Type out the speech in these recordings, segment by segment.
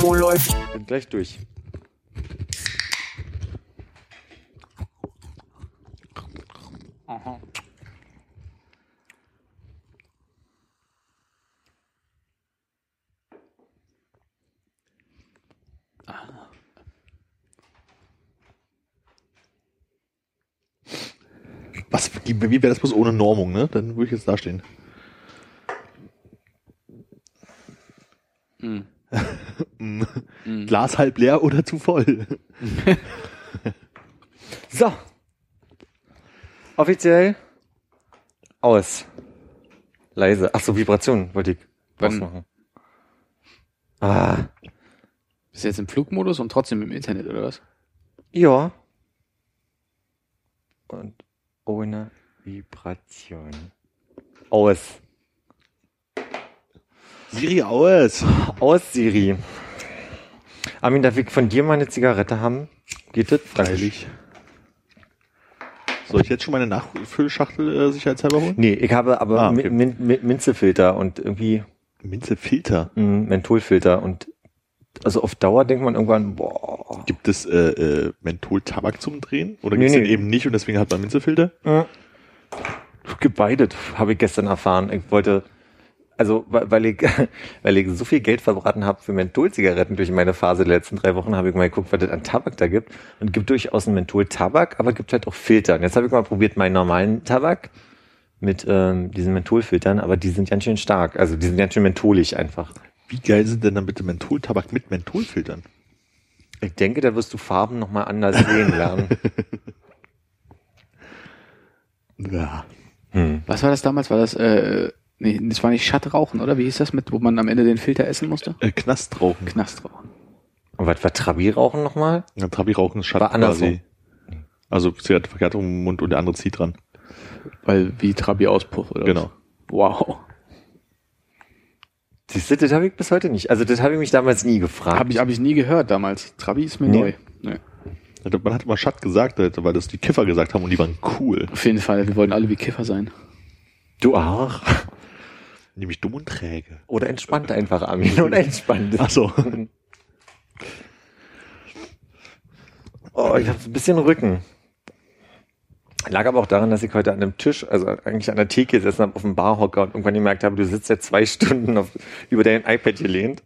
Wo läuft? Bin gleich durch. Was, wie wäre das bloß ohne Normung, ne? Dann würde ich jetzt dastehen. Mm. Glas halb leer oder zu voll? So. Offiziell aus. Leise. Ach so, Vibration wollte ich Wann- ausmachen. Ah, Bist du jetzt im Flugmodus und trotzdem im Internet, oder was? ja. Und ohne Vibration. Aus. Siri aus. Aus, Siri. Armin, darf ich von dir mal eine Zigarette haben? Geht das? Freilich. Soll ich jetzt schon meine Nachfüllschachtel äh, sicherheitshalber holen? Nee, ich habe aber Ah, okay. Min Min Minzefilter und irgendwie Minzefilter. mh, Mentholfilter und also auf Dauer denkt man irgendwann, boah. Gibt es äh, äh, Menthol-Tabak zum Drehen? Oder Nee, gibt es nee. den eben nicht und deswegen hat man Minzefilter? Gebeidet, habe ich gestern erfahren. Ich wollte, also weil weil ich, weil ich so viel Geld verbraten habe für Mentholzigaretten durch meine Phase der letzten drei Wochen, habe ich mal geguckt, was es an Tabak da gibt. Und es gibt durchaus einen Menthol-Tabak, aber es gibt halt auch Filter. Und jetzt habe ich mal probiert meinen normalen Tabak mit ähm, diesen Mentholfiltern, aber die sind ganz schön stark. Also die sind ganz schön mentholig einfach. Wie geil sind denn dann bitte Mentholtabak mit Mentholfiltern? Ich denke, da wirst du Farben nochmal anders sehen lernen. Ja. Hm. Was war das damals? War das, äh, nee, das war nicht Schattrauchen, oder? Wie hieß das mit, wo man am Ende den Filter essen musste? Äh, Knastrauchen. Knastrauchen. Und was war Trabi-Rauchen nochmal? Ja, Trabi-Rauchen ist Schatten War andersrum. quasi. Also Zigarette verkehrt um den Mund und der andere zieht dran. Weil, wie Trabi-Auspuff, oder? Genau. Was? Wow. Siehst du, das habe ich bis heute nicht. Also das habe ich mich damals nie gefragt. Habe ich, hab ich nie gehört damals. Trabi ist mir Nee. neu. Nee. Man hat immer Schatt gesagt, Alter, weil das die Kiffer gesagt haben und die waren cool. Auf jeden Fall, wir wollen alle wie Kiffer sein. Du auch? Nämlich dumm und träge. Oder entspannt einfach, Armin. Oder entspannt. Ach so. Oh, ich habe ein bisschen Rücken. Lag aber auch daran, dass ich heute an einem Tisch, also eigentlich an der Theke gesessen habe, auf dem Barhocker und irgendwann gemerkt habe, du sitzt jetzt zwei Stunden auf, über dein iPad gelehnt.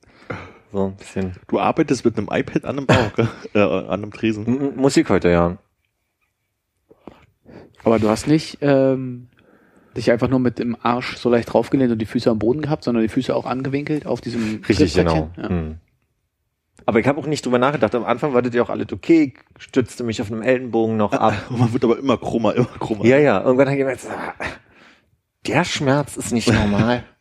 So ein bisschen. Du arbeitest mit einem iPad an einem Bauhocker, äh, an einem Tresen. M- Musik heute, ja. Aber du hast nicht ähm, dich einfach nur mit dem Arsch so leicht draufgelehnt und die Füße am Boden gehabt, sondern die Füße auch angewinkelt auf diesem Richtig, genau. Ja. Hm. Aber ich habe auch nicht drüber nachgedacht. Am Anfang war das ja auch alles okay. Ich stützte mich auf einem Ellenbogen noch ab. Man wird aber immer krummer, immer krummer. Ja, ja. Irgendwann habe ich gemerkt, der Schmerz ist nicht normal.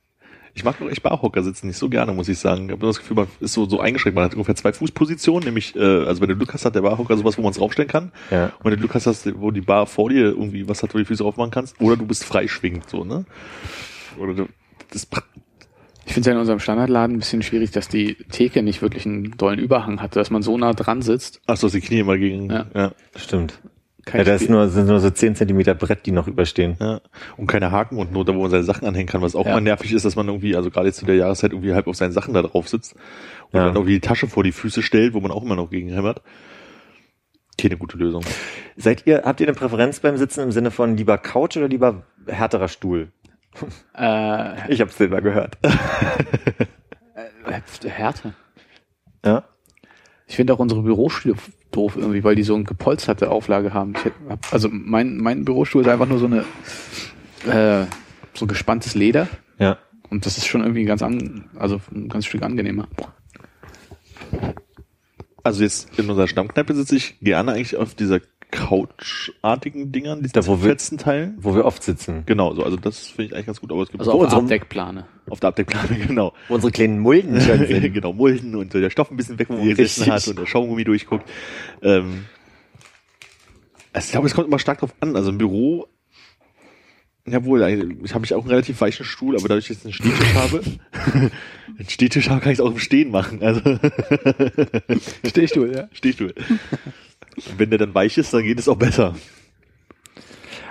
Ich mag noch echt Barhocker sitzen nicht so gerne, muss ich sagen. Ich habe das Gefühl, man ist so, so eingeschränkt. Man hat ungefähr zwei Fußpositionen, nämlich, äh, also wenn du Glück hast, hat der Barhocker sowas, wo man es draufstellen kann. Ja. Und wenn du Glück hast, hast, wo die Bar vor dir irgendwie was hat, wo du die Füße aufmachen kannst. Oder du bist freischwingend, so, ne? Oder du, das, Ich finde es ja in unserem Standardladen ein bisschen schwierig, dass die Theke nicht wirklich einen dollen Überhang hatte, dass man so nah dran sitzt. ach so, dass die Knie immer gegen, Ja. ja. Stimmt. Kein Ja, da ist nur, sind nur so 10 Zentimeter Brett, die noch überstehen. Ja. Und keine Haken und da, wo man seine Sachen anhängen kann, was auch Ja. immer nervig ist, dass man irgendwie, also gerade jetzt zu der Jahreszeit irgendwie halb auf seinen Sachen da drauf sitzt und Ja. dann irgendwie die Tasche vor die Füße stellt, wo man auch immer noch gegen hämmert. Keine gute Lösung. Seid ihr, habt ihr eine Präferenz beim Sitzen im Sinne von lieber Couch oder lieber härterer Stuhl? Äh, Ich habe Silber gehört. äh, Härte. Ja. Ich finde auch unsere Bürostühle doof irgendwie, weil die so eine gepolsterte Auflage haben. Ich hätt- hab, also mein, mein Bürostuhl ist einfach nur so eine äh, so gespanntes Leder Ja. und das ist schon irgendwie ganz an, also ein ganz Stück angenehmer. Also jetzt in unserer Stammkneipe sitze ich gerne eigentlich auf dieser Couchartigen Dingern, die Da, wo wir- Teilen. Wo wir oft sitzen. Genau, so, also das finde ich eigentlich ganz gut, aber es gibt Also auf unsere- Abdeckplane. auf der Abdeckplane, genau. Wo unsere kleinen Mulden schon sind. genau, Mulden und so der Stoff ein bisschen weg, wo man gesessen hat und der Schaumgummi durchguckt. Ähm, also ich glaube, es kommt immer stark drauf an. Also im Büro, jawohl, ich habe ich auch einen relativ weichen Stuhl, aber dadurch, dass ich jetzt einen Stehtisch habe, einen Stehtisch habe, kann ich es auch im Stehen machen. Also Stehstuhl, ja. Stehstuhl. Und wenn der dann weich ist, dann geht es auch besser.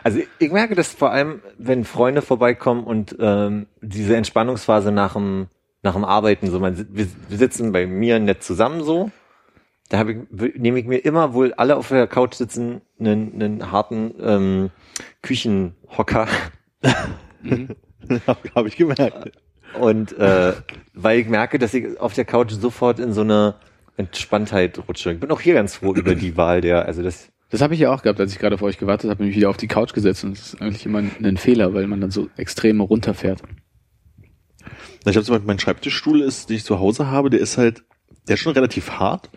Also ich merke das vor allem, wenn Freunde vorbeikommen und ähm, diese Entspannungsphase nach dem, nach dem Arbeiten, so man, wir, wir sitzen bei mir nett zusammen so, da habe ich, nehme ich mir immer, wohl alle auf der Couch sitzen, einen, einen harten ähm, Küchenhocker habe hab ich gemerkt. und äh, weil ich merke, dass ich auf der Couch sofort in so eine Entspanntheit rutsche. Ich bin auch hier ganz froh über die Wahl der, also das Das habe ich ja auch gehabt, als ich gerade auf euch gewartet habe, bin ich wieder auf die Couch gesetzt und das ist eigentlich immer ein, ein Fehler, weil man dann so extrem runterfährt. Ich habe zum Beispiel mein Schreibtischstuhl ist, den ich zu Hause habe, der ist halt, der ist schon relativ hart.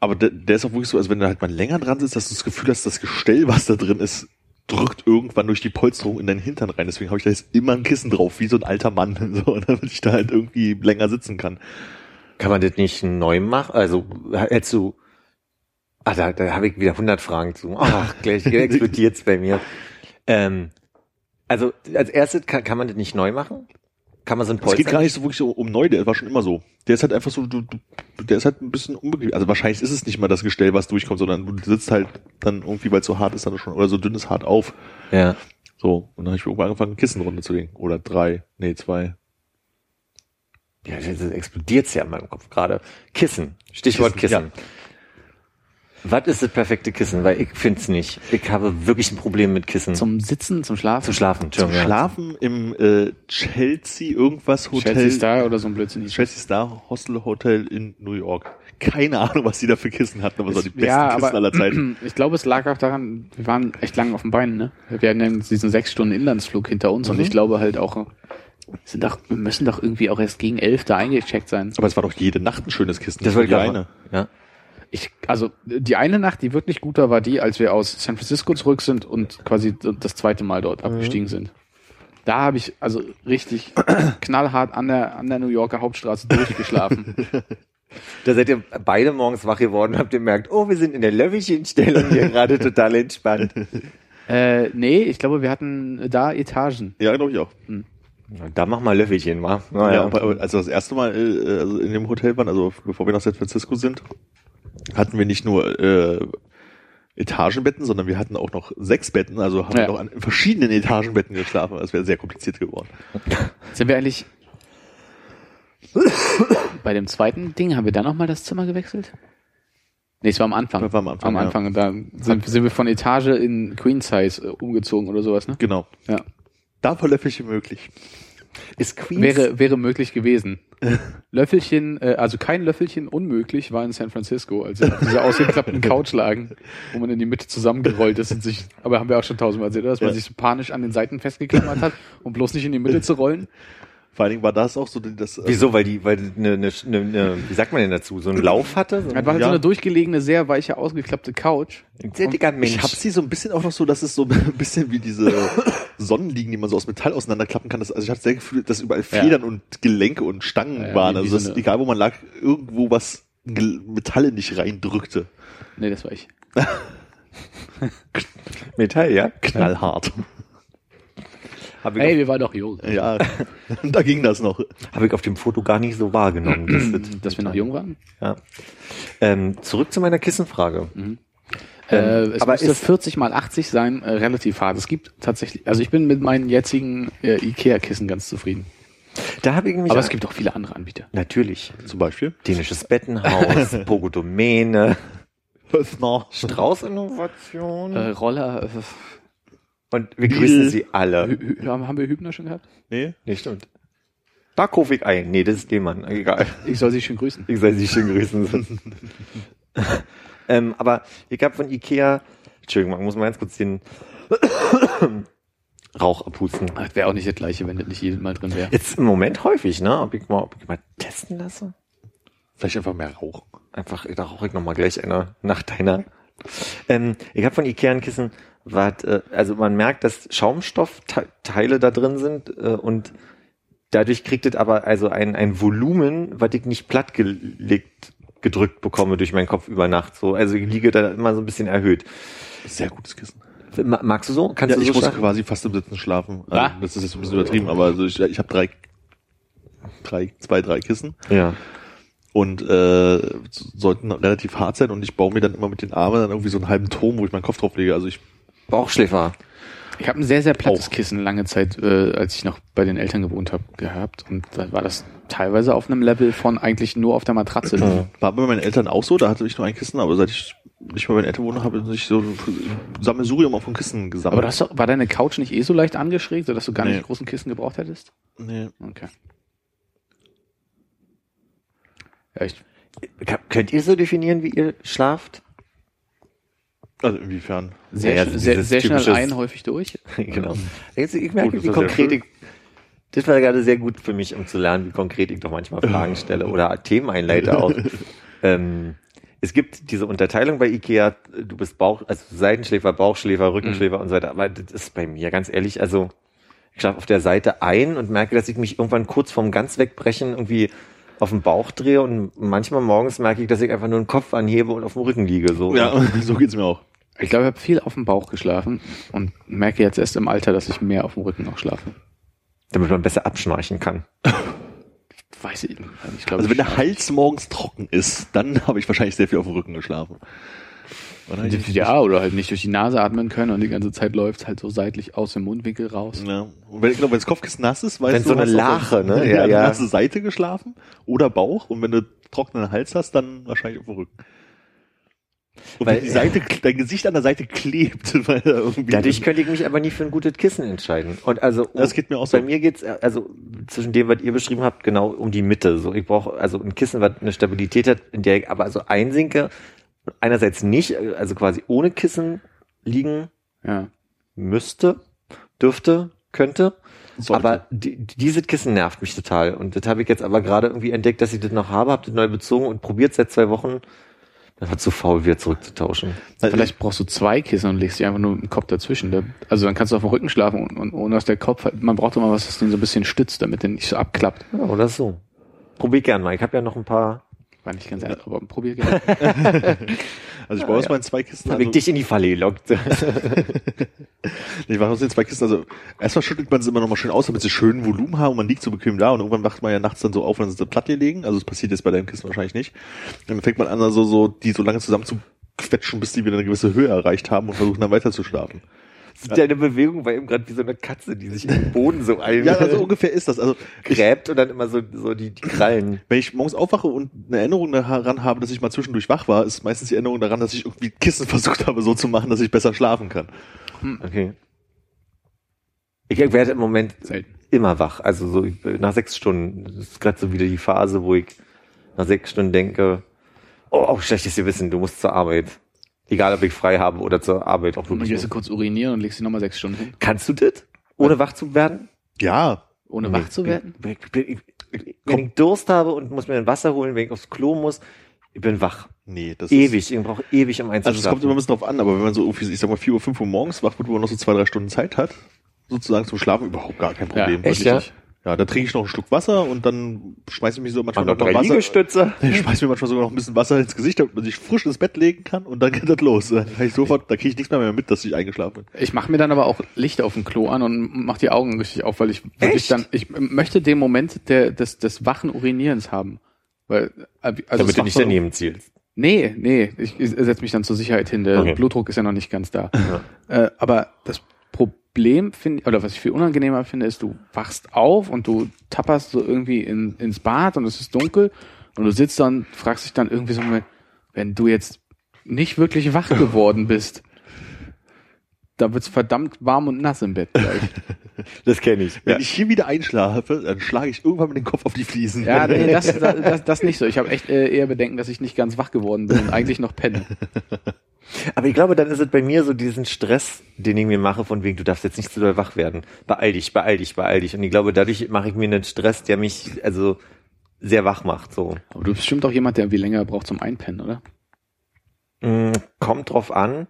Aber der, der ist auch wirklich so, also wenn du halt mal länger dran sitzt, dass du das Gefühl hast, das Gestell, was da drin ist, drückt irgendwann durch die Polsterung in deinen Hintern rein. Deswegen habe ich da jetzt immer ein Kissen drauf, wie so ein alter Mann, so, damit ich da halt irgendwie länger sitzen kann. Kann man das nicht neu machen? Also hättest du, ah, da, da habe ich wieder 100 Fragen zu. Ach, gleich explodiert's bei mir. Ähm, also als erstes kann, kann man das nicht neu machen? Kann man so ein Es Polster? geht gar nicht so wirklich so um neu, der war schon immer so. Der ist halt einfach so, du, du, der ist halt ein bisschen unbequem. Also wahrscheinlich ist es nicht mal das Gestell, was durchkommt, sondern du sitzt halt dann irgendwie, weil es so hart ist, dann schon, oder so dünn ist hart auf. Ja. So, und dann habe ich irgendwann angefangen, Kissen runterzulegen. Oder drei, nee, zwei. Ja, das explodiert's ja in meinem Kopf gerade. Kissen. Stichwort Kissen, Kissen. Was ist das perfekte Kissen? Weil ich find's nicht. Ich habe wirklich ein Problem mit Kissen. Zum Sitzen, zum Schlafen. Zu schlafen. Zum ja. Schlafen im äh, Chelsea irgendwas Hotel. Chelsea Star oder so ein Blödsinn. Chelsea Star Hostel Hotel in New York. Keine Ahnung, was die da für Kissen hatten, aber es waren die besten ja, Kissen aber aller Zeiten. ich glaube, es lag auch daran, wir waren echt lang auf den Beinen, ne? Wir hatten ja diesen sechs Stunden Inlandsflug hinter uns und ich glaube halt auch, sind doch, wir müssen doch irgendwie auch erst gegen elf da eingecheckt sein. Aber es war doch jede Nacht ein schönes Kissen. Das ich die eine. Ja. Ich, also die eine Nacht, die wirklich gut war, war die, als wir aus San Francisco zurück sind und quasi das zweite Mal dort abgestiegen sind. Da habe ich also richtig knallhart an der, an der New Yorker Hauptstraße durchgeschlafen. Da seid ihr beide morgens wach geworden und habt gemerkt, oh, wir sind in der Löffelchenstellung hier gerade total entspannt. äh, nee, ich glaube, wir hatten da Etagen. Ja, glaube ich auch. Da mach mal Löffelchen, wa? Ja, Naja. aber als wir das erste Mal äh, also in dem Hotel waren, also bevor wir nach San Francisco sind, hatten wir nicht nur äh, Etagenbetten, sondern wir hatten auch noch sechs Betten, also haben Ja. wir noch an verschiedenen Etagenbetten geschlafen. Das wäre sehr kompliziert geworden. Sind wir eigentlich bei dem zweiten Ding, haben wir da nochmal das Zimmer gewechselt? Nee, es war am Anfang. Das war am Anfang, Am ja. Anfang. Und da sind, sind wir von Etage in Queen Size äh, umgezogen oder sowas, ne? Genau. Ja. Da war Löffelchen möglich. Ist Queens Wäre, wäre möglich gewesen. Löffelchen, äh, also kein Löffelchen unmöglich war in San Francisco, als dieser ausgeklappten Couch lagen, wo man in die Mitte zusammengerollt ist und sich, aber haben wir auch schon tausendmal erzählt, oder? dass man Ja. sich so panisch an den Seiten festgeklammert hat, um bloß nicht in die Mitte zu rollen. Vor allen Dingen war das auch so, das, äh, Wieso? Weil die, weil die eine, eine, eine, wie sagt man denn dazu? So einen Lauf hatte? So Das war halt Ja. so eine durchgelegene, sehr weiche, ausgeklappte Couch. ein sehr dicker Mensch. Ich hab sie so ein bisschen auch noch so, dass es so ein bisschen wie diese Sonnenliegen, die man so aus Metall auseinanderklappen kann. Das, also ich hatte sehr Gefühl, dass überall Federn und Gelenke und Stangen Ja, ja, waren. Also so dass, egal wo man lag, irgendwo was Metalle nicht reindrückte. Nee, das war ich. Metall, ja? Knallhart. Habe Hey, wir waren doch jung. Ja, da ging das noch. auf, hab ich auf dem Foto gar nicht so wahrgenommen. dass das- Dass wir noch jung waren? ja. ähm, zurück zu meiner Kissenfrage. äh, es aber müsste ist- 40 mal 80 sein, äh, relativ hart. Es gibt tatsächlich, also ich bin mit meinen jetzigen äh, Ikea-Kissen ganz zufrieden. Da habe ich mich Aber es gibt auch viele andere Anbieter. natürlich Zum Beispiel. dänisches Bettenhaus, Pogodomäne, Höfner. Strauß Innovation Äh, Roller, äh, und wir grüßen sie alle. Haben wir Hübner schon gehabt? Nee? Nee, stimmt. Da kaufe ich ein. Nee, das ist dem Mann. Egal. Ich soll sie schön grüßen. Ich soll sie schön grüßen. ähm, aber ich habe von Ikea, Entschuldigung, man muss mal ganz kurz den Rauch abhusten. Das wäre auch nicht das gleiche, wenn das nicht jedes Mal drin wäre. Jetzt im Moment häufig, ne? Ob ich mal, ob ich mal testen lasse? Vielleicht einfach mehr rauchen. Einfach, da rauche ich noch mal gleich einer nach deiner Ähm, ich habe von Ikea ein Kissen, wat, äh, also man merkt, dass Schaumstoffteile da drin sind äh, und dadurch kriegt es aber also ein, ein Volumen, was ich nicht plattgelegt gedrückt bekomme durch meinen Kopf über Nacht. So, also ich liege da immer so ein bisschen erhöht. Sehr gutes Kissen. Ma- Magst du so? Kannst Ja, du ich so muss schlafen? quasi fast im Sitzen schlafen. Also, Ah. das ist jetzt ein bisschen übertrieben, aber also ich, ich habe drei, drei, zwei, drei Kissen Ja. Und äh, sollten relativ hart sein und ich baue mir dann immer mit den Armen dann irgendwie so einen halben Turm, wo ich meinen Kopf drauf lege. Also ich Bauchschläfer. Ich habe ein sehr, sehr plattes Auch. Kissen lange Zeit, äh, als ich noch bei den Eltern gewohnt habe, gehabt. Und da war das teilweise auf einem Level von eigentlich nur auf der Matratze. war bei meinen Eltern auch so, da hatte ich nur ein Kissen, aber seit ich nicht bei meinen Eltern wohne, habe ich so ein Sammelsurium auf dem Kissen gesammelt. Aber das war deine Couch nicht eh so leicht angeschrägt, sodass du gar Nee. nicht großen Kissen gebraucht hättest? nee. Okay. Ja, ich, Könnt ihr so definieren, wie ihr schlaft? Also inwiefern? sehr, Ja, also sehr, sehr schnell ein, häufig durch. genau. Jetzt, ich merke, Gut, wie konkret ich, das war gerade sehr gut für mich, um zu lernen, wie konkret ich doch manchmal Fragen stelle oder Themen einleite auch. ähm, es gibt diese Unterteilung bei Ikea, du bist Bauch, also Seitenschläfer, Bauchschläfer, Rückenschläfer und so weiter, aber das ist bei mir ganz ehrlich, also ich schlafe auf der Seite ein und merke, dass ich mich irgendwann kurz vorm ganz wegbrechen irgendwie auf den Bauch drehe und manchmal morgens merke ich, dass ich einfach nur den Kopf anhebe und auf dem Rücken liege. So. Ja, so geht's mir auch. Ich glaube, ich habe viel auf dem Bauch geschlafen und merke jetzt erst im Alter, dass ich mehr auf dem Rücken auch schlafe. Damit man besser abschnarchen kann. Weiß ich nicht. Ich glaube, Also wenn der Hals morgens trocken ist, dann habe ich wahrscheinlich sehr viel auf dem Rücken geschlafen. Oder? Ja, oder halt nicht durch die Nase atmen können und die ganze Zeit läuft halt so seitlich aus dem Mundwinkel raus. Ja. Und wenn, genau, wenn das Kopfkissen nass ist, weißt Wenn du, so eine Lache, der- ne? Ja, Ja, ja. ja. Du Seite geschlafen oder Bauch und wenn du trockenen Hals hast, dann wahrscheinlich auf dem Rücken. Und Weil- wenn die Seite, dein Gesicht an der Seite klebt, weil da irgendwie. Dadurch könnte ich mich aber nie für ein gutes Kissen entscheiden. Und also Das geht mir auch so. Bei mir geht's also zwischen dem, was ihr beschrieben habt, genau um die Mitte. So, ich brauche also ein Kissen, was eine Stabilität hat, in der ich aber also einsinke. Einerseits nicht, also quasi ohne Kissen liegen Ja. müsste, dürfte, könnte. Sollte. Aber die, dieses Kissen nervt mich total. Und das habe ich jetzt aber gerade irgendwie entdeckt, dass ich das noch habe, habe das neu bezogen und probiert seit zwei Wochen. Das war zu faul, wieder zurückzutauschen. Vielleicht brauchst du zwei Kissen und legst dir einfach nur einen Kopf dazwischen. Da- Also dann kannst du auf dem Rücken schlafen und, und ohne dass der Kopf, halt- man braucht immer was, das den so ein bisschen stützt, damit der nicht so abklappt. Ja, oder so. Probier gern mal. Ich habe ja noch ein paar. War nicht ganz einfach, aber probier gerne. Also ich baue Ah, jetzt ja. mal in zwei Kisten. Hab ich Also, dich in die Falle gelockt. ich mache aus den zwei Kisten. Also erstmal schüttelt man es immer noch mal schön aus, damit sie schön Volumen haben und man liegt so bequem da und irgendwann wacht man ja nachts dann so auf und dann sind sie platt hier liegen. Also das passiert jetzt bei deinem Kissen wahrscheinlich nicht. Dann fängt man an, also so die so lange zusammen zu quetschen, bis die wieder eine gewisse Höhe erreicht haben und versuchen dann weiter zu schlafen. Deine Bewegung war eben gerade wie so eine Katze, die sich im Boden so ein Ja, also ungefähr ist das. Also gräbt und dann immer so, so die, die Krallen. wenn ich morgens aufwache und eine Erinnerung daran habe, dass ich mal zwischendurch wach war, ist meistens die Erinnerung daran, dass ich irgendwie Kissen versucht habe, so zu machen, dass ich besser schlafen kann. Okay. Ich werde im Moment Selten. immer wach. Also so nach sechs Stunden. Das ist gerade so wieder die Phase, wo ich nach sechs Stunden denke, oh, auch schlechtes Gewissen, du musst zur Arbeit. Egal, ob ich frei habe oder zur Arbeit. Auch wirklich. gehst du kurz urinieren und legst dich nochmal sechs Stunden hin, Kannst du das? Ohne wach zu werden? Ja, ohne Nee, wach zu werden? Ich, ich, ich, ich, wenn ich Durst habe und muss mir ein Wasser holen, wenn ich aufs Klo muss, ich bin wach. nee, das ist Ewig. Ich brauche ewig, um Also es kommt immer ein bisschen drauf an, aber wenn man so irgendwie, ich sag mal, 4 Uhr, 5 Uhr morgens wach wird, wo man noch so zwei, drei Stunden Zeit hat, sozusagen zum Schlafen, überhaupt gar kein Problem. Ja, echt, ja? Ja, da trinke ich noch einen Schluck Wasser und dann schmeiße ich mich so manchmal noch noch Wasser. Liegestütze. Ich schmeiß mir manchmal sogar noch ein bisschen Wasser ins Gesicht, damit man sich frisch ins Bett legen kann und dann geht das los. Dann kann ich sofort, da kriege ich nichts mehr, mehr mit, dass ich eingeschlafen bin. Ich mache mir dann aber auch Licht auf dem Klo an und mach die Augen richtig auf, weil ich wirklich dann, ich möchte den Moment der, des, des wachen Urinierens haben. Weil, also Damit du nicht so- daneben zielst. Nee, nee, ich, setze mich dann zur Sicherheit hin. Der Okay. Blutdruck ist ja noch nicht ganz da. Äh, aber das Problem finde oder was ich viel unangenehmer finde, ist, du wachst auf und du tapperst so irgendwie in, ins Bad und es ist dunkel und du sitzt dann, fragst dich dann irgendwie so, wenn du jetzt nicht wirklich wach geworden bist, da wird's verdammt warm und nass im Bett gleich. Das kenne ich. Wenn ich hier wieder einschlafe, dann schlage ich irgendwann mit dem Kopf auf die Fliesen. Ja, nee, das, das, das, das nicht so. Ich habe echt äh, eher Bedenken, dass ich nicht ganz wach geworden bin und eigentlich noch penne. Aber ich glaube, dann ist es bei mir so diesen Stress, den ich mir mache, von wegen, du darfst jetzt nicht zu doll wach werden. Beeil dich, beeil dich, beeil dich. Und ich glaube, dadurch mache ich mir einen Stress, der mich also sehr wach macht. So. Aber du bist bestimmt auch jemand, der irgendwie länger braucht zum Einpennen, oder? Mm, Kommt drauf an.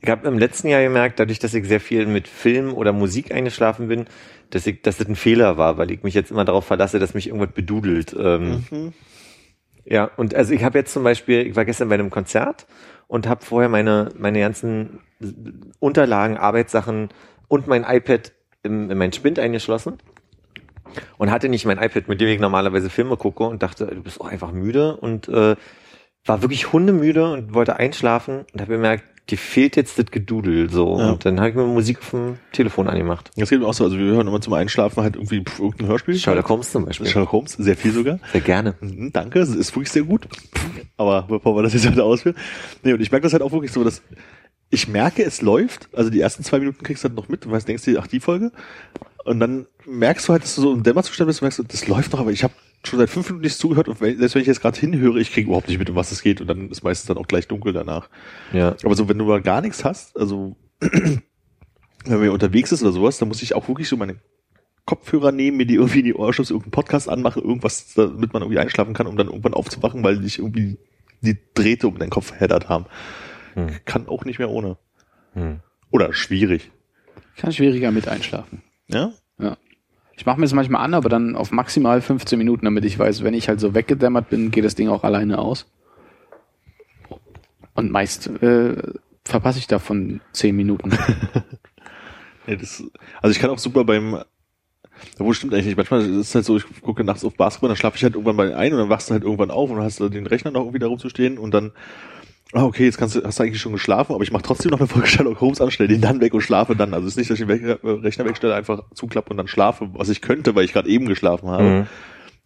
Ich habe im letzten Jahr gemerkt, dadurch, dass ich sehr viel mit Film oder Musik eingeschlafen bin, dass ich, dass das ein Fehler war, weil ich mich jetzt immer darauf verlasse, dass mich irgendwas bedudelt. Ähm, Ja, und also ich habe jetzt zum Beispiel, ich war gestern bei einem Konzert und habe vorher meine meine ganzen Unterlagen, Arbeitssachen und mein iPad im, in meinen Spind eingeschlossen und hatte nicht mein iPad, mit dem ich normalerweise Filme gucke und dachte, du bist auch einfach müde und äh, war wirklich hundemüde und wollte einschlafen und habe gemerkt, dir fehlt jetzt das Gedudel so Ja. und dann habe ich mir Musik auf dem Telefon angemacht. Das geht mir auch so. Also wir hören immer zum Einschlafen halt irgendwie pf, irgendein Hörspiel. Sherlock Holmes zum Beispiel. Sherlock Holmes, sehr viel sogar. Sehr gerne. Mhm, Danke, das ist wirklich sehr gut. Aber bevor wir das jetzt halt ausführen. Nee, und ich merke das halt auch wirklich so, dass ich merke, es läuft. Also die ersten zwei Minuten kriegst du halt noch mit weißt, denkst dir, ach, die Folge. Und dann merkst du halt, dass du so im Dämmerzustand bist und merkst, du, das läuft noch, aber ich habe schon seit fünf Minuten nichts zugehört und wenn, selbst wenn ich jetzt gerade hinhöre, ich kriege überhaupt nicht mit, um was es geht und dann ist meistens dann auch gleich dunkel danach. Ja. Aber so, wenn du mal gar nichts hast, also wenn man unterwegs ist oder sowas, dann muss ich auch wirklich so meine Kopfhörer nehmen, mir die irgendwie in die Ohrschutz, irgendeinen Podcast anmachen, irgendwas, damit man irgendwie einschlafen kann, um dann irgendwann aufzuwachen, weil dich irgendwie die Drähte um den Kopf heddert haben. Hm. Kann auch nicht mehr ohne. Hm. Oder schwierig. Kann schwieriger mit einschlafen. Ja? Ja. Ich mache mir das manchmal an, aber dann auf maximal 15 Minuten, damit ich weiß, wenn ich halt so weggedämmert bin, geht das Ding auch alleine aus. Und meist äh, verpasse ich davon 10 Minuten. Nee, das, also ich kann auch super beim, obwohl stimmt eigentlich nicht. Manchmal ist es halt so, ich gucke nachts auf Basketball, dann schlafe ich halt irgendwann mal ein und dann wachst du halt irgendwann auf und hast den Rechner noch irgendwie da rumzustehen und dann, ah, okay, jetzt kannst du, hast du eigentlich schon geschlafen, aber ich mache trotzdem noch eine Folge Sherlock Holmes an, stell den dann weg und schlafe dann. Also es ist nicht, dass ich den äh, Rechner wegstelle, einfach zuklappe und dann schlafe, was ich könnte, weil ich gerade eben geschlafen habe. Mhm.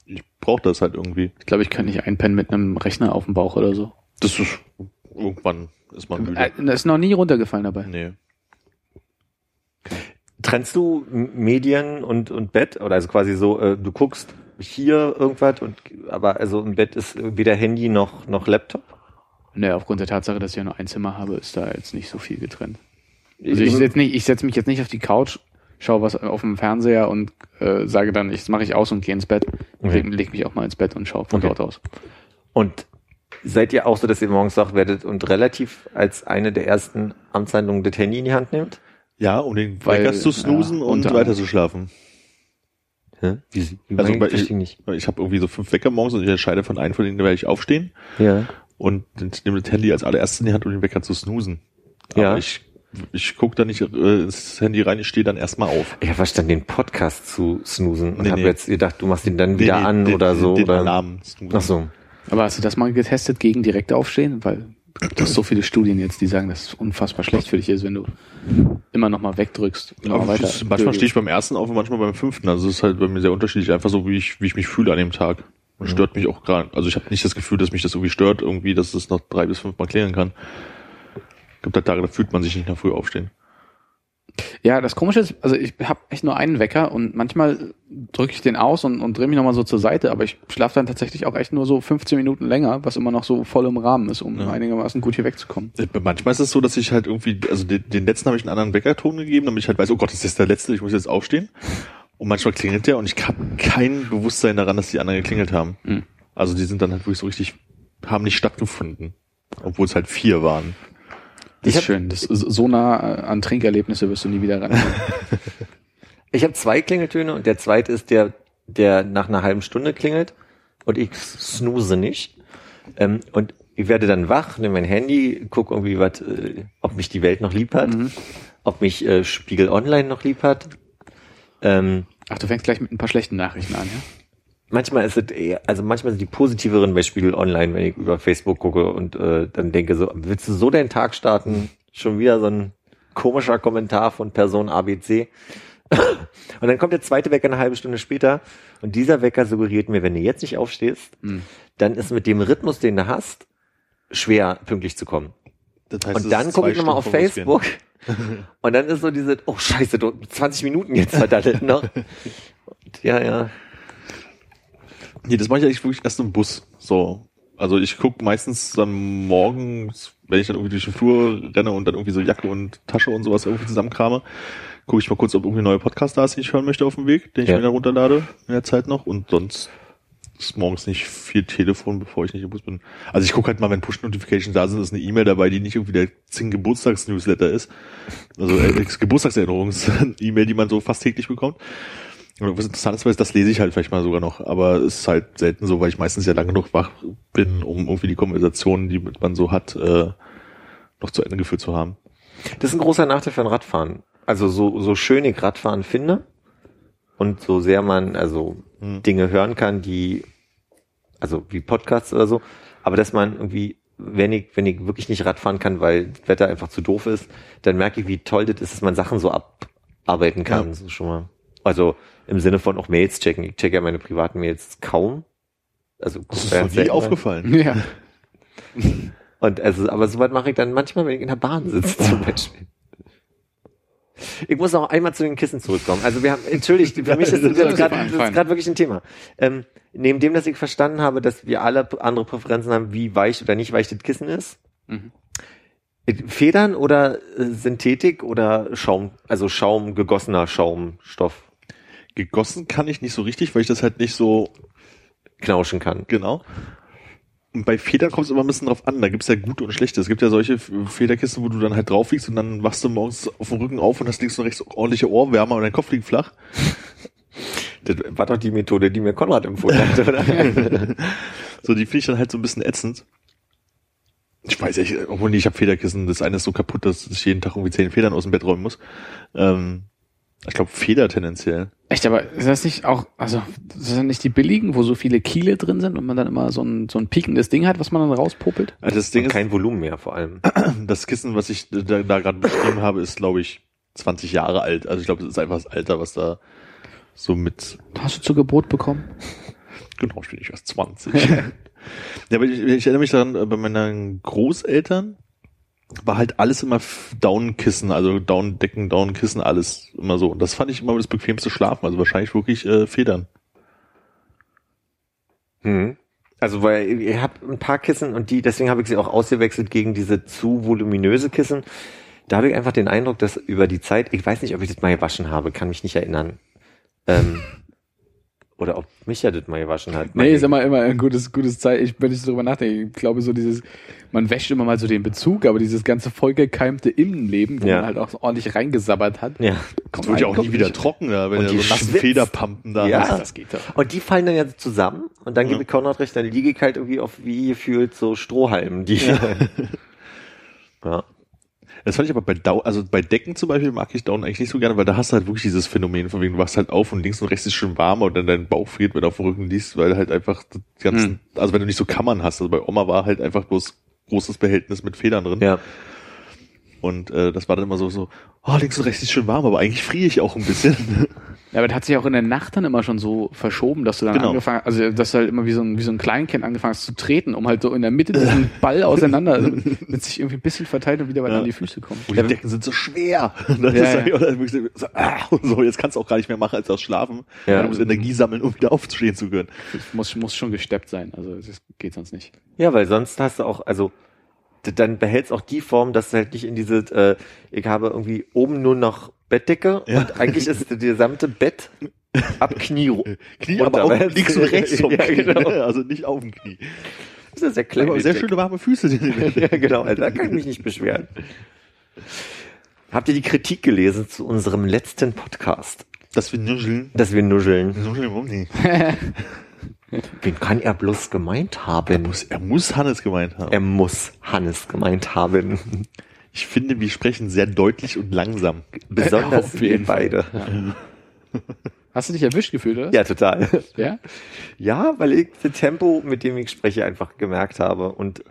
Ich brauche das halt irgendwie. Ich glaube, ich kann nicht einpennen mit einem Rechner auf dem Bauch oder so. Das ist, irgendwann ist man müde. Äh, Das ist noch nie runtergefallen dabei. Nee. Trennst du Medien und, und Bett? Oder also quasi so, äh, du guckst hier irgendwas und aber also im Bett ist weder Handy noch noch Laptop? Ne, aufgrund der Tatsache, dass ich ja nur ein Zimmer habe, ist da jetzt nicht so viel getrennt. Also ich setz nicht, ich setze mich jetzt nicht auf die Couch, schaue was auf dem Fernseher und äh, sage dann, ich- das mache ich aus und gehe ins Bett. Okay. Leg, leg mich auch mal ins Bett und schaue von Okay. dort aus. Und seid ihr auch so, dass ihr morgens wach werdet und relativ als eine der ersten Amtshandlungen das Handy in die Hand nehmt? Ja, um den Weil, Wecker zu snoosen ja, und weiter zu schlafen. Hä? Wie, wie Also ich nicht. Ich habe irgendwie so fünf Wecker morgens und ich entscheide von einem von denen, werde ich aufstehen Ja. Und nehme das Handy als allererstes in die Hand, um den Wecker zu snoosen. Ja. Aber ich, ich gucke da nicht äh, ins Handy rein, ich stehe dann erstmal auf. Ich habe verstanden, den Podcast zu snoosen und Nee, habe nee. jetzt gedacht, du machst ihn dann wieder Nee, an den, oder so. Den oder? Alarm snoosen. Ach so. Aber hast du das mal getestet gegen direkt aufstehen? Weil du hast so viele Studien jetzt, die sagen, dass es unfassbar schlecht für dich ist, wenn du immer noch mal wegdrückst. Immer weiter. das- manchmal stehe ich beim ersten auf und manchmal beim fünften. Also es ist halt bei mir sehr unterschiedlich, einfach so, wie ich, wie ich mich fühle an dem Tag. Und stört mich auch gerade. Also ich habe nicht das Gefühl, dass mich das irgendwie stört, irgendwie, dass es noch drei bis fünf Mal klären kann. Gibt halt Tage, da fühlt man sich nicht nach früh aufstehen. Ja, das Komische ist, also ich habe echt nur einen Wecker und manchmal drücke ich den aus und, und drehe mich nochmal so zur Seite, aber ich schlafe dann tatsächlich auch echt nur so 15 Minuten länger, was immer noch so voll im Rahmen ist, um Ja. einigermaßen gut hier wegzukommen. Äh, Manchmal ist es so, dass ich halt irgendwie, also den, den letzten habe ich einen anderen Weckerton gegeben, damit ich halt weiß, oh Gott, das ist jetzt der letzte, ich muss jetzt aufstehen. Und manchmal klingelt der und ich habe kein Bewusstsein daran, dass die anderen geklingelt haben. Mhm. Also die sind dann halt wirklich so richtig, haben nicht stattgefunden. Obwohl es halt vier waren. Das Ich ist schön. Das, so nah an Trinkerlebnisse wirst du nie wieder ran. Ich habe zwei Klingeltöne und der zweite ist der, der nach einer halben Stunde klingelt und ich snooze nicht. Ähm, und ich werde dann wach, nehme mein Handy, gucke irgendwie, was, äh, ob mich die Welt noch lieb hat, ob mich äh, Spiegel Online noch lieb hat. Ähm, Ach, du fängst gleich mit ein paar schlechten Nachrichten an, ja? manchmal ist es eher, also manchmal sind die positiveren bei Spiegel Online, wenn ich über Facebook gucke und äh, dann denke so, willst du so deinen Tag starten? Schon wieder so ein komischer Kommentar von Person ABC. und dann kommt der zweite Wecker eine halbe Stunde später und dieser Wecker suggeriert mir, wenn du jetzt nicht aufstehst, Hm. dann ist mit dem Rhythmus, den du hast, schwer pünktlich zu kommen. Das heißt, Und dann gucke ich nochmal auf. Facebook und dann ist so diese, oh scheiße, du, 20 Minuten jetzt verdattelt noch. Und ja, ja. Nee, das mache ich eigentlich wirklich erst im Bus. So. Also ich gucke meistens dann morgens, wenn ich dann irgendwie durch den Flur renne und dann irgendwie so Jacke und Tasche und sowas irgendwie zusammenkrame, gucke ich mal kurz, ob irgendwie ein neuer Podcast da ist, den ich hören möchte auf dem Weg, den ich Ja. mir dann runterlade in der Zeit noch. Und sonst ist morgens nicht viel Telefon, bevor ich nicht im Bus bin. Also ich gucke halt mal, wenn Push-Notifications da sind, ist eine E-Mail dabei, die nicht irgendwie der Zing Geburtstags-Newsletter ist. Also äh, Geburtstagserinnerungs-E-Mail, die man so fast täglich bekommt. Und was interessant ist, das lese ich halt vielleicht mal sogar noch, aber es ist halt selten so, weil ich meistens ja lange genug wach bin, um irgendwie die Konversationen, die man so hat, äh, noch zu Ende geführt zu haben. Das ist ein großer Nachteil für ein Radfahren. Also so, so schön ich Radfahren finde und so sehr man also Hm. Dinge hören kann, die, also wie Podcasts oder so, aber dass man irgendwie, wenn ich, wenn ich wirklich nicht Radfahren kann, weil das Wetter einfach zu doof ist, dann merke ich, wie toll das ist, dass man Sachen so abarbeiten kann. Ja. So schon mal. Also im Sinne von auch Mails checken. Ich checke ja meine privaten Mails kaum. Also Das ist noch nie selten. aufgefallen. Ja. Und also, aber soweit mache ich dann manchmal, wenn ich in der Bahn sitze zum Beispiel. Ich muss noch einmal zu den Kissen zurückkommen. Also wir haben, entschuldigt, für mich ist das Das gerade wirklich ein Thema. Ähm, neben dem, dass ich verstanden habe, dass wir alle andere Präferenzen haben, wie weich oder nicht weich das Kissen ist. Mhm. Federn oder äh, Synthetik oder Schaum, also Schaum, gegossener Schaumstoff Gegossen kann ich nicht so richtig, weil ich das halt nicht so knauschen kann. Genau. Bei Federn kommt es immer ein bisschen drauf an. Da gibt's ja gute und schlechte. Es gibt ja solche Federkisten, wo du dann halt drauf liegst und dann wachst du morgens auf dem Rücken auf und hast links und rechts ordentliche Ohrwärmer und dein Kopf liegt flach. Das war doch die Methode, die mir Konrad empfohlen hat, oder? So, die finde ich dann halt so ein bisschen ätzend. Ich weiß echt, obwohl ich habe Federkissen. Das eine ist so kaputt, dass ich jeden Tag irgendwie zehn Federn aus dem Bett räumen muss. Ähm, ich glaube Feder tendenziell. Echt, aber ist das nicht auch, also, das sind nicht die billigen, wo so viele Kiele drin sind und man dann immer so ein, so ein piekendes Ding hat, was man dann rauspopelt? Also das Ding Und ist, kein Volumen mehr vor allem. das Kissen, was ich da, da gerade beschrieben habe, ist, glaube ich, 20 Jahre alt. Also ich glaube, das ist einfach das Alter, was da so mit Hast du zu Gebot bekommen? Genau, ich bin ich erst 20. ja, aber ich, ich erinnere mich daran, äh, bei meinen Großeltern war halt alles immer Downkissen, also Downdecken, Downkissen, alles immer so. Und das fand ich immer das bequemste Schlafen, also wahrscheinlich wirklich äh, Federn. Hm. Also weil ihr habt ein paar Kissen und die, deswegen habe ich sie auch ausgewechselt gegen diese zu voluminöse Kissen. Da habe ich einfach den Eindruck, dass über die Zeit, ich weiß nicht, ob ich das mal gewaschen habe, kann mich nicht erinnern. Ähm, oder ob Micha das mal gewaschen hat. Nee, ist immer, immer ein gutes, gutes Zeit. Ich, wenn ich so drüber nachdenke, ich glaube so dieses, man wäscht immer mal so den Bezug, aber dieses ganze vollgekeimte Innenleben, wo Ja. man halt auch ordentlich reingesabbert hat. Ja. Das wird ja auch nie wieder nicht. trocken, da, wenn Und du die so nassen schwitzt. Federpampen da Ja. hast. Das geht doch. Und die fallen dann ja zusammen und dann Ja. gebe ich Konrad recht, dann liege ich halt irgendwie auf wie gefühlt so Strohhalmen, die. Ja. Das fand ich aber bei Dau also bei Decken zum Beispiel mag ich Down eigentlich nicht so gerne, weil da hast du halt wirklich dieses Phänomen, von wegen du wachst halt auf und links und rechts ist schön warm und dann dein Bauch friert, wenn du auf dem Rücken liegst, weil halt einfach die ganzen, also wenn du nicht so Kammern hast, also bei Oma war halt einfach bloß großes Behältnis mit Federn drin ja. Und äh, das war dann immer so, so, oh, links und rechts ist schön warm, aber eigentlich friere ich auch ein bisschen. Ja, aber das hat sich auch in der Nacht dann immer schon so verschoben, dass du dann Genau. angefangen, also dass du halt immer wie so ein, wie so ein Kleinkind angefangen hast zu treten, um halt so in der Mitte diesen Ball auseinander, also mit sich irgendwie ein bisschen verteilt und wieder weiter Ja. an die Füße kommen. Und die Decken sind so schwer. Das Ja, ist ja. halt, so, ah, und so, jetzt kannst du auch gar nicht mehr machen als das Schlafen. Ja. Du musst Energie sammeln, um wieder aufstehen zu können. Das muss, muss schon gesteppt sein, also das geht sonst nicht. Ja, weil sonst hast du auch, also dann behältst auch die Form, dass du halt nicht in diese, äh, ich habe irgendwie oben nur noch Bettdecke Ja. und eigentlich ist das gesamte Bett ab Knie. Knie, runter, aber auch weil- links und rechts vom ja, Knie, genau. also nicht auf dem Knie. Das ist sehr Aber klein. sehr schöne warme Füße. Die ja, genau, also da kann ich mich nicht beschweren. Habt ihr die Kritik gelesen zu unserem letzten Podcast, Dass wir nuscheln. dass wir nuscheln? Nuscheln, warum nicht? Wen kann er bloß gemeint Er haben? muss, er muss Hannes gemeint haben. Er muss Hannes gemeint haben. Ich finde, wir sprechen sehr deutlich und langsam. Besonders wir beide. Hast du dich erwischt gefühlt, oder? Ja, total. Ja? Ja, weil ich das Tempo, mit dem ich spreche, einfach gemerkt habe. Und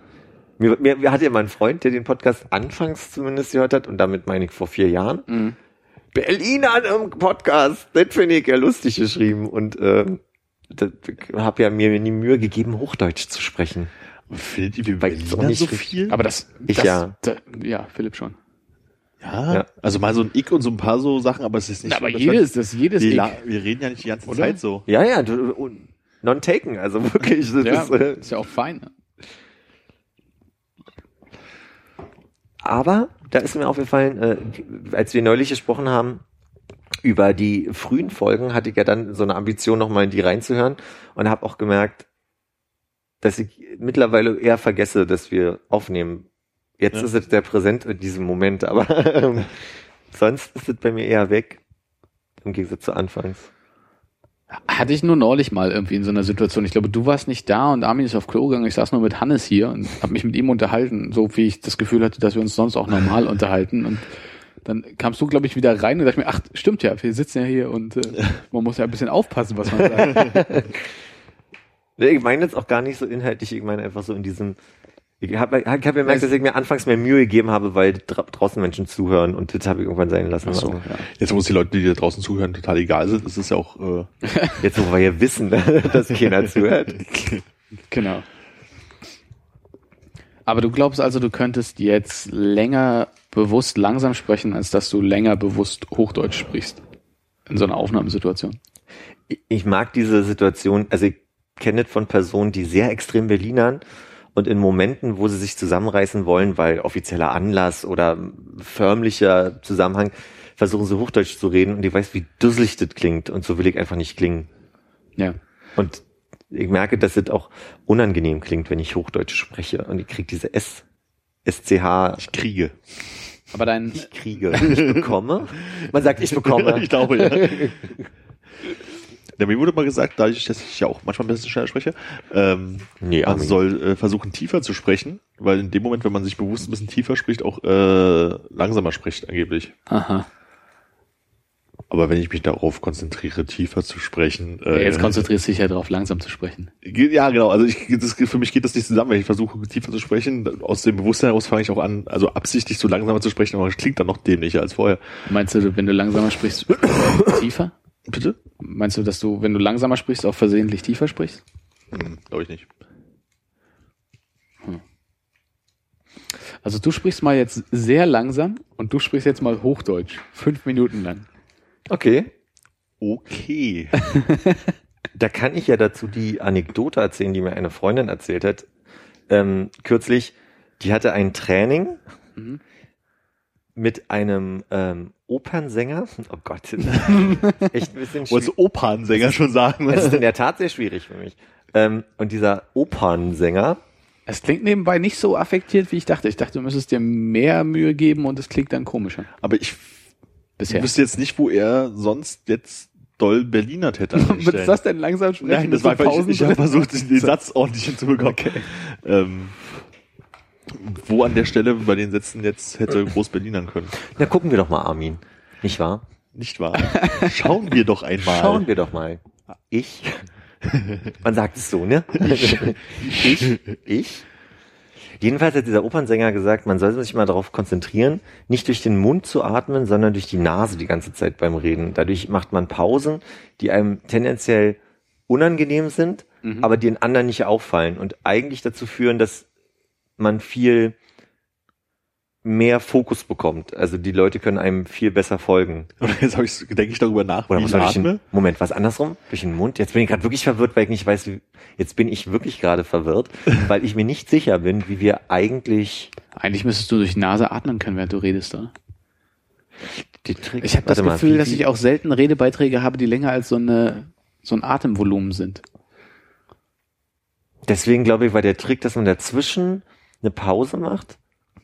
mir, mir, mir hatte ja mein Freund, der den Podcast anfangs zumindest gehört hat, und damit meine ich vor vier Jahren, Mhm. Berliner im Podcast, das finde ich ja lustig geschrieben. Und ähm, habe ja mir die Mühe gegeben, Hochdeutsch zu sprechen. Ich auch Berliner nicht so richtig- viel? Aber das, Ich das, ja. Da, ja, Philipp schon. ja, Ja. also mal so ein Ick und so ein paar so Sachen, aber es ist nicht Na, aber so, jedes, das jedes wir, Ick. wir reden ja nicht die ganze Oder? Zeit so. Ja, ja, und non-taken, also wirklich. Das Ja, ist, äh, ist ja auch fein. Aber da ist mir aufgefallen, äh, als wir neulich gesprochen haben, über die frühen Folgen hatte ich ja dann so eine Ambition, nochmal in die reinzuhören und habe auch gemerkt, dass ich mittlerweile eher vergesse, dass wir aufnehmen. Jetzt Ja. ist es der Präsent in diesem Moment, aber ähm, sonst ist es bei mir eher weg. Im Gegensatz zu Anfangs. Hatte ich nur neulich mal irgendwie in so einer Situation. Ich glaube, du warst nicht da und Armin ist auf Klo gegangen. Ich saß nur mit Hannes hier und habe mich mit ihm unterhalten, so wie ich das Gefühl hatte, dass wir uns sonst auch normal unterhalten. Und dann kamst du, glaube ich, wieder rein und dachte mir, ach, stimmt ja, wir sitzen ja hier und äh, man muss ja ein bisschen aufpassen, was man sagt. Ich meine jetzt auch gar nicht so inhaltlich, ich meine einfach so in diesem. Ich habe ich hab gemerkt, dass ich mir anfangs mehr Mühe gegeben habe, weil dra draußen Menschen zuhören und das habe ich irgendwann sein lassen. Ach so, Also, ja. Jetzt, es die Leute, die da draußen zuhören, total egal sind, ist es ja auch, äh, Jetzt, wo wir ja wissen, dass keiner zuhört. Genau. Aber du glaubst also, du könntest jetzt länger bewusst langsam sprechen, als dass du länger bewusst Hochdeutsch sprichst. In so einer Aufnahmesituation. Ich- mag diese Situation, also ich kenne es von Personen, die sehr extrem Berlinern und in Momenten, wo sie sich zusammenreißen wollen, weil offizieller Anlass oder förmlicher Zusammenhang, versuchen sie Hochdeutsch zu reden und ich weiß, wie dusselig das klingt und so will ich einfach nicht klingen. Ja. Und ich merke, dass es auch unangenehm klingt, wenn ich Hochdeutsch spreche und ich kriege diese S, SCH ich kriege. Aber dein, kriege. Ich bekomme. Man sagt, ich bekomme. ich glaube, ja. Ja, mir wurde mal gesagt, dadurch, dass ich ja auch manchmal ein bisschen schneller spreche, ähm, Nee, man Armin. soll äh, versuchen, tiefer zu sprechen, weil in dem Moment, wenn man sich bewusst ein bisschen tiefer spricht, auch äh, langsamer spricht angeblich. aha. Aber wenn ich mich darauf konzentriere, tiefer zu sprechen, Ja, äh, jetzt konzentrierst du dich ja darauf, langsam zu sprechen. Ja, genau. Also ich, das, für mich geht das nicht zusammen. Wenn ich versuche, tiefer zu sprechen, aus dem Bewusstsein heraus fange ich auch an, also absichtlich so langsamer zu sprechen, aber es klingt dann noch dämlicher als vorher. Meinst du, wenn du langsamer sprichst, tiefer? Bitte? Meinst du, dass du, wenn du langsamer sprichst, auch versehentlich tiefer sprichst? Hm, Glaube ich nicht. Also du sprichst mal jetzt sehr langsam und du sprichst jetzt mal Hochdeutsch. Fünf Minuten lang. Okay. Okay. Da kann ich ja dazu die Anekdote erzählen, die mir eine Freundin erzählt hat. Ähm, kürzlich, die hatte ein Training Mhm. mit einem ähm, Opernsänger. Oh Gott, echt ein bisschen Wolltest schwierig. du Opernsänger schon sagen? Es ist in der Tat sehr schwierig für mich. Ähm, und dieser Opernsänger, Es klingt nebenbei nicht so affektiert, wie ich dachte. Ich dachte, du müsstest dir mehr Mühe geben und es klingt dann komischer. Aber ich Bisher. wüsste jetzt nicht, wo er sonst jetzt doll Berliner hätte. Was ist das denn langsam sprechen? Nein, das war einfach, ich, ich habe versucht, den Satz ordentlich hinzubekommen. Ähm, wo an der Stelle bei den Sätzen jetzt hätte groß Berlinern können. na gucken wir doch mal, Armin. Nicht wahr? Nicht wahr? Schauen wir doch einmal. Schauen wir doch mal. Ich? Man sagt es so, ne? Ich? Ich? Jedenfalls hat dieser Opernsänger gesagt, man soll sich mal darauf konzentrieren, nicht durch den Mund zu atmen, sondern durch die Nase die ganze Zeit beim Reden. Dadurch macht man Pausen, die einem tendenziell unangenehm sind, aber die den anderen nicht auffallen und eigentlich dazu führen, dass man viel mehr Fokus bekommt. Also die Leute können einem viel besser folgen. Und jetzt habe ich, denke ich darüber nach, Oder wie was ich atme. denn? Moment, was andersrum? Durch den Mund? Jetzt bin ich gerade wirklich verwirrt, weil ich nicht weiß, wie, jetzt bin ich wirklich gerade verwirrt, weil ich mir nicht sicher bin, wie wir eigentlich Eigentlich müsstest du durch die Nase atmen können, während du redest, oder? die Trick. Ich habe das mal, Gefühl, wie- dass ich auch selten Redebeiträge habe, die länger als so eine so ein Atemvolumen sind. Deswegen glaube ich, war der Trick, dass man dazwischen eine Pause macht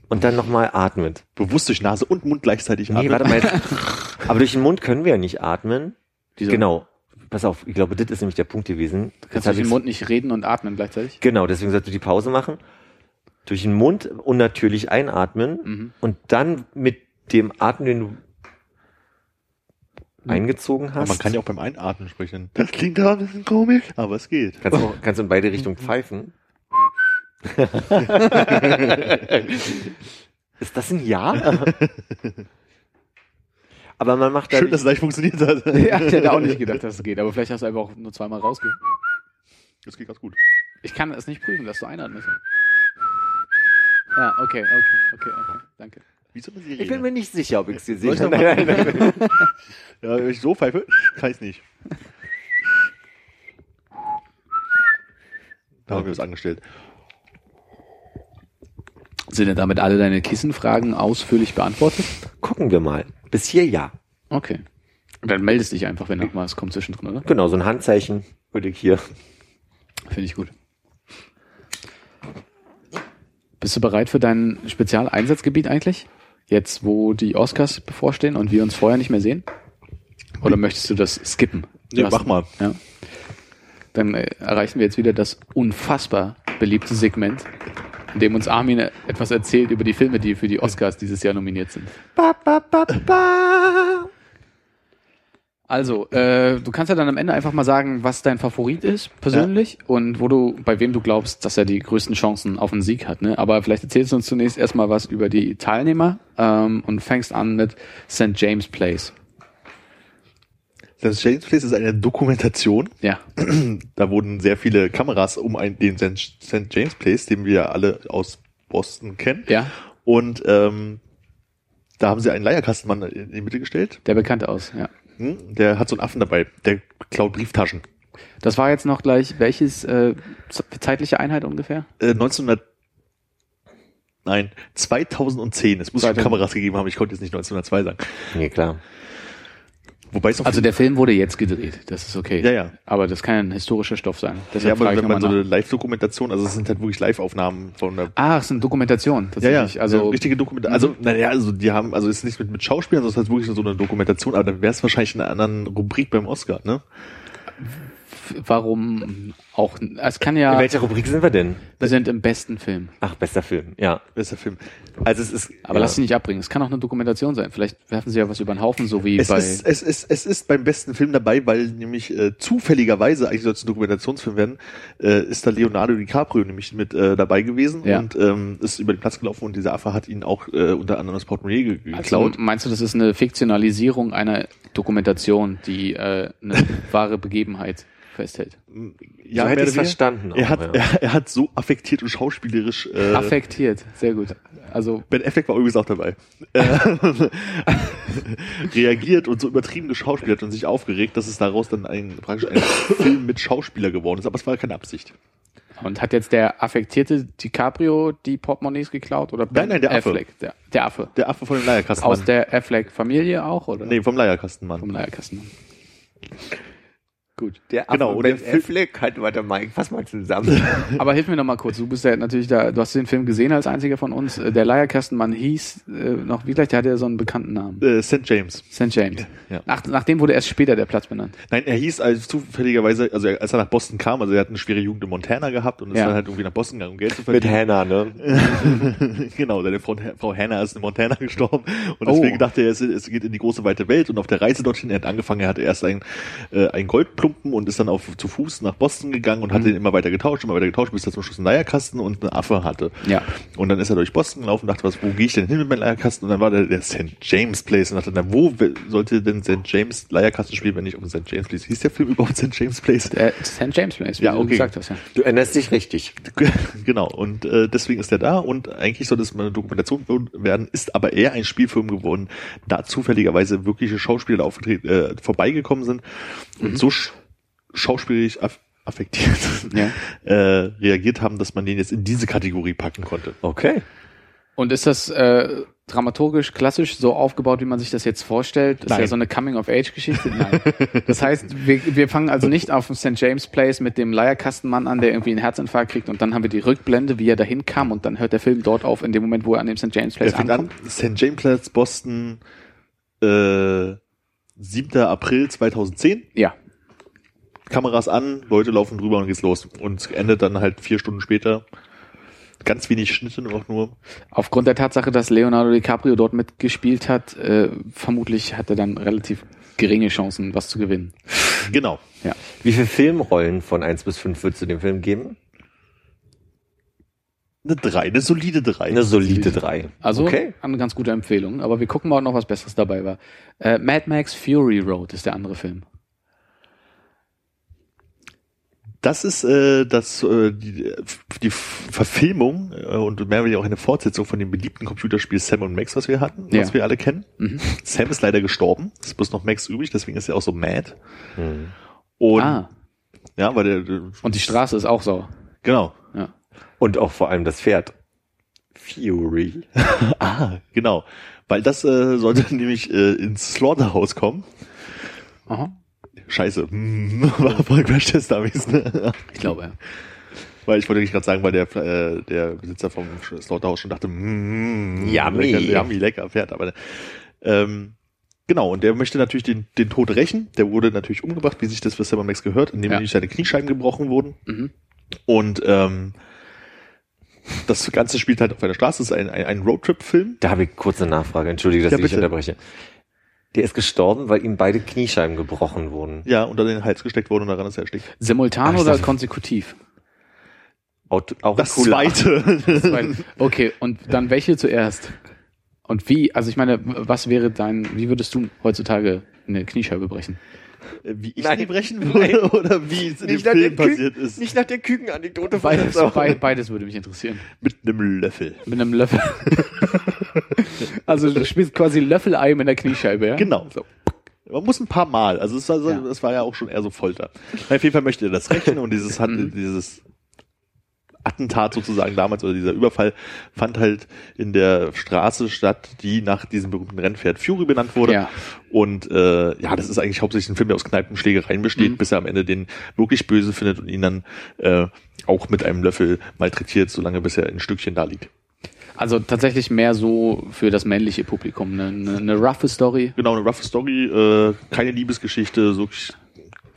und dann nochmal atmet. Bewusst durch Nase und Mund gleichzeitig Nee, atmen. warte mal. Jetzt. Aber durch den Mund können wir ja nicht atmen. Wieso? Genau. Pass auf, ich glaube, das ist nämlich der Punkt gewesen. Du kannst durch den Mund nicht reden und atmen gleichzeitig. Genau, deswegen sollst du die Pause machen. Durch den Mund unnatürlich einatmen Mhm. und dann mit dem Atem, den du eingezogen Aber hast. man kann ja auch beim Einatmen sprechen. Das klingt aber ein bisschen komisch, aber es geht. kannst, auch, kannst du in beide Richtungen pfeifen. Ist das ein Ja? Aber man macht Schön, dass es gleich funktioniert hat. Ja, ich hätte auch nicht gedacht, dass es geht. Aber vielleicht hast du einfach auch nur zweimal rausge... Das geht ganz gut. Ich kann es nicht prüfen, dass du einatmest. Ja, okay, okay, okay, okay. Danke. Wie so eine Sirene. ich bin mir nicht sicher, ob ich es dir Soll sehe. ich noch Nein, nein, nein. ja, wenn ich so pfeife, kann ich nicht. Da haben wir es angestellt. Sind denn damit alle deine Kissenfragen ausführlich beantwortet? Gucken wir mal. Bis hier ja. Okay. Dann meldest dich einfach, wenn noch was kommt zwischendrin, oder? Genau, so ein Handzeichen würde ich hier. Finde ich gut. Bist du bereit für dein Spezialeinsatzgebiet eigentlich? Jetzt, wo die Oscars bevorstehen und wir uns vorher nicht mehr sehen? Oder möchtest du das skippen? Nee, lassen? mach mal. Ja. Dann äh, erreichen wir jetzt wieder das unfassbar beliebte Segment, in dem uns Armin etwas erzählt über die Filme, die für die Oscars dieses Jahr nominiert sind. Ba, ba, ba, ba. Also, äh, du kannst ja dann am Ende einfach mal sagen, was dein Favorit ist, persönlich, und wo du, bei wem du glaubst, dass er die größten Chancen auf einen Sieg hat. Ne? Aber vielleicht erzählst du uns zunächst erstmal was über die Teilnehmer ähm, und fängst an mit St. James Place. Das James Place ist eine Dokumentation. Ja. Da wurden sehr viele Kameras um ein, den St. James Place, den wir alle aus Boston kennen. Ja, Und ähm, da haben sie einen Leierkastenmann in die Mitte gestellt. der bekannte aus, ja. Hm? Der hat so einen Affen dabei. Der klaut Brieftaschen. Das war jetzt noch gleich, welches äh, zeitliche Einheit ungefähr? Äh, 1900 Nein, 2010. Es muss schon 2000. Kameras gegeben haben. Ich konnte jetzt nicht 1902 sagen. Nee, klar. Wobei es Also der Film wurde jetzt gedreht, das ist okay. Ja, ja. Aber das kann ja ein historischer Stoff sein. ja, Deshalb aber frage ich wenn man so eine. Live-Dokumentation, also es sind halt wirklich Live-Aufnahmen von der Ah, es ist eine Dokumentation, Ja, ja, tatsächlich. also eine richtige Dokumentation. Also, naja, also die haben, also es ist nicht mit, mit Schauspielern, sondern es ist halt wirklich so eine Dokumentation, aber dann wäre es wahrscheinlich in einer anderen Rubrik beim Oscar, ne? warum auch, es kann ja, In welcher Rubrik sind wir denn? wir sind im besten Film. Ach, bester Film, ja. Bester Film. Also es ist. Aber ja. lass sie nicht abbringen. Es kann auch eine Dokumentation sein. Vielleicht werfen sie ja was über den Haufen, so wie Es bei. ist, es, ist, es ist beim besten Film dabei, weil nämlich äh, zufälligerweise, eigentlich soll es ein Dokumentationsfilm werden, äh, ist da Leonardo DiCaprio nämlich mit äh, dabei gewesen Ja. und ähm, ist über den Platz gelaufen und dieser Affe hat ihn auch äh, unter anderem das Portemonnaie ge also, geklaut. meinst du, das ist eine Fiktionalisierung einer Dokumentation, die äh, eine wahre Begebenheit festhält? Ja, so hätte ich verstanden. Er auch, hat, ja. er, er hat so affektiert und schauspielerisch äh, Affektiert, sehr gut. Also Ben Affleck war übrigens auch dabei. Äh, reagiert und so übertrieben geschauspielert und sich aufgeregt, dass es daraus dann ein, praktisch ein Film mit Schauspieler geworden ist. Aber es war keine Absicht. und hat jetzt der affektierte DiCaprio die Portemonnaies geklaut oder Nein, nein, der Affe. Affleck, der, der Affe. Der Affe von dem Leierkastenmann. Aus der Affleck-Familie auch oder? nee, vom Leierkastenmann. Vom Leierkasten. Gut. Der Genau, Affe und Ben Affleck, halt warte Mike, fass mal zusammen. Aber hilf mir noch mal kurz. Du bist ja natürlich da, du hast den Film gesehen als einziger von uns. Äh, Der Leierkastenmann hieß äh, noch, wie gleich, der hatte ja so einen bekannten Namen. Äh, St. James. St. James. Ja. Nach, nachdem wurde erst später der Platz benannt. Nein, er hieß als zufälligerweise, also er- als er nach Boston kam, also er hat eine schwere Jugend in Montana gehabt und ist Ja. dann halt irgendwie nach Boston gegangen, um Geld zu Mit verdienen. Hannah, ne? genau, seine Frau, Frau Hannah ist in Montana gestorben und Oh. deswegen dachte er, es, es geht in die große weite Welt und auf der Reise dorthin, er hat angefangen, er hatte erst ein, äh, ein Goldplumpen und ist dann auf zu Fuß nach Boston gegangen und hat den immer weiter getauscht, immer weiter getauscht, bis er zum Schluss einen Leierkasten und einen Affe hatte. Ja. Und dann ist er durch Boston gelaufen und dachte, was, wo gehe ich denn hin mit meinem Leierkasten? Und dann war der, der St. James Place und dachte, na, wo sollte denn St. James Leierkasten spielen, wenn nicht auf dem St. James Place? Hieß der Film überhaupt St. James Place? Der St. James Place, wie Ja, du okay. gesagt hast. Ja. Du erinnerst dich richtig. genau, und äh, deswegen ist er da und eigentlich soll das mal eine Dokumentation werden, ist aber eher ein Spielfilm geworden, da zufälligerweise wirkliche Schauspieler aufgetreten, äh, vorbeigekommen sind und so sch schauspielerisch aff affektiert Ja. äh, reagiert haben, dass man den jetzt in diese Kategorie packen konnte. Okay. Und ist das äh, dramaturgisch klassisch so aufgebaut, wie man sich das jetzt vorstellt? Das ist ja Nein. so eine Coming-of-Age-Geschichte? Nein. Das heißt, wir, wir fangen also nicht auf dem St. James Place mit dem Leierkastenmann an, der irgendwie einen Herzinfarkt kriegt und dann haben wir die Rückblende, wie er dahin kam und dann hört der Film dort auf, in dem Moment, wo er an dem St. James Place Der fängt an, ankommt. St. James Place, Boston, äh, 7. April 2010. Ja. Kameras an, Leute laufen drüber und geht's los. Und endet dann halt vier Stunden später. Ganz wenig Schnitte noch nur. Aufgrund der Tatsache, dass Leonardo DiCaprio dort mitgespielt hat, äh, vermutlich hat er dann relativ geringe Chancen, was zu gewinnen. Genau. Ja. Wie viele Filmrollen von 1 bis 5 würdest du dem Film geben? Eine 3, eine solide 3. Eine solide 3. Also okay. eine ganz gute Empfehlung. Aber wir gucken mal, ob noch was Besseres dabei war. Äh, Mad Max Fury Road ist der andere Film. Das ist äh, das, äh, die, die Verfilmung äh, und mehr oder weniger auch eine Fortsetzung von dem beliebten Computerspiel Sam und Max, was wir hatten, Ja. was wir alle kennen. Mhm. Sam ist leider gestorben. Es ist bloß noch Max übrig, deswegen ist er auch so mad. Hm. Und ah, ja, weil der, der und die Straße ist auch sauer. genau. Und auch vor allem das Pferd. Fury. Ah, genau. Weil das äh, sollte nämlich äh, ins Slaughterhouse kommen. Aha. Scheiße. Hm, War voll Crash Test Dummies, ne? Ich glaube, ja. Weil ich wollte eigentlich gerade sagen, weil der, äh, der Besitzer vom Slaughterhouse schon dachte, mm, Yummy. lecker, yummy, lecker Pferd, aber ähm, genau, und der möchte natürlich den, den Tod rächen. Der wurde natürlich umgebracht, wie sich das für Sam Max gehört, indem Ja. nämlich seine Kniescheiben gebrochen wurden. Mhm. Und ähm, das Ganze spielt halt auf einer Straße, es ist ein, ein, ein Roadtrip-Film. Da habe ich kurze Nachfrage. Entschuldige, dass Ja, ich dich bitte. unterbreche. Der ist gestorben, weil ihm beide Kniescheiben gebrochen wurden. Ja, unter den Hals gesteckt worden und daran ist er erstickt. Simultan Ach, oder dachte- konsekutiv? Auto, auch Das ein cooler- zweite. Okay, und dann welche zuerst? Und wie, also ich meine, was wäre dein, wie würdest du heutzutage eine Kniescheibe brechen? Wie ich Nein. die brechen würde oder wie es in dem Film passiert ist. Nicht nach der Kükenanekdote von Beides, der Sau. be beides würde mich interessieren. Mit einem Löffel. Mit einem Löffel. also du spielst quasi Löffelei mit der Kniescheibe, ja? Genau. So. Man muss ein paar Mal. Also es war, so, Ja. es war ja auch schon eher so Folter. Auf jeden Fall möchte er das rächen und dieses, hat, Mhm. dieses Attentat sozusagen damals oder dieser Überfall fand halt in der Straße statt, die nach diesem berühmten Rennpferd Fury benannt wurde. Ja. Und äh, ja, das ist eigentlich hauptsächlich ein Film, der aus Kneipenschlägereien besteht, Mhm. bis er am Ende den wirklich böse findet und ihn dann äh, auch mit einem Löffel malträtiert, solange bis er in Stückchen da liegt. Also tatsächlich mehr so für das männliche Publikum. Eine, eine, eine roughe Story. Genau, eine roughe Story, äh, keine Liebesgeschichte, so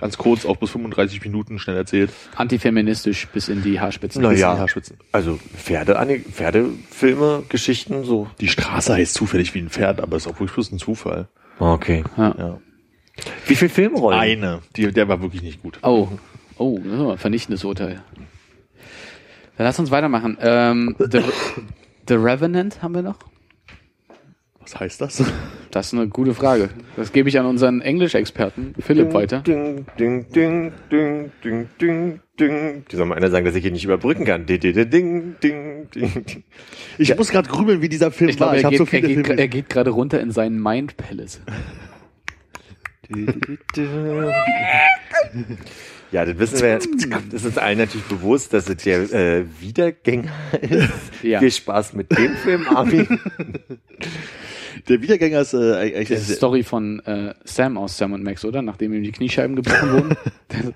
ganz kurz, auch bis 35 Minuten schnell erzählt. Antifeministisch bis in die Haarspitzen. Na Bis in ja. die Haarspitzen. Also Pferde, Pferdefilme, Geschichten, so. Die Straße heißt zufällig wie ein Pferd, aber ist auch wirklich bloß ein Zufall. Okay. Ja. Ja. Wie viel Filmrollen? Eine, die, der war wirklich nicht gut. Oh, oh, vernichtendes Urteil. Dann lass uns weitermachen. Ähm, The, The Revenant haben wir noch? Was heißt das? Das ist eine gute Frage. Das gebe ich an unseren Englischexperten Philipp weiter. Ding, ding, ding, ding, ding, ding, ding. Die soll mal einer sagen, dass ich hier nicht überbrücken kann. Ding, ding, ding, ding, ding. Ich muss gerade grübeln, wie dieser Film Ich glaube, war. Ich er, habe geht, so er, viele geht, Filme. er geht gerade runter in seinen Mind Palace. Ja, das wissen wir. Das ist allen natürlich bewusst, dass es der äh, Wiedergänger ist. Ja. Viel Spaß mit dem Film, Armin. Der Wiedergänger ist äh, eigentlich Das ist die Story von äh, Sam aus Sam und Max, oder? Nachdem ihm die Kniescheiben gebrochen wurden.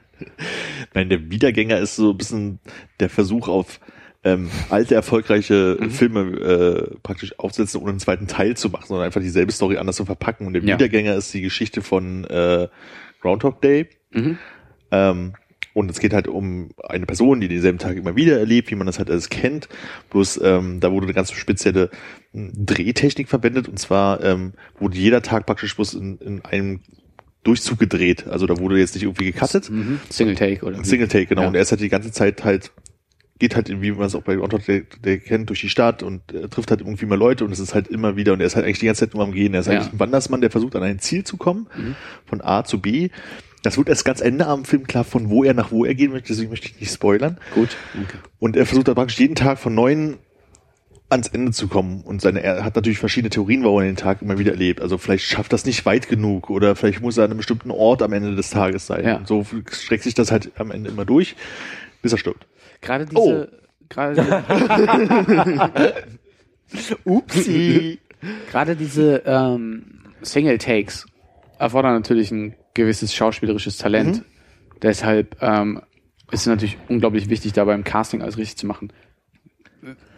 Nein, der Wiedergänger ist so ein bisschen der Versuch auf ähm, alte erfolgreiche Mhm. Filme äh, praktisch aufsetzen, ohne einen zweiten Teil zu machen, sondern einfach dieselbe Story anders zu verpacken. Und der Ja. Wiedergänger ist die Geschichte von äh, Groundhog Day. Mhm. Ähm, und es geht halt um eine Person, die denselben Tag immer wieder erlebt, wie man das halt alles kennt. Bloß ähm, da wurde eine ganz spezielle m, Drehtechnik verwendet und zwar ähm, wurde jeder Tag praktisch bloß in, in einem Durchzug gedreht. Also da wurde jetzt nicht irgendwie gecuttet. Mhm. Single Take, oder? Single Take, genau. Ja. Und er ist halt die ganze Zeit halt, geht halt, wie man es auch bei Groundhog Day, Day kennt, durch die Stadt und äh, trifft halt irgendwie mal Leute und es ist halt immer wieder und er ist halt eigentlich die ganze Zeit nur am Gehen. Er ist Ja. eigentlich ein Wandersmann, der versucht an ein Ziel zu kommen, Mhm. von A zu B. Das wird erst ganz Ende am Film klar, von wo er nach wo er gehen möchte, deswegen möchte ich nicht spoilern. Gut, danke. Und er versucht da praktisch jeden Tag von neuen ans Ende zu kommen. Und seine, er hat natürlich verschiedene Theorien, warum er den Tag immer wieder erlebt. Also vielleicht schafft das nicht weit genug oder vielleicht muss er an einem bestimmten Ort am Ende des Tages sein. Ja. Und so streckt sich das halt am Ende immer durch, bis er stirbt. Gerade diese, Oh. gerade, Upsi. gerade diese ähm, Single Takes erfordern natürlich ein gewisses schauspielerisches Talent. Mhm. Deshalb ähm, ist es natürlich unglaublich wichtig, da beim Casting alles richtig zu machen.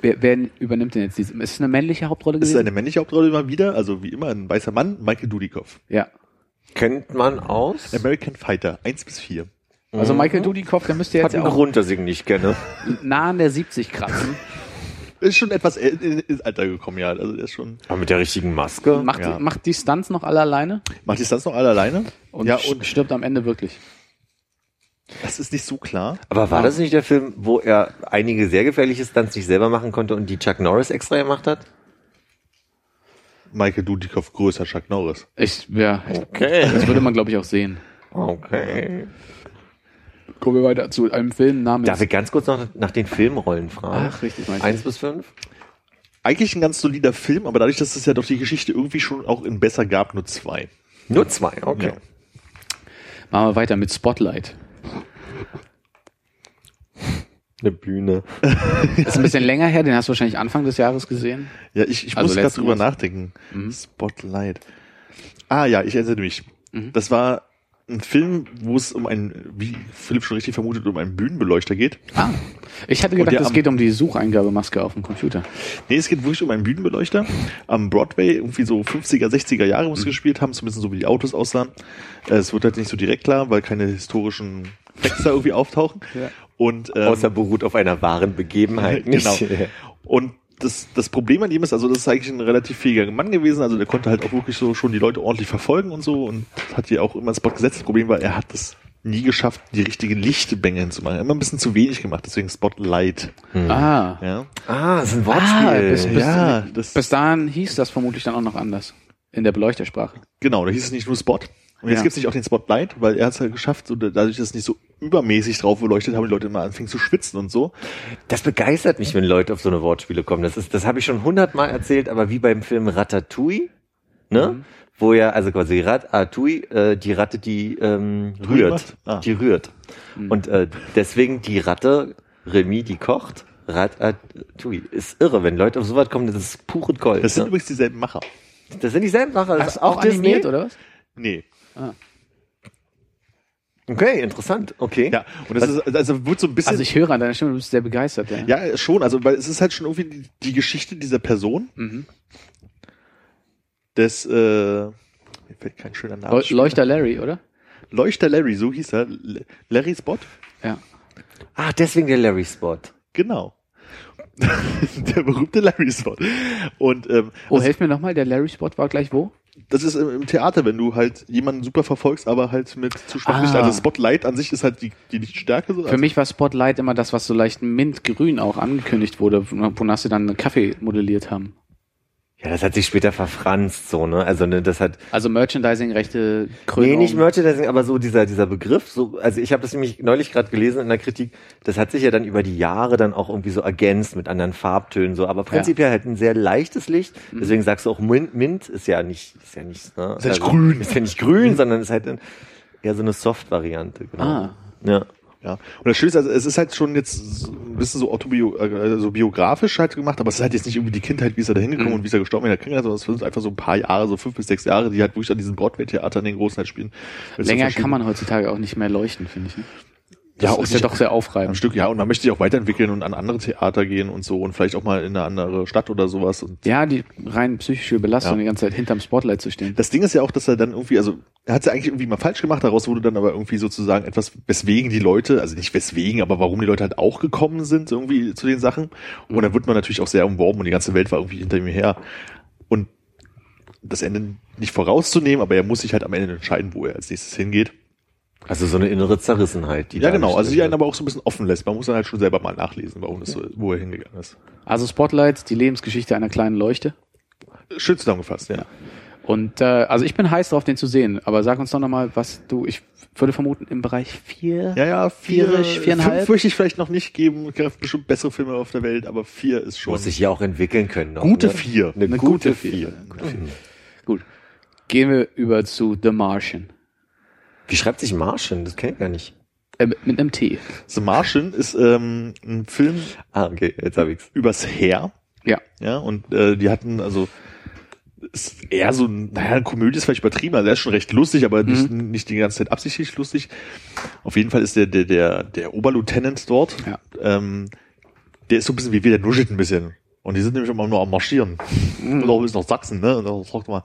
Wer, wer übernimmt denn jetzt diese? Ist es eine männliche Hauptrolle ist gewesen? eine männliche Hauptrolle immer wieder, also wie immer ein weißer Mann, Michael Dudikoff. ja. Kennt man aus? American Fighter, 1 bis 4. Also Michael Dudikoff, der müsste Hat jetzt ja einen auch Grund, dass ich ihn nicht kenne. nah an der 70 kratzen. Ist schon etwas ins Alter gekommen, ja. Also der ist schon. Aber mit der richtigen Maske. Macht, Ja. die, macht die Stunts noch alle alleine Macht die Stunts noch alle alleine? und, ja, und stirbt am Ende wirklich. das ist nicht so klar. Aber war das nicht der Film, wo er einige sehr gefährliche Stunts nicht selber machen konnte und die Chuck Norris extra gemacht hat? Michael Dudikoff größer Chuck Norris. Ich, ja, Okay. das würde man, glaube ich, auch sehen. Okay. Kommen wir weiter zu einem Film namens. Darf ich ganz kurz noch nach den Filmrollen fragen? Ach, richtig. Eins bis fünf? Eigentlich ein ganz solider Film, aber dadurch, dass es ja doch die Geschichte irgendwie schon auch in besser gab, nur zwei. Nur zwei, okay. Ja. Machen wir weiter mit Spotlight. Eine Bühne. Ist ein bisschen länger her, den hast du wahrscheinlich Anfang des Jahres gesehen. Ja, ich, ich Also muss gerade drüber nachdenken. Mhm. Spotlight. Ah ja, ich erinnere mich. Mhm. Das war ein Film, wo es um einen, wie Philipp schon richtig vermutet, um einen Bühnenbeleuchter geht. Ah, ich hatte gedacht, es am- geht um die Sucheingabemaske auf dem Computer. Nee, es geht wirklich um einen Bühnenbeleuchter. Am Broadway, irgendwie so 50er, 60er Jahre muss es gespielt haben, zumindest so wie die Autos aussahen. Äh, Es wird halt nicht so direkt klar, weil keine historischen Facts da irgendwie auftauchen. Ja. Und, ähm, Außer beruht auf einer wahren Begebenheit. Nicht? Genau. Und das, das Problem an ihm ist, also das ist eigentlich ein relativ fähiger Mann gewesen, also der konnte halt auch wirklich so schon die Leute ordentlich verfolgen und so und hat hier auch immer das Spot gesetzt. Das Problem war, er hat es nie geschafft, die richtige Lichtbänge hinzumachen. Immer ein bisschen zu wenig gemacht, deswegen Spotlight. Ah. Ja, Ah, das ist ein Ah, Wortspiel. bis, bis, Ja, das- bis dahin hieß das vermutlich dann auch noch anders. In der Beleuchtersprache. genau, da hieß es nicht nur Spot. Und jetzt Ja. gibt's nicht auch den Spotlight, weil er hat es halt geschafft, so, dadurch, dass es nicht so übermäßig drauf beleuchtet haben, die Leute immer anfingen zu schwitzen und so. Das begeistert mich, wenn Leute auf so eine Wortspiele kommen. Das ist, das habe ich schon hundertmal erzählt, aber wie beim Film Ratatouille, ne? Wo ja, also quasi Ratatouille, äh, die Ratte, die ähm, rührt. Ah. Die rührt. Und äh, deswegen die Ratte, Remy, die kocht. Ratatouille. Ist irre, wenn Leute auf sowas kommen, das ist pure Gold. Das sind ne? übrigens dieselben Macher. das sind dieselben Macher. Das Hast ist du auch animiert, Disney? oder was? Nee. Okay, interessant. Okay. Ja, und das ist, also wird so ein bisschen. Also ich höre an deiner Stimme, du bist sehr begeistert. Ja. Ja, schon, also weil es ist halt schon irgendwie die, die Geschichte dieser Person, Mhm. des, äh, mir fällt kein schöner Name. Leu- Leuchter Larry, oder? Leuchter Larry, so hieß er. Larry Spot? Ja. Ah, deswegen der Larry Spot. Genau. der berühmte Larry Spot. Und ähm, Oh, das, helf mir nochmal, der Larry Spot war gleich wo? Das ist im, Theater, wenn du halt jemanden super verfogst, aber halt mit zu schwach Licht. Ah. Also Spotlight an sich ist halt die, die Lichtstärke. So. Für also, mich war Spotlight immer das, was so leicht mintgrün auch angekündigt wurde, wonach sie dann einen Kaffee modelliert haben. Ja, das hat sich später verfranst, so, ne? Also, ne, das hat, Also Merchandising-Rechte, Krönung. Nee, nicht Merchandising, aber so dieser, dieser Begriff, so, also ich habe das nämlich neulich gerade gelesen in der Kritik, das hat sich ja dann über die Jahre dann auch irgendwie so ergänzt mit anderen Farbtönen, so, aber prinzipiell halt ein sehr leichtes Licht, deswegen sagst du auch Mint, Mint ist ja nicht, ist ja nicht, ne? Ist ja nicht grün. Ist ja nicht grün, sondern ist halt ein, eher so eine Soft-Variante, genau. Ah. Ja. Ja. Und das Schöne ist, also es ist halt schon jetzt ein bisschen so autobio, äh, so biografisch halt gemacht, aber es ist halt jetzt nicht irgendwie die Kindheit, wie ist er da hingekommen Mhm. und wie ist er gestorben in der Kindheit, sondern es sind einfach so ein paar Jahre, so fünf bis sechs Jahre, die halt wirklich an diesen Broadway-Theatern den großen halt spielen. Länger kann man heutzutage auch nicht mehr leuchten, finde ich. Ne? Ja, ist ja doch sehr aufreibend. Stück, ja, und man möchte sich auch weiterentwickeln und an andere Theater gehen und so und vielleicht auch mal in eine andere Stadt oder sowas. Und Ja, die rein psychische Belastung, Ja. die ganze Zeit hinterm Spotlight zu stehen. das Ding ist ja auch, dass er dann irgendwie, also er hat es ja eigentlich irgendwie mal falsch gemacht, daraus wurde dann aber irgendwie sozusagen etwas, weswegen die Leute, also nicht weswegen, aber warum die Leute halt auch gekommen sind irgendwie zu den Sachen. Und dann wird man natürlich auch sehr umworben und die ganze Welt war irgendwie hinter ihm her. Und das Ende nicht vorauszunehmen, aber er muss sich halt am Ende entscheiden, wo er als nächstes hingeht. Also so eine innere Zerrissenheit, die Ja, genau. Also die einen aber auch so ein bisschen offen lässt. Man muss dann halt schon selber mal nachlesen, warum das so, wo er hingegangen ist. Also Spotlight, die Lebensgeschichte einer kleinen Leuchte. Schön zusammengefasst, ja. Und äh, also ich bin heiß drauf, den zu sehen. Aber sag uns doch nochmal, was du, ich würde vermuten, im Bereich vier. Ja, ja, vier, Vierisch, viereinhalb? fünf möchte ich vielleicht noch nicht geben. Es gibt bestimmt bessere Filme auf der Welt, aber vier ist schon Muss sich ja auch entwickeln können. Noch, gute ne? vier. Eine, Eine gute, gute vier. Gut. Gehen wir über zu The Martian. Wie schreibt sich Martian? Das kenn ich gar nicht. Äh, mit einem T. The Martian ist ähm, ein Film Ah, okay, jetzt hab ich's. übers Heer. Ja. Ja, und äh, die hatten also ist eher so, ein- naja, eine Komödie ist vielleicht übertrieben, also er ist schon recht lustig, aber nicht, nicht die ganze Zeit absichtlich lustig. Auf jeden Fall ist der, der, der, der Oberlieutenant dort, Ja. ähm, der ist so ein bisschen wie wir, der nuschelt ein bisschen. Und die sind nämlich immer nur am Marschieren. Oder auch bis nach Sachsen, ne? Und dann sagt man,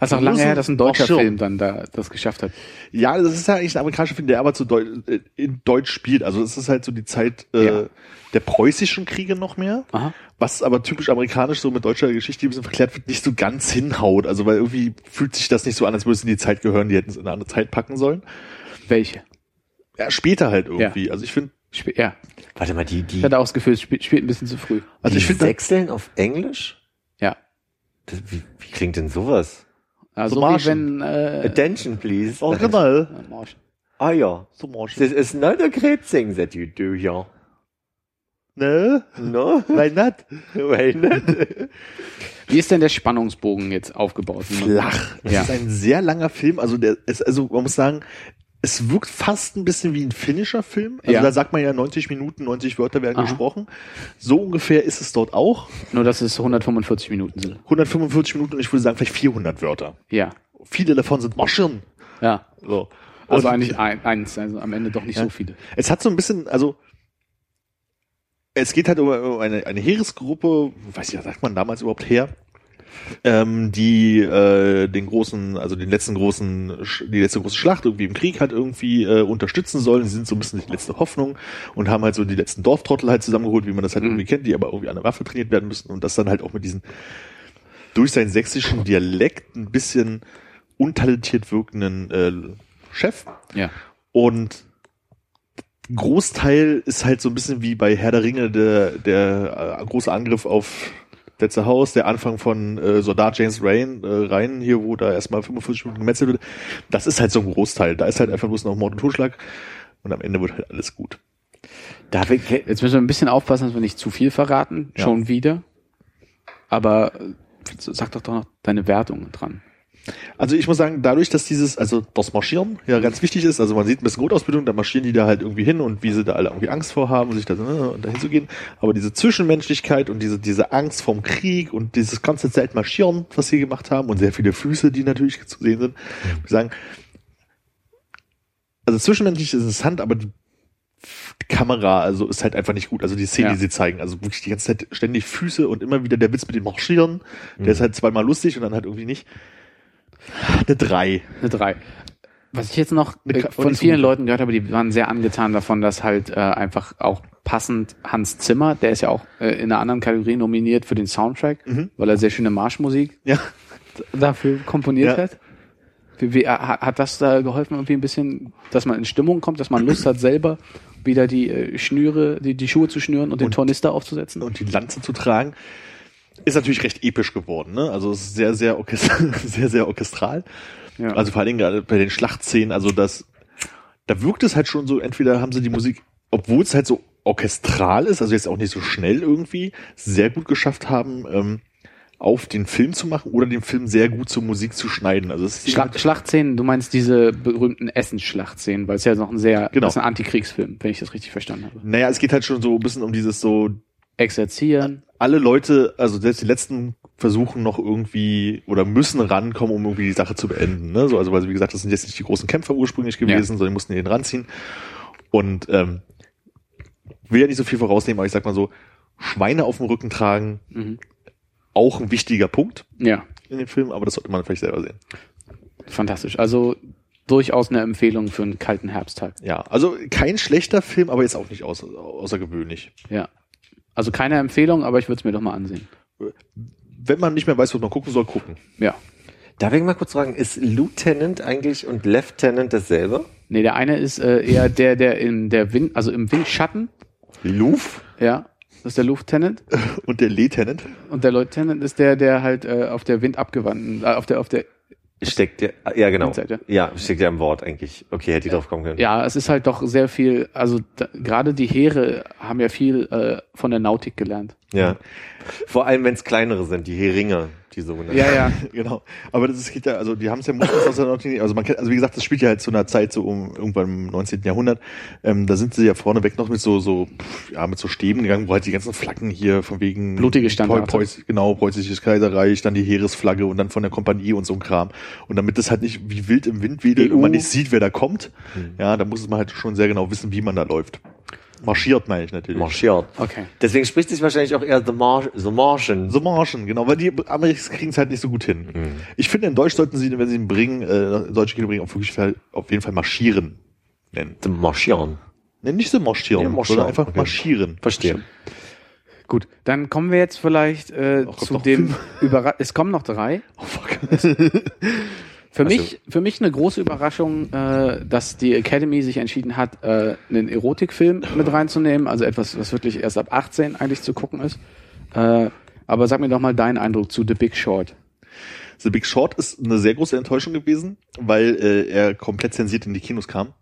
Also auch lange her, dass ein deutscher. Film dann da das geschafft hat. Ja, das ist ja eigentlich ein amerikanischer Film, der aber zu Deu äh, in Deutsch spielt. Also es ist halt so die Zeit äh, Ja. der preußischen Kriege noch mehr. Aha. Was aber typisch amerikanisch so mit deutscher Geschichte, die ein bisschen verklärt wird, nicht so ganz hinhaut. Also weil irgendwie fühlt sich das nicht so an, als würde es in die Zeit gehören, die hätten es in eine andere Zeit packen sollen. Welche? Ja, später halt irgendwie. Also ich finde, Sp ja. Warte mal, die, die, Ich hatte auch das Gefühl, es spielt, spielt ein bisschen zu früh. also die ich finde, Sechseln auf Englisch? Ja. Das, wie, wie klingt denn sowas? Also So wie wenn äh, Attention, please. original. äh, Martian. Ah ja. So Marsch. This is not a great thing that you do here. Ne? No? Why not? Why not? Wie ist denn der Spannungsbogen jetzt aufgebaut? Flach. Es Ja. ist ein sehr langer Film. Also der ist, also man muss sagen, es wirkt fast ein bisschen wie ein finnischer Film. Also Ja. da sagt man ja 90 Minuten, 90 Wörter werden Aha. gesprochen. So ungefähr ist es dort auch. Nur, dass es 145 Minuten sind. 145 Minuten und ich würde sagen vielleicht 400 Wörter. Ja. Viele davon sind Maschen. Ja. So. Also Und- eigentlich ein, eins, also am Ende doch nicht Ja. so viele. Es hat so ein bisschen, also es geht halt um eine, eine Heeresgruppe, weiß ich, was sagt man damals überhaupt her, ähm, die äh, den großen, also den letzten großen, die letzte große Schlacht irgendwie im Krieg halt irgendwie äh, unterstützen sollen. Sie sind so ein bisschen die letzte Hoffnung und haben halt so die letzten Dorftrottel halt zusammengeholt, wie man das halt Mhm. irgendwie kennt, die aber irgendwie an der Waffe trainiert werden müssen und das dann halt auch mit diesen durch seinen sächsischen Dialekt ein bisschen untalentiert wirkenden äh, Chef. Ja. Und Großteil ist halt so ein bisschen wie bei Herr der Ringe der, der äh, große Angriff auf letzte Haus, der Anfang von äh, Soldat James Rain, äh, rein hier, wo da erstmal 45 Minuten gemetzelt wird. Das ist halt so ein Großteil. Da ist halt einfach bloß noch Mord und Totschlag und am Ende wird halt alles gut. Darf ich, Jetzt müssen wir ein bisschen aufpassen, dass wir nicht zu viel verraten. Ja. Schon wieder. Aber äh, sag doch doch noch deine Wertung dran. Also ich muss sagen, dadurch, dass dieses, also das Marschieren ja ganz wichtig ist, also man sieht ein bisschen Grundausbildung, da marschieren die da halt irgendwie hin und wie sie da alle irgendwie Angst vor haben, sich da, äh, dahin zu gehen. Aber diese Zwischenmenschlichkeit und diese, diese Angst vorm Krieg und dieses ganze Zeit marschieren, was sie gemacht haben und sehr viele Füße, die natürlich zu sehen sind, muss ich sagen, also zwischenmenschlich ist es interessant, aber die Kamera, also ist halt einfach nicht gut. Also die Szene, Ja. die sie zeigen, also wirklich die ganze Zeit ständig Füße und immer wieder der Witz mit dem Marschieren, der ist halt zweimal lustig und dann halt irgendwie nicht. Eine drei. Eine drei. Was ich jetzt noch äh, von vielen. Leuten gehört habe, die waren sehr angetan davon, dass halt äh, einfach auch passend Hans Zimmer, der ist ja auch äh, in einer anderen Kategorie nominiert für den Soundtrack, Mhm. weil er sehr schöne Marschmusik Ja. dafür komponiert Ja. hat. Wie, wie, hat das da geholfen, irgendwie ein bisschen, dass man in Stimmung kommt, dass man Lust hat, selber wieder die äh, Schnüre, die, die Schuhe zu schnüren und den Und- Tornister aufzusetzen? und die Lanze zu tragen, ist natürlich recht episch geworden. Ne? Also es ist sehr, sehr, orchest sehr, sehr orchestral. Ja. Also vor allen Dingen gerade bei den Schlachtszenen, also das, da wirkt es halt schon so, entweder haben sie die Musik, obwohl es halt so orchestral ist, also jetzt auch nicht so schnell irgendwie, sehr gut geschafft haben, ähm, auf den Film zu machen oder den Film sehr gut zur Musik zu schneiden. Also es ist Schla Schlachtszenen, du meinst diese berühmten Essensschlachtszenen, weil es ja noch ein sehr, Genau. ist ein Antikriegsfilm, wenn ich das richtig verstanden habe. naja, es geht halt schon so ein bisschen um dieses so, Exerzieren. Alle Leute, also selbst die letzten versuchen noch irgendwie oder müssen rankommen, um irgendwie die Sache zu beenden. Ne? So, also weil wie gesagt, das sind jetzt nicht die großen Kämpfer ursprünglich gewesen, sondern die mussten den ranziehen. Und ähm, will ja nicht so viel vorausnehmen, aber ich sag mal so, Schweine auf dem Rücken tragen, Mhm. auch ein wichtiger Punkt Ja, in dem Film, aber das sollte man vielleicht selber sehen. fantastisch. Also durchaus eine Empfehlung für einen kalten Herbsttag. Ja, also kein schlechter Film, aber jetzt auch nicht außer, außergewöhnlich. Ja. Also keine Empfehlung, aber ich würde es mir doch mal ansehen. Wenn man nicht mehr weiß, was man gucken soll, gucken. Ja. darf ich mal kurz fragen, ist Lieutenant eigentlich und Lieutenant dasselbe? Nee, der eine ist äh, eher der, der in der Wind, also im Windschatten, Luf ja, das ist der Lieutenant. und der Lieutenant. Und der Lieutenant ist der, der halt äh, auf der windabgewandten, äh, auf der, auf der, Steckt ja, ja genau. Seite. Ja, steckt ja im Wort eigentlich. Okay, hätte ich drauf kommen können. ja, es ist halt doch sehr viel, also da, gerade die Heere haben ja viel äh, von der Nautik gelernt. Ja. Vor allem, wenn es kleinere sind, die Heringe, die sogenannten. Ja, ja. Genau. Aber das geht ja, also die haben es ja meistens aus der 19. Also man kennt, also wie gesagt, das spielt ja halt zu einer Zeit so um irgendwann im 19. Jahrhundert. Ähm, da sind sie ja vorneweg noch mit so, so, pff, ja, mit so Stäben gegangen, wo halt die ganzen Flaggen hier von wegen Blutige Standarte. Preu- Preuß, genau, preußisches Kaiserreich, dann die Heeresflagge und dann von der Kompanie und so ein Kram. Und damit das halt nicht wie wild im Wind wedelt EU. und man nicht sieht, wer da kommt, ja, da muss man halt schon sehr genau wissen, wie man da läuft. Marschiert, meine ich natürlich. Marschiert. Okay. Deswegen spricht sich wahrscheinlich auch eher The, Mar The Martian. So Marschen, genau, weil die Amis kriegen es halt nicht so gut hin. Ich finde, in Deutsch sollten sie, wenn sie ihn bringen, äh, deutsche Kino bringen, auf, wirklich auf jeden Fall marschieren nennen. The Martian. Ne, nicht so marschieren, marschieren, sondern einfach okay. marschieren. Verstehe. Gut, dann kommen wir jetzt vielleicht äh, zu dem Überra Es kommen noch drei. Oh fuck. Für Also- mich, für mich eine große Überraschung, äh, dass die Academy sich entschieden hat, äh, einen Erotikfilm mit reinzunehmen, also etwas, was wirklich erst ab 18 eigentlich zu gucken ist. Äh, aber sag mir doch mal deinen Eindruck zu The Big Short. The Big Short ist eine sehr große Enttäuschung gewesen, weil äh, er komplett zensiert in die Kinos kam.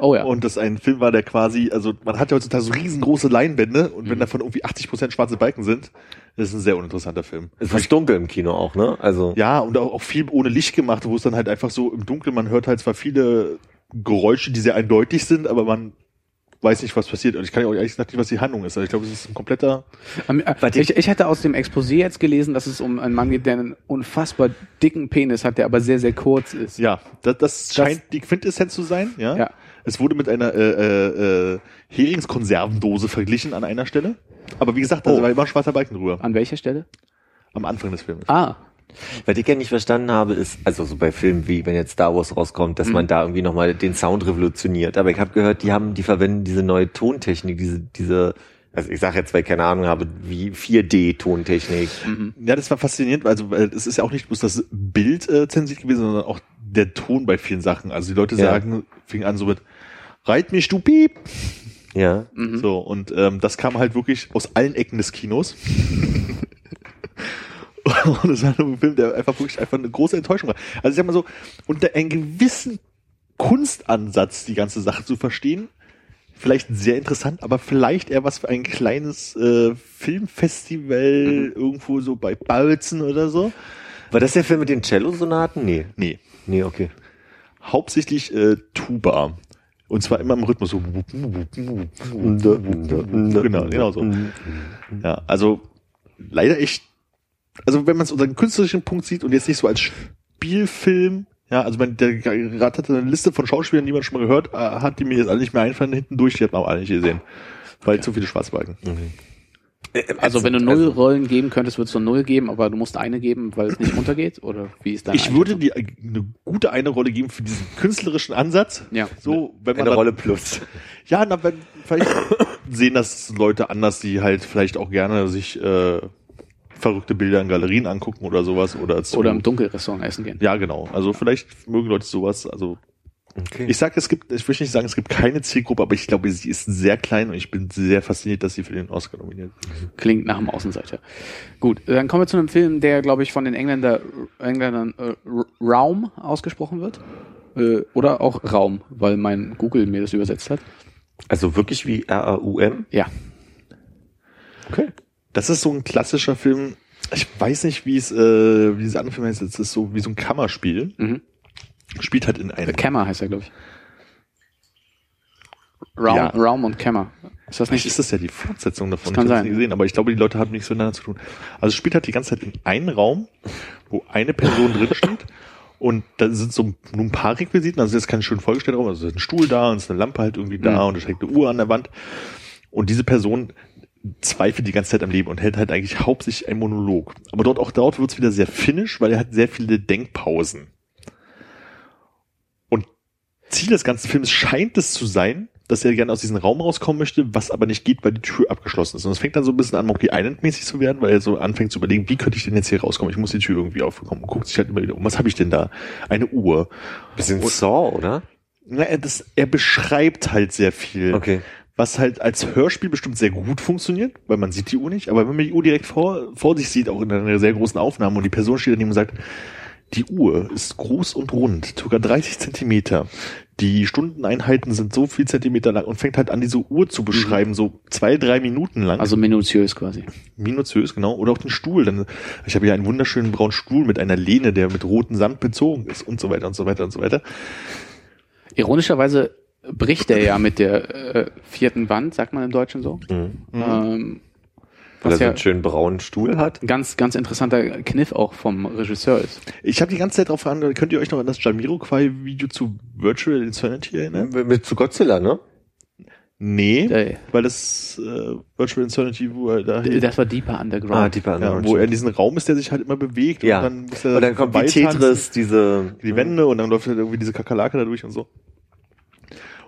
Oh ja. Und das ein Film war, der quasi, also man hat ja heutzutage so riesengroße Leinwände und wenn davon irgendwie 80% schwarze Balken sind, das ist ein sehr uninteressanter Film. Es ist dunkel im Kino auch, ne? Also. Ja, und auch, auch viel ohne Licht gemacht, wo es dann halt einfach so im Dunkeln, man hört halt zwar viele Geräusche, die sehr eindeutig sind, aber man weiß nicht, was passiert. Und ich kann ja auch ehrlich gesagt nicht, was die Handlung ist. Also ich glaube, es ist ein kompletter. Äh, Warte. Ich, ich hatte aus dem Exposé jetzt gelesen, dass es um einen Mann geht, der einen unfassbar dicken Penis hat, der aber sehr, sehr kurz ist. Ja, das, das scheint die Quintessenz zu sein. Ja. Ja. Es wurde mit einer äh, äh, äh, Heringskonservendose verglichen an einer Stelle. Aber wie gesagt, da Oh. war immer ein schwarzer Balken drüber. An welcher Stelle? Am Anfang des Films. Ah, Was ich ja nicht verstanden habe, ist, also so bei Filmen wie, wenn jetzt Star Wars rauskommt, dass man da irgendwie nochmal den Sound revolutioniert. Aber ich habe gehört, die haben, die verwenden diese neue Tontechnik, diese, diese, also ich sage jetzt, weil ich keine Ahnung habe, wie 4D-Tontechnik. Ja, das war faszinierend. Also weil es ist ja auch nicht bloß das Bild äh, zensiert gewesen, sondern auch der Ton bei vielen Sachen. Also die Leute Ja. sagen, fing an so mit Reit mich, du Piep. Ja. So, und ähm, das kam halt wirklich aus allen Ecken des Kinos. und es war ein Film, der einfach wirklich einfach eine große Enttäuschung war. Also ich sag mal so, unter einem gewissen Kunstansatz die ganze Sache zu verstehen, vielleicht sehr interessant, aber vielleicht eher was für ein kleines äh, Filmfestival irgendwo so bei Balzen oder so. War das der Film mit den Cello-Sonaten? Nee. Nee, Nee, okay. hauptsächlich äh, Tuba. Und zwar immer im Rhythmus so. Genau, genau so. Ja, also leider echt, also wenn man es unter einem künstlerischen Punkt sieht und jetzt nicht so als Spielfilm, ja, also man, der Rat hat eine Liste von Schauspielern, die man schon mal gehört äh, hat, die mir jetzt alle nicht mehr einfallen hinten durch, die hat man auch alle nicht gesehen. Weil zu viele Schwarzbalken. Also wenn du null Rollen geben könntest, würdest du null geben, aber du musst eine geben, weil es nicht runtergeht? Oder wie ist deine Ich würde dir eine gute eine Rolle geben für diesen künstlerischen Ansatz. Ja. So, wenn man Eine dann- Rolle plus. Ja, na, wenn, vielleicht sehen das Leute anders, die halt vielleicht auch gerne sich äh, verrückte Bilder in Galerien angucken oder sowas oder zu, Oder im Dunkelrestaurant essen gehen. ja genau. Also vielleicht mögen Leute sowas. Also Okay. ich sage, es gibt, ich will nicht sagen, es gibt keine Zielgruppe, aber ich glaube, sie ist sehr klein und ich bin sehr fasziniert, dass sie für den Oscar nominiert ist. Klingt nach einem Außenseiter. Gut, dann kommen wir zu einem Film, der, glaube ich, von den Engländer, Engländern äh, Raum ausgesprochen wird. Äh, oder auch Raum, weil mein Google mir das übersetzt hat. Also wirklich wie R-A-U-M? Ja. Okay. Das ist so ein klassischer Film. Ich weiß nicht, wie es, äh, wie dieser andere Film heißt. Es ist so wie so ein Kammerspiel. Mhm. Spielt halt in einem Cammer heißt er, glaube ich. Raum, Ja. Raum und Cammer. Ist das Vielleicht nicht? ist das ja die Fortsetzung davon. Das kann ich nie ja. gesehen, aber ich glaube, die Leute haben nichts miteinander zu tun. Also es spielt halt die ganze Zeit in einem Raum, wo eine Person drin steht. Und da sind so nur ein paar Requisiten, also das ist kein schön vollgestellter Raum, also es ist ein Stuhl da und es ist eine Lampe halt irgendwie da Mhm. und es hängt eine Uhr an der Wand. Und diese Person zweifelt die ganze Zeit am Leben und hält halt eigentlich hauptsächlich einen Monolog. Aber dort auch dort wird es wieder sehr finnisch, weil er hat sehr viele Denkpausen. Und Ziel des ganzen Films scheint es zu sein, dass er gerne aus diesem Raum rauskommen möchte, was aber nicht geht, weil die Tür abgeschlossen ist. Und es fängt dann so ein bisschen an, Monkey Island-mäßig zu werden, weil er so anfängt zu überlegen, wie könnte ich denn jetzt hier rauskommen? Ich muss die Tür irgendwie aufbekommen und guckt sich halt immer wieder um. Was habe ich denn da? Eine Uhr. Bisschen Saw, oder? Na, er, das, er beschreibt halt sehr viel. Okay. Was halt als Hörspiel bestimmt sehr gut funktioniert, weil man sieht die Uhr nicht, aber wenn man die Uhr direkt vor, vor sich sieht, auch in einer sehr großen Aufnahme und die Person steht daneben und sagt, die Uhr ist groß und rund, sogar 30 Zentimeter. Die Stundeneinheiten sind so viel Zentimeter lang und fängt halt an, diese Uhr zu beschreiben, so zwei, drei Minuten lang. Also minutiös quasi. minutiös, genau. Oder auch den Stuhl. Dann, ich habe hier einen wunderschönen braunen Stuhl mit einer Lehne, der mit rotem Samt bezogen ist und so weiter und so weiter und so weiter. Ironischerweise bricht er ja mit der äh, vierten Wand, sagt man im Deutschen so. Mhm. Ähm, Weil er was so ja einen schönen braunen Stuhl hat. ganz, ganz interessanter Kniff auch vom Regisseur ist. Ich habe die ganze Zeit darauf an, könnt ihr euch noch an das Jamiroquai-Video zu Virtual Insanity erinnern? Mit zu Godzilla, ne? Nee, Äh, weil das äh, Virtual Insanity, wo er da das war Deeper Underground. Ah, Deeper ja, Underground. wo er in diesem Raum ist, der sich halt immer bewegt ja. und dann muss er und dann kommt vorbeitanzen, Tetris, diese die Wände und dann läuft halt irgendwie diese Kakerlake da durch und so.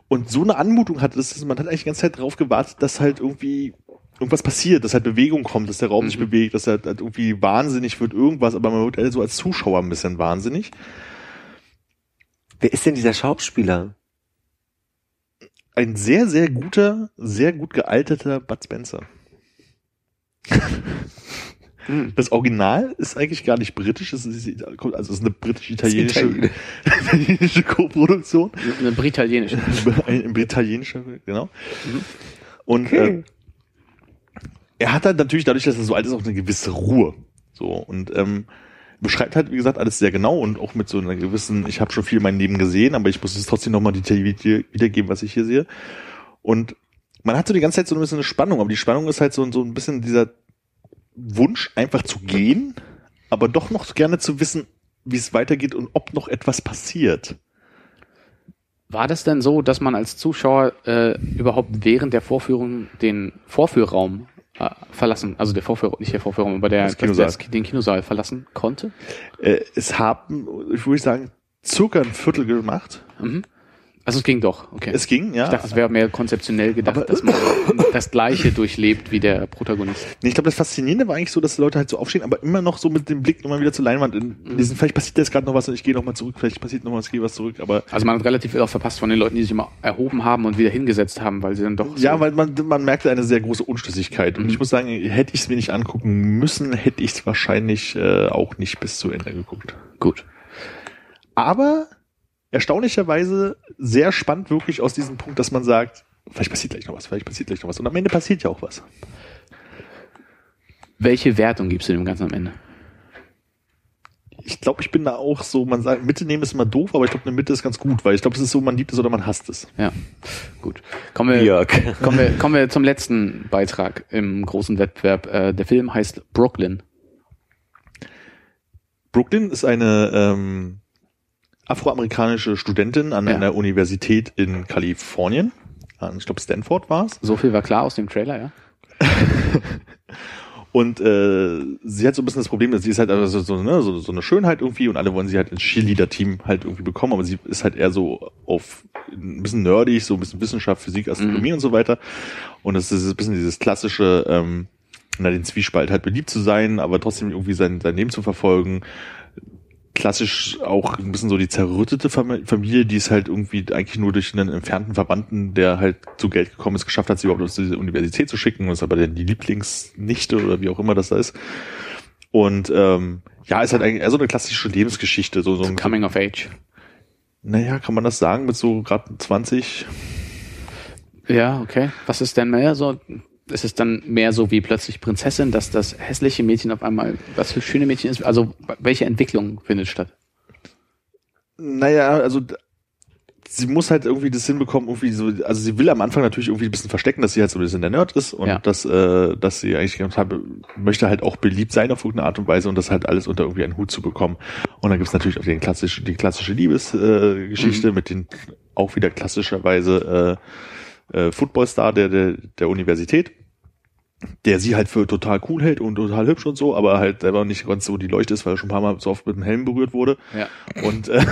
Und so eine Anmutung hat es, man hat eigentlich die ganze Zeit drauf gewartet, dass halt irgendwie irgendwas passiert, dass halt Bewegung kommt, dass der Raum sich Mhm. bewegt, dass er halt irgendwie wahnsinnig wird, irgendwas, aber man wird halt so als Zuschauer ein bisschen wahnsinnig. Wer ist denn dieser Schauspieler? Ein sehr, sehr guter, sehr gut gealterter Bud Spencer. Hm. Das Original ist eigentlich gar nicht britisch, es ist, also es ist eine britisch-italienische Italien- italienische Co-Produktion. Eine britalienische. Ein italienischer, genau. Und Okay. äh, er hat halt natürlich dadurch, dass er so alt ist, auch eine gewisse Ruhe. So und ähm, beschreibt halt, wie gesagt, alles sehr genau und auch mit so einer gewissen, ich habe schon viel in meinem Leben gesehen, aber ich muss es trotzdem nochmal detailliert wiedergeben, was ich hier sehe. Und man hat so die ganze Zeit so ein bisschen eine Spannung, aber die Spannung ist halt so, so ein bisschen dieser Wunsch, einfach zu gehen, aber doch noch gerne zu wissen, wie es weitergeht und ob noch etwas passiert. War das denn so, dass man als Zuschauer äh, überhaupt während der Vorführung den Vorführraum verlassen, also der Vorführraum, nicht der Vorführraum, aber der, Kinosaal. das- den Kinosaal verlassen konnte? Äh, es haben, ich würde sagen, circa ein Viertel gemacht. Mhm. Also es ging doch, okay. Es ging, ja. ich dachte, es wäre mehr konzeptionell gedacht, Aber- dass man das Gleiche durchlebt wie der Protagonist. Nee, ich glaube, das Faszinierende war eigentlich so, dass die Leute halt so aufstehen, aber immer noch so mit dem Blick nochmal wieder zur Leinwand. In, in diesen, vielleicht passiert jetzt gerade noch was und ich gehe nochmal zurück, vielleicht passiert noch was, ich gehe was zurück, aber Also man hat relativ viel auch verpasst von den Leuten, die sich immer erhoben haben und wieder hingesetzt haben, weil sie dann doch ja, so weil man, man merkte eine sehr große Unschlüssigkeit. Und Mhm. ich muss sagen, hätte ich es mir nicht angucken müssen, hätte ich es wahrscheinlich äh, auch nicht bis zu Ende geguckt. gut. Aber erstaunlicherweise sehr spannend wirklich aus diesem Punkt, dass man sagt, vielleicht passiert gleich noch was, vielleicht passiert gleich noch was. Und am Ende passiert ja auch was. Welche Wertung gibst du dem Ganzen am Ende? Ich glaube, ich bin da auch so, man sagt, Mitte nehmen ist immer doof, aber ich glaube, eine Mitte ist ganz gut, weil ich glaube, es ist so, man liebt es oder man hasst es. Ja, gut. Kommen wir, Jörg. kommen wir, kommen wir zum letzten Beitrag im großen Wettbewerb. Äh, der Film heißt Brooklyn. Brooklyn ist eine ähm, afroamerikanische Studentin an Ja. einer Universität in Kalifornien. An, Ich glaube, Stanford war es. So viel war klar aus dem Trailer, ja? Und äh, sie hat so ein bisschen das Problem, dass sie ist halt also so, ne, so, so eine Schönheit irgendwie und alle wollen sie halt ins Cheerleader-Team halt irgendwie bekommen, aber sie ist halt eher so auf ein bisschen nerdig, so ein bisschen Wissenschaft, Physik, Astronomie Mhm. und so weiter. Und es ist ein bisschen dieses klassische, ähm, na, den Zwiespalt halt beliebt zu sein, aber trotzdem irgendwie sein, sein Leben zu verfolgen. Klassisch auch ein bisschen so die zerrüttete Fam- Familie, die es halt irgendwie eigentlich nur durch einen entfernten Verwandten, der halt zu Geld gekommen ist, geschafft hat, sie überhaupt aus dieser Universität zu schicken. Und ist aber dann die Lieblingsnichte oder wie auch immer das da ist. Und ähm, ja, ist halt eigentlich eher so eine klassische Lebensgeschichte. So, so ein, Coming of Age. naja, kann man das sagen, mit so gerade 20? Ja, okay. Was ist denn mehr so? Ist es dann mehr so wie plötzlich Prinzessin, dass das hässliche Mädchen auf einmal was für schöne Mädchen ist? Also welche Entwicklung findet statt? Naja, also sie muss halt irgendwie das hinbekommen, irgendwie so, also sie will am Anfang natürlich irgendwie ein bisschen verstecken, dass sie halt so ein bisschen der Nerd ist und Ja. dass, äh, dass sie eigentlich ganz habe, möchte halt auch beliebt sein auf irgendeine Art und Weise und das halt alles unter irgendwie einen Hut zu bekommen. Und dann gibt's natürlich auch den klassischen, die klassische Liebesgeschichte äh, Geschichte mit den auch wieder klassischerweise äh, äh, Footballstar der, der, der Universität der sie halt für total cool hält und total hübsch und so, aber halt selber nicht ganz so die Leuchte ist, weil er schon ein paar Mal so oft mit dem Helm berührt wurde. Ja. Und äh,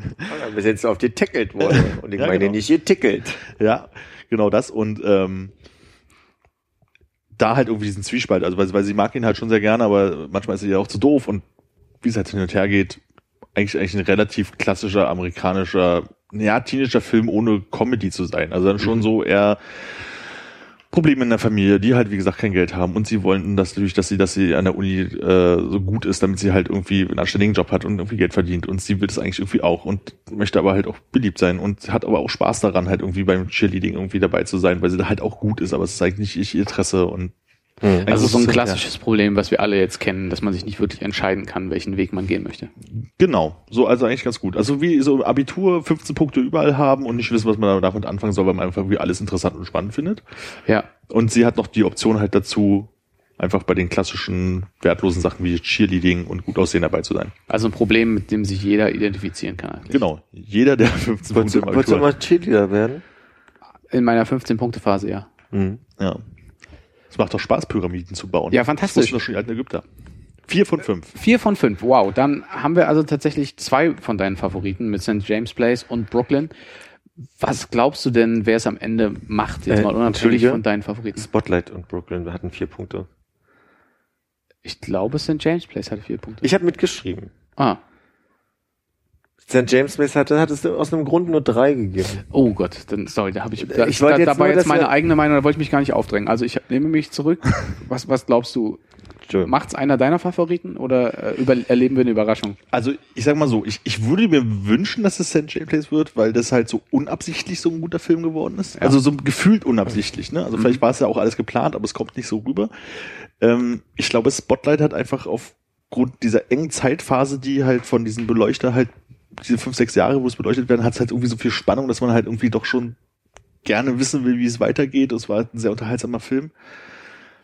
Bis jetzt auf getickelt wurde. Und ich Ja, meine genau. nicht getickelt. Ja, genau das. Und ähm, da halt irgendwie diesen Zwiespalt. Also weil, weil sie mag ihn halt schon sehr gerne, aber manchmal ist sie ja auch zu doof. Und wie es halt hin und her geht, eigentlich, eigentlich ein relativ klassischer amerikanischer, ja, Teenager Film ohne Comedy zu sein. Also dann schon so eher Probleme in der Familie, die halt wie gesagt kein Geld haben und sie wollen das natürlich, dass sie, dass sie an der Uni äh, so gut ist, damit sie halt irgendwie einen anständigen Job hat und irgendwie Geld verdient und sie will das eigentlich irgendwie auch und möchte aber halt auch beliebt sein und hat aber auch Spaß daran, halt irgendwie beim Cheerleading irgendwie dabei zu sein, weil sie da halt auch gut ist, aber es ist eigentlich nicht ihr Interesse und Hm. Also so ein klassisches Problem, was wir alle jetzt kennen, dass man sich nicht wirklich entscheiden kann, welchen Weg man gehen möchte. Genau, so also eigentlich ganz gut. Also wie so Abitur 15 Punkte überall haben und nicht wissen, was man damit anfangen soll, weil man einfach irgendwie alles interessant und spannend findet. Ja. Und sie hat noch die Option halt dazu, einfach bei den klassischen wertlosen Sachen wie Cheerleading und gut aussehen dabei zu sein. Also ein Problem, mit dem sich jeder identifizieren kann eigentlich. Genau. Jeder, der 15 Wolltest Punkte wolltest du mal Cheerleader werden? In meiner 15-Punkte-Phase, ja. Hm. Ja. Es macht doch Spaß, Pyramiden zu bauen. Ja, Das fantastisch. wussten doch schon die alten Ägypter. Vier von fünf. Vier von fünf, wow. Dann haben wir also tatsächlich zwei von deinen Favoriten mit St. James Place und Brooklyn. Was glaubst du denn, wer es am Ende macht, jetzt Äh, mal unabhängig von deinen Favoriten? Spotlight und Brooklyn, wir hatten vier Punkte. Ich glaube, St. James Place hatte vier Punkte. Ich habe mitgeschrieben. ah, St. James Place hatte, hat es aus einem Grund nur drei gegeben. oh Gott, dann sorry, da habe ich, da, Ich da, wollte da jetzt war nur, jetzt meine eigene Meinung, da wollte ich mich gar nicht aufdrängen. Also ich nehme mich zurück. Was, was glaubst du? Macht's einer deiner Favoriten oder äh, über, erleben wir eine Überraschung? Also ich sag mal so, ich, ich würde mir wünschen, dass es St. James Place wird, weil das halt so unabsichtlich so ein guter Film geworden ist. Ja. Also so gefühlt unabsichtlich. Ne? Also vielleicht war es ja auch alles geplant, aber es kommt nicht so rüber. Ähm, ich glaube, Spotlight hat einfach aufgrund dieser engen Zeitphase, die halt von diesem Beleuchter halt diese fünf, sechs Jahre, wo es beleuchtet werden, hat es halt irgendwie so viel Spannung, dass man halt irgendwie doch schon gerne wissen will, wie es weitergeht. Es war ein sehr unterhaltsamer Film.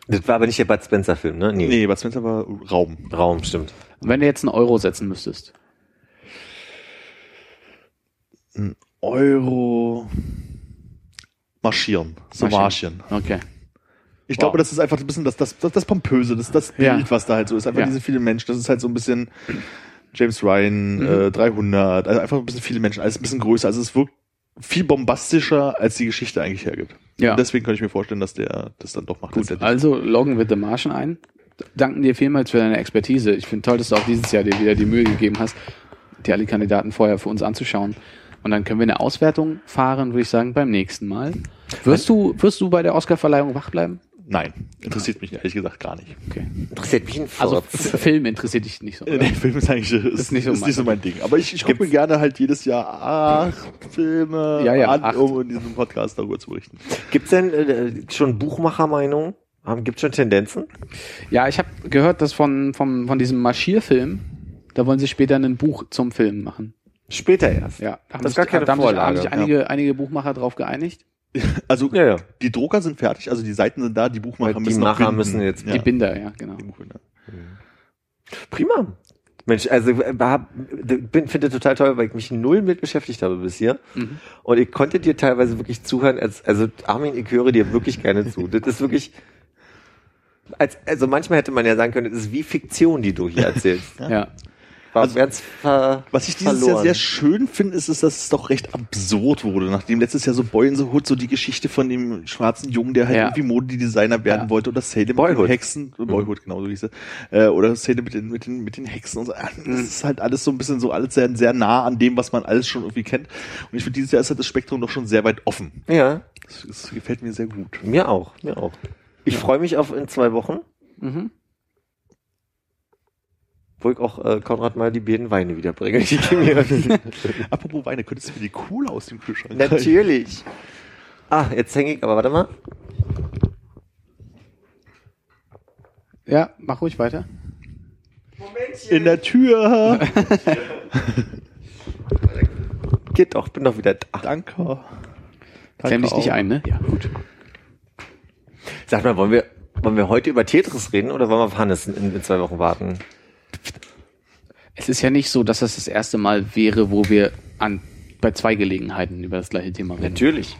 Das war aber nicht der Bud Spencer Film, ne? Nee, Bud Spencer war Raum. Raum, stimmt. Wenn du jetzt einen Euro setzen müsstest. Euro marschieren. So Marschieren. Okay. Ich Wow. glaube, das ist einfach ein bisschen das, das, das, das Pompöse, das, das Bild, Ja. was da halt so ist. Einfach Ja. diese vielen Menschen. Das ist halt so ein bisschen James Ryan, äh, 300, also einfach ein bisschen viele Menschen, alles ein bisschen größer. Also es wirkt viel bombastischer, als die Geschichte eigentlich hergibt. Ja. Und deswegen könnte ich mir vorstellen, dass der das dann doch macht. Gut, also loggen wir The Martian ein. Danken dir vielmals für deine Expertise. Ich finde toll, dass du auch dieses Jahr dir wieder die Mühe gegeben hast, dir alle Kandidaten vorher für uns anzuschauen. Und dann können wir eine Auswertung fahren, würde ich sagen, beim nächsten Mal. Wirst du, wirst du bei der Oscarverleihung wach bleiben? Nein, interessiert mich ehrlich gesagt gar nicht. Okay. Interessiert mich ein Also Furz. F- Film interessiert dich nicht so. Oder? Der Film ist eigentlich ist, Ist nicht so ist nicht so mein Ding. Aber ich, ich gucke mir gerne halt jedes Jahr acht Filme Ja, ja, an, acht. um in diesem Podcast darüber zu berichten. Gibt's denn äh, schon Buchmachermeinungen? Haben- Gibt's schon Tendenzen? Ja, ich habe gehört, dass von, von, von diesem Marschierfilm, da wollen sie später ein Buch zum Film machen. Später erst. Ja, da haben Das ist sich, gar keine da haben sich, haben Vorlage. sich einige, einige Buchmacher drauf geeinigt. Also Ja, ja. die Drucker sind fertig, also die Seiten sind da, die Buchmacher Die müssen Macher müssen jetzt- ja. Die Binder, ja, genau. Buchbinder. Prima. Mensch, also äh, bin finde total toll, weil ich mich null mit beschäftigt habe bis hier. Mhm. Und ich konnte dir teilweise wirklich zuhören, als, also Armin, ich höre dir wirklich gerne zu. Das ist wirklich, als, also manchmal hätte man ja sagen können, das ist wie Fiktion, die du hier erzählst. Ja. War Also, ganz ver, Was ich dieses verloren. Jahr sehr schön finde, ist, ist, dass es doch recht absurd wurde. Nachdem letztes Jahr so Boy in the Hood, so die Geschichte von dem schwarzen Jungen, der halt Ja. irgendwie Modedesigner werden Ja. wollte, oder Salem mit Boyhood. den Hexen, Boyhood, genau so hieß es, äh, oder Salem mit den, mit den, mit den Hexen und so. Ah, Das ist halt alles so ein bisschen so, alles sehr, sehr nah an dem, was man alles schon irgendwie kennt. Und ich finde, dieses Jahr ist halt das Spektrum doch schon sehr weit offen. Ja, Das, das gefällt mir sehr gut. mir auch, mir auch. Ich freue mich auf in zwei Wochen, Mhm. Wo ich auch äh, Konrad mal die beiden Weine wiederbringe. Die geben mir Apropos Weine, könntest du mir die Cola aus dem Kühlschrank Natürlich. Ah, jetzt hänge ich, aber warte mal. Ja, mach ruhig weiter. In der Tür. Geht doch, bin doch wieder da. Danke. Danke Klemm dich nicht ein, ne? Ja, gut. Sag mal, wollen wir, wollen wir heute über Tetris reden oder wollen wir auf Hannes in, in zwei Wochen warten? Es ist ja nicht so, dass das das erste Mal wäre, wo wir an, bei zwei Gelegenheiten über das gleiche Thema reden. Natürlich.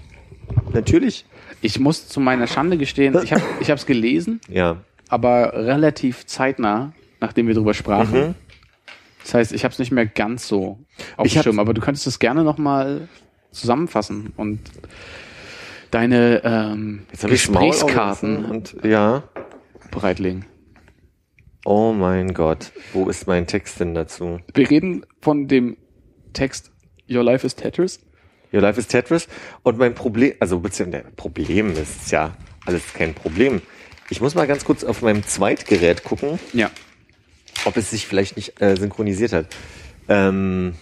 Natürlich. Ich muss zu meiner Schande gestehen, ich habe ich es gelesen, Ja. aber relativ zeitnah, nachdem wir drüber sprachen. Mhm. Das heißt, ich habe es nicht mehr ganz so auf dem Schirm, aber du könntest es gerne nochmal zusammenfassen und deine ähm, Gesprächskarten und ja. bereitlegen. Oh mein Gott. Wo ist mein Text denn dazu? Wir reden von dem Text Your Life is Tetris. Your Life is Tetris. Und mein Problem, also beziehungsweise Problem ist ja alles kein Problem. Ich muss mal ganz kurz auf meinem Zweitgerät gucken, Ja. ob es sich vielleicht nicht äh, synchronisiert hat. Ähm,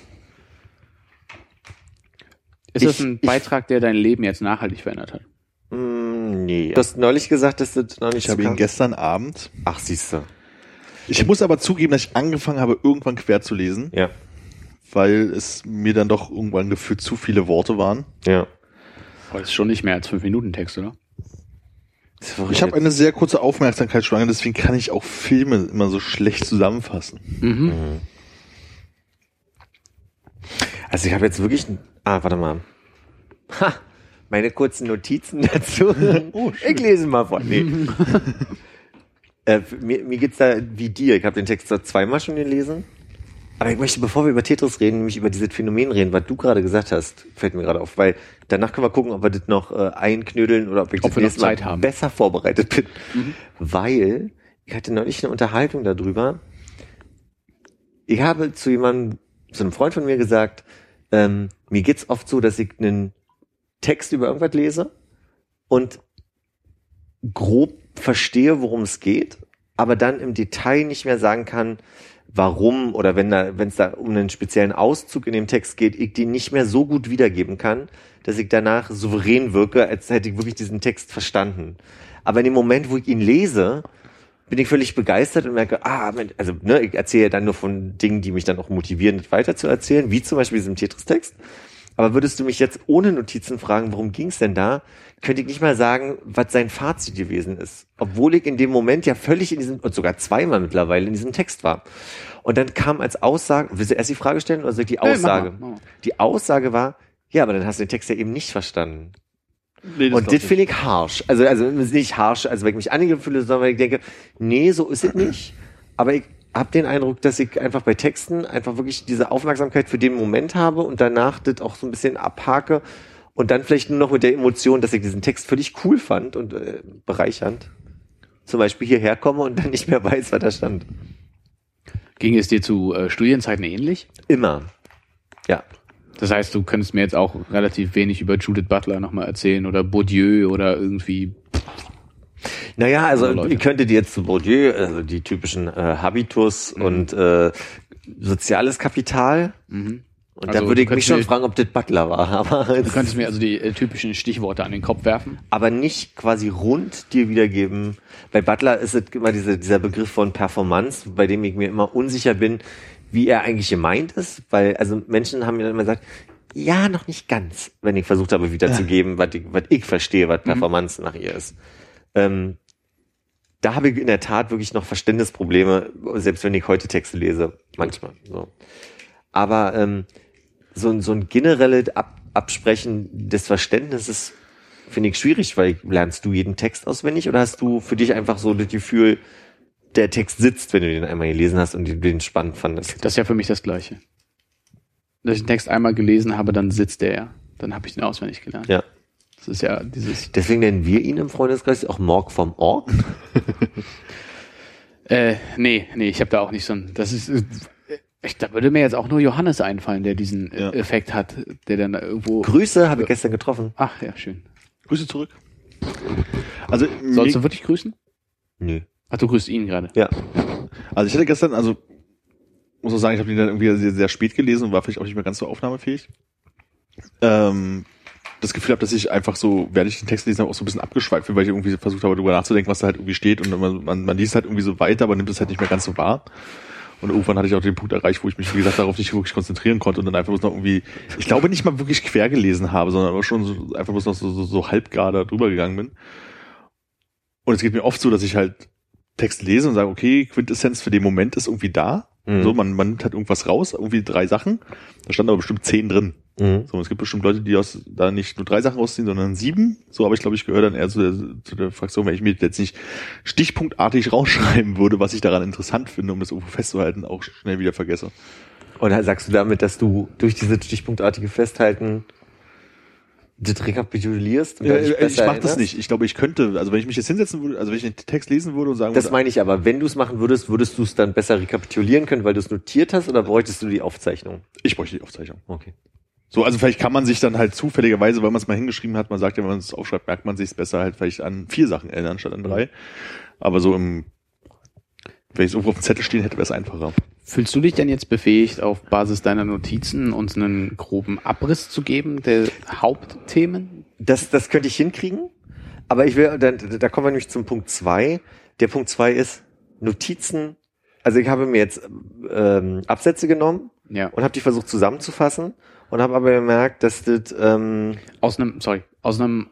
Ist Ich- das ein ich- Beitrag, der dein Leben jetzt nachhaltig verändert hat? mh, nee. Du hast neulich gesagt, dass das noch nicht Ich habe ihn gestern Abend. Ach, siehst du. Ich muss aber zugeben, dass ich angefangen habe, irgendwann quer zu lesen, Ja. weil es mir dann doch irgendwann gefühlt zu viele Worte waren. Ja. Aber das ist schon nicht mehr als fünf Minuten Text, oder? Ich habe eine sehr kurze Aufmerksamkeitsspanne, deswegen kann ich auch Filme immer so schlecht zusammenfassen. Mhm. Also ich habe jetzt wirklich, ein- ah, warte mal. Ha, meine kurzen Notizen dazu. Oh, ich lese mal vor. Nee. äh, mir, mir geht's da wie dir. Ich habe den Text zwar zweimal schon gelesen. Aber ich möchte, bevor wir über Tetris reden, nämlich über dieses Phänomen reden, was du gerade gesagt hast, fällt mir gerade auf, weil danach können wir gucken, ob wir das noch äh, einknödeln oder ob ich Ob das nächste Mal haben. besser vorbereitet bin. Weil ich hatte neulich eine Unterhaltung darüber. Ich habe zu jemandem, zu einem Freund von mir gesagt, ähm, mir geht's oft so, dass ich einen Text über irgendwas lese und grob verstehe, worum es geht, aber dann im Detail nicht mehr sagen kann, warum oder wenn da, wenn es da um einen speziellen Auszug in dem Text geht, ich den nicht mehr so gut wiedergeben kann, dass ich danach souverän wirke, als hätte ich wirklich diesen Text verstanden. Aber in dem Moment, wo ich ihn lese, bin ich völlig begeistert und merke, ah, also ne, ich erzähle ja dann nur von Dingen, die mich dann auch motivieren, weiter zu erzählen, wie zum Beispiel diesem Tetris-Text. Aber würdest du mich jetzt ohne Notizen fragen, worum ging's denn da, könnte ich nicht mal sagen, was sein Fazit gewesen ist. Obwohl ich in dem Moment ja völlig in diesem, und sogar zweimal mittlerweile in diesem Text war. Und dann kam als Aussage, willst du erst die Frage stellen oder soll ich die Nee, mach Aussage? mal, mach mal. Die Aussage war, ja, aber dann hast du den Text ja eben nicht verstanden. Nee, Und glaub das finde ich harsh. Also, also nicht harsh, also weil ich mich angegriffen fühle, sondern weil ich denke, nee, so ist es nicht. Aber ich habe den Eindruck, dass ich einfach bei Texten einfach wirklich diese Aufmerksamkeit für den Moment habe und danach das auch so ein bisschen abhake und dann vielleicht nur noch mit der Emotion, dass ich diesen Text völlig cool fand und äh, bereichernd. Zum Beispiel hierher komme und dann nicht mehr weiß, was da stand. Ging es dir zu äh, Studienzeiten ähnlich? Immer. Ja. Das heißt, du könntest mir jetzt auch relativ wenig über Judith Butler nochmal erzählen oder Bourdieu oder irgendwie. Naja, also ich könnte dir jetzt zu Bourdieu, also die typischen äh, Habitus und äh, soziales Kapital. Und Also, da würde ich mich schon fragen, ob das Butler war. Aber, Du könntest mir also die äh, typischen Stichworte an den Kopf werfen. aber nicht quasi rund dir wiedergeben. Bei Butler ist es immer diese, dieser Begriff von Performance, bei dem ich mir immer unsicher bin, wie er eigentlich gemeint ist. Weil, also Menschen haben mir dann immer gesagt, ja, noch nicht ganz, wenn ich versucht habe wiederzugeben, was, ich, was ich verstehe, was Performance nach ihr ist. Ähm, da habe ich in der Tat wirklich noch Verständnisprobleme, selbst wenn ich heute Texte lese, manchmal. So. Aber ähm, so, ein- so ein generelles Ab Absprechen des Verständnisses finde ich schwierig, weil lernst du jeden Text auswendig oder hast du für dich einfach so das Gefühl, der Text sitzt, wenn du den einmal gelesen hast und du den spannend fandest? Das ist ja für mich das Gleiche. Dass ich den Text einmal gelesen habe, dann sitzt der ja. Dann habe ich den auswendig gelernt. Ja. Das ist ja dieses. Deswegen nennen wir ihn im Freundeskreis auch Morg vom Org. Äh, nee, nee, ich habe da auch nicht so ein. Das ist. äh, Ich, da würde mir jetzt auch nur Johannes einfallen, der diesen äh, Ja. Effekt hat, der dann irgendwo. Grüße, habe ich gestern getroffen. Ach ja, schön. Grüße zurück. Also, Sollst du wirklich grüßen? Nö. Ach, du grüßt ihn gerade. Ja. Also ich hatte gestern, also muss auch sagen, ich habe den dann irgendwie sehr, sehr spät gelesen und war vielleicht auch nicht mehr ganz so aufnahmefähig. Ähm, das Gefühl habe, dass ich einfach so, während ich den Text gelesen habe, auch so ein bisschen abgeschweift bin, weil ich irgendwie versucht habe, darüber nachzudenken, was da halt irgendwie steht und man, man, man liest halt irgendwie so weiter, aber nimmt es halt nicht mehr ganz so wahr. Und irgendwann hatte ich auch den Punkt erreicht, wo ich mich, wie gesagt, darauf nicht wirklich konzentrieren konnte und dann einfach bloß noch irgendwie, ich glaube nicht mal wirklich quer gelesen habe, sondern aber schon so, einfach bloß noch so, so, so halb gar da drüber gegangen bin. Und es geht mir oft so, dass ich halt Text lese und sage, okay, Quintessenz für den Moment ist irgendwie da. Mhm. So, man, man nimmt halt irgendwas raus, irgendwie drei Sachen. Da standen aber bestimmt zehn drin. Mhm. So, es gibt bestimmt Leute, die aus da nicht nur drei Sachen rausziehen, sondern sieben. So, aber ich glaube, ich gehöre dann eher zu der, zu der Fraktion, wenn ich mir jetzt nicht stichpunktartig rausschreiben würde, was ich daran interessant finde, um das irgendwo festzuhalten, auch schnell wieder vergesse. Und sagst du damit, dass du durch dieses stichpunktartige Festhalten das rekapitulierst? Ja, ich besser mache das nicht. Ich glaube, ich könnte, also wenn ich mich jetzt hinsetzen würde, also wenn ich den Text lesen würde und sagen Das würde, meine ich aber. Wenn du es machen würdest, würdest du es dann besser rekapitulieren können, weil du es notiert hast oder bräuchtest du die Aufzeichnung? ich bräuchte die Aufzeichnung. Okay. So, also vielleicht kann man sich dann halt zufälligerweise, weil man es mal hingeschrieben hat, man sagt ja, wenn man es aufschreibt, merkt man sich es besser halt vielleicht an vier Sachen erinnern statt an drei. Aber so im, wenn ich es irgendwo auf dem Zettel stehen hätte, wäre es einfacher. Fühlst du dich denn jetzt befähigt, auf Basis deiner Notizen uns einen groben Abriss zu geben der Hauptthemen? Das, das könnte ich hinkriegen. Aber ich will, dann, da kommen wir nämlich zum Punkt zwei. Der Punkt zwei ist Notizen. Also ich habe mir jetzt ähm, Absätze genommen Ja. und habe die versucht zusammenzufassen und habe aber gemerkt, dass das ähm, Aus einem, sorry, aus einem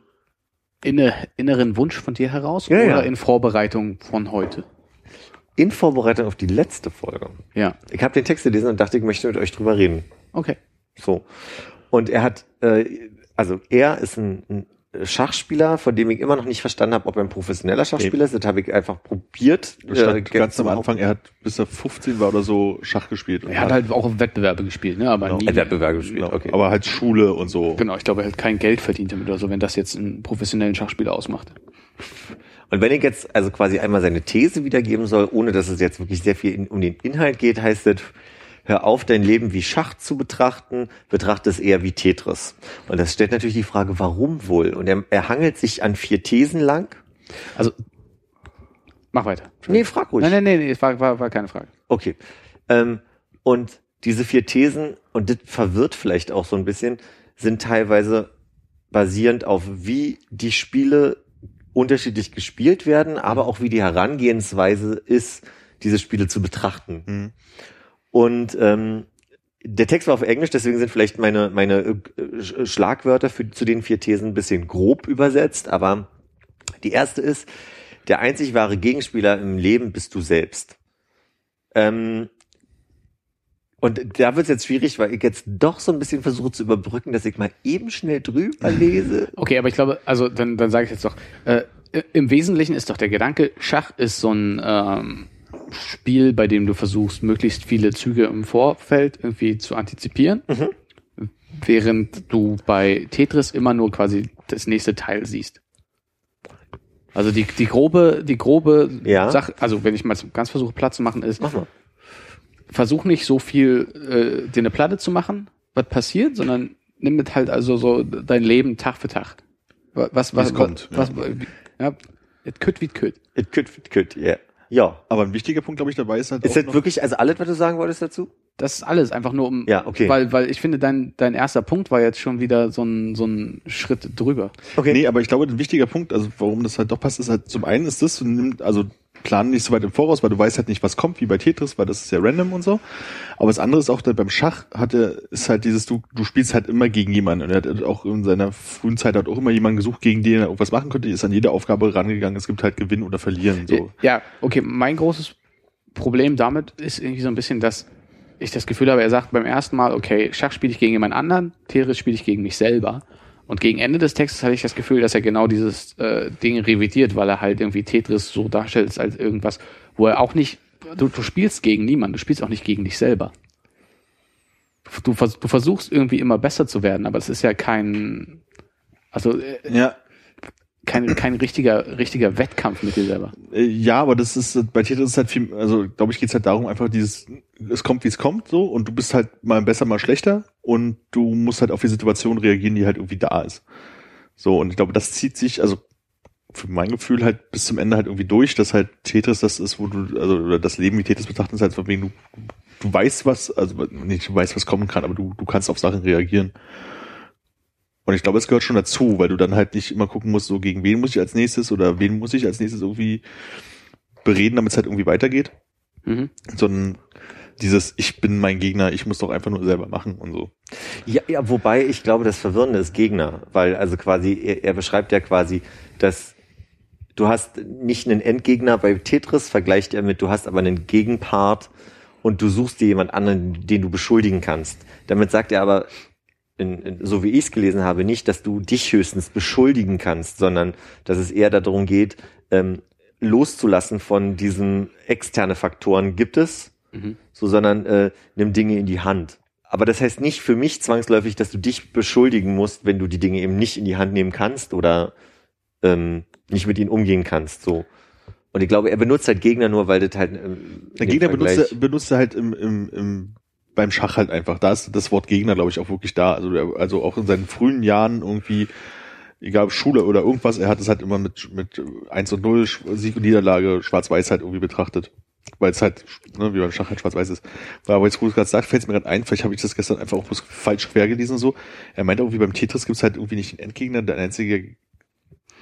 inne, inneren Wunsch von dir heraus Ja, oder ja. in Vorbereitung von heute? in Vorbereitung auf die letzte Folge. Ja. Ich habe den Text gelesen und dachte, ich möchte mit euch drüber reden. Okay. So. Und er hat, äh, also er ist ein, ein Schachspieler, von dem ich immer noch nicht verstanden habe, ob er ein professioneller Schachspieler ist. Das habe ich einfach probiert. Äh, ganz am Anfang, er hat bis er 15 war oder so Schach gespielt. Er hat halt auch Wettbewerbe gespielt, ne? Aber nie. Er hat Wettbewerbe gespielt, genau, okay. aber halt Schule und so. Genau, ich glaube, er hat kein Geld verdient damit oder so, wenn das jetzt einen professionellen Schachspieler ausmacht. Und wenn ich jetzt also quasi einmal seine These wiedergeben soll, ohne dass es jetzt wirklich sehr viel in, um den Inhalt geht, heißt es, hör auf, dein Leben wie Schach zu betrachten, betrachte es eher wie Tetris. Und das stellt natürlich die Frage, warum wohl? Und er, er hangelt sich an vier Thesen lang. Also, mach weiter. Nee, frag ruhig. Nein, nein, nein, war, war, war keine Frage. Okay. Ähm, und diese vier Thesen, und das verwirrt vielleicht auch so ein bisschen, sind teilweise basierend auf, wie die Spiele unterschiedlich gespielt werden, aber auch wie die Herangehensweise ist, diese Spiele zu betrachten. Mhm. Und ähm, der Text war auf Englisch, deswegen sind vielleicht meine, meine äh, Sch- Schlagwörter für, zu den vier Thesen ein bisschen grob übersetzt, aber die erste ist, der einzig wahre Gegenspieler im Leben bist du selbst. Ähm, und da wird es jetzt schwierig, weil ich jetzt doch so ein bisschen versuche zu überbrücken, dass ich mal eben schnell drüber lese. Okay, aber ich glaube, also dann, dann sage ich jetzt doch, äh, im Wesentlichen ist doch der Gedanke, Schach ist so ein ähm, Spiel, bei dem du versuchst, möglichst viele Züge im Vorfeld irgendwie zu antizipieren, während du bei Tetris immer nur quasi das nächste Teil siehst. Also die, die grobe, die grobe Ja. Sache, also wenn ich mal ganz versuche, Platz zu machen, ist, Mach versuch nicht so viel äh, dir eine Platte zu machen, was passiert, sondern nimm mit halt also so dein Leben Tag für Tag. Wa- Was, was, es kommt, was, was, ja, it could wie it could. It could, it could, yeah. Ja. Aber ein wichtiger Punkt, glaube ich, dabei ist halt Ist auch das wirklich, also alles, was du sagen wolltest dazu? Das ist alles, einfach nur um, Ja, okay. weil, weil ich finde, dein, dein erster Punkt war jetzt schon wieder so ein, so ein Schritt drüber. Okay. Nee, aber ich glaube, ein wichtiger Punkt, also warum das halt doch passt, ist halt zum einen ist das, du nimmst, also plan nicht so weit im Voraus, weil du weißt halt nicht, was kommt, wie bei Tetris, weil das ist ja random und so. Aber das andere ist auch, beim Schach hat er, ist halt dieses, du, du spielst halt immer gegen jemanden. Und er hat auch in seiner frühen Zeit hat auch immer jemanden gesucht, gegen den er irgendwas machen könnte, ist an jede Aufgabe rangegangen. Es gibt halt Gewinnen oder Verlieren, so. Ja, okay, mein großes Problem damit ist irgendwie so ein bisschen, dass ich das Gefühl habe, er sagt beim ersten Mal, okay, Schach spiele ich gegen jemand anderen, Tetris spiele ich gegen mich selber. Und gegen Ende des Textes hatte ich das Gefühl, dass er genau dieses äh, Ding revidiert, weil er halt irgendwie Tetris so darstellt als irgendwas, wo er auch nicht, du, du spielst gegen niemanden, du spielst auch nicht gegen dich selber. Du, du versuchst irgendwie immer besser zu werden, aber es ist ja kein, also äh, Ja, kein, kein richtiger, richtiger Wettkampf mit dir selber. Äh, Ja, aber das ist, bei Tetris ist halt viel, also glaube ich, geht's halt darum, einfach dieses, es kommt, wie es kommt, so, und du bist halt mal besser, mal schlechter, und du musst halt auf die Situation reagieren, die halt irgendwie da ist. So, und ich glaube, das zieht sich, also für mein Gefühl halt bis zum Ende halt irgendwie durch, dass halt Tetris das ist, wo du, also oder das Leben wie Tetris betrachten ist halt von wegen, du, du weißt was, also nicht du weißt, was kommen kann, aber du, du kannst auf Sachen reagieren. Und ich glaube, es gehört schon dazu, weil du dann halt nicht immer gucken musst, so gegen wen muss ich als nächstes oder wen muss ich als nächstes irgendwie bereden, damit es halt irgendwie weitergeht, Mhm. sondern dieses, ich bin mein Gegner, ich muss doch einfach nur selber machen und so. Ja, ja, wobei ich glaube, das Verwirrende ist Gegner, weil also quasi, er, er beschreibt ja quasi, dass du hast nicht einen Endgegner bei Tetris, vergleicht er mit, du hast aber einen Gegenpart und du suchst dir jemand anderen, den du beschuldigen kannst. Damit sagt er aber, in, in, so wie ich es gelesen habe, nicht, dass du dich höchstens beschuldigen kannst, sondern dass es eher darum geht, ähm, loszulassen von diesen externe Faktoren gibt es, Mhm. so, sondern äh, nimm Dinge in die Hand. Aber das heißt nicht für mich zwangsläufig, dass du dich beschuldigen musst, wenn du die Dinge eben nicht in die Hand nehmen kannst oder ähm, nicht mit ihnen umgehen kannst. So. Und ich glaube, er benutzt halt Gegner nur, weil das halt. Ähm, Der Gegner benutzt, er- benutzt er halt im, im, im, beim Schach halt einfach. Da ist das Wort Gegner, glaube ich, auch wirklich da. Also, also auch in seinen frühen Jahren irgendwie, egal ob Schule oder irgendwas, er hat es halt immer mit, mit 1 und 0, Sch- Sieg und Niederlage, schwarz-weiß halt irgendwie betrachtet. Weil es halt, ne, wie beim Schach halt schwarz-weiß ist. Aber jetzt, wo du gerade sagst, fällt es mir gerade ein, vielleicht habe ich das gestern einfach auch bloß falsch quer gelesen so. Er meint irgendwie beim Tetris gibt es halt irgendwie nicht einen Endgegner. Der einzige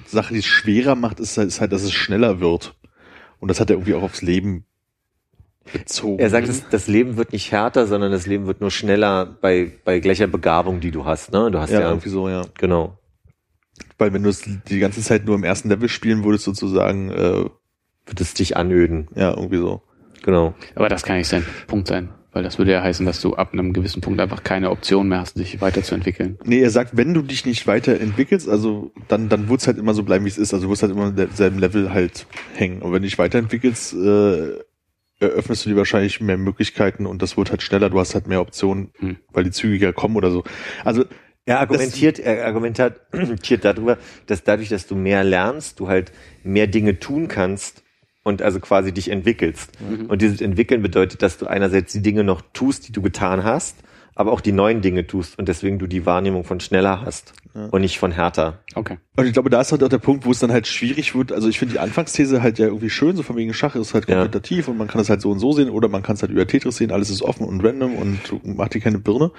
Sache, die es schwerer macht, ist halt, ist halt, dass es schneller wird. Und das hat er irgendwie auch aufs Leben bezogen. Er sagt, das, das Leben wird nicht härter, sondern das Leben wird nur schneller bei, bei gleicher Begabung, die du hast. Ne? Du hast ja, ja, irgendwie so, ja. genau. Weil wenn du es die ganze Zeit nur im ersten Level spielen würdest, sozusagen, äh, Wird es dich anöden. ja, irgendwie so. Genau. Aber das kann nicht sein Punkt sein, weil das würde ja heißen, dass du ab einem gewissen Punkt einfach keine Option mehr hast, dich weiterzuentwickeln. Nee, er sagt, wenn du dich nicht weiterentwickelst, also dann, dann wird es halt immer so bleiben, wie es ist. Also du wirst halt immer im selben Level halt hängen. Und wenn du dich weiterentwickelst, äh, eröffnest du dir wahrscheinlich mehr Möglichkeiten und das wird halt schneller, du hast halt mehr Optionen, Hm. weil die zügiger kommen oder so. Also Er argumentiert, er argumentiert darüber, dass dadurch, dass du mehr lernst, du halt mehr Dinge tun kannst und also quasi dich entwickelst. Und dieses Entwickeln bedeutet, dass du einerseits die Dinge noch tust, die du getan hast, aber auch die neuen Dinge tust und deswegen du die Wahrnehmung von schneller hast und nicht von härter. Okay. Und ich glaube, da ist halt auch der Punkt, wo es dann halt schwierig wird. Also ich finde die Anfangsthese halt ja irgendwie schön, so von wegen Schach ist halt Ja. kompetitiv und man kann es halt so und so sehen oder man kann es halt über Tetris sehen, alles ist offen und random und macht dir keine Birne.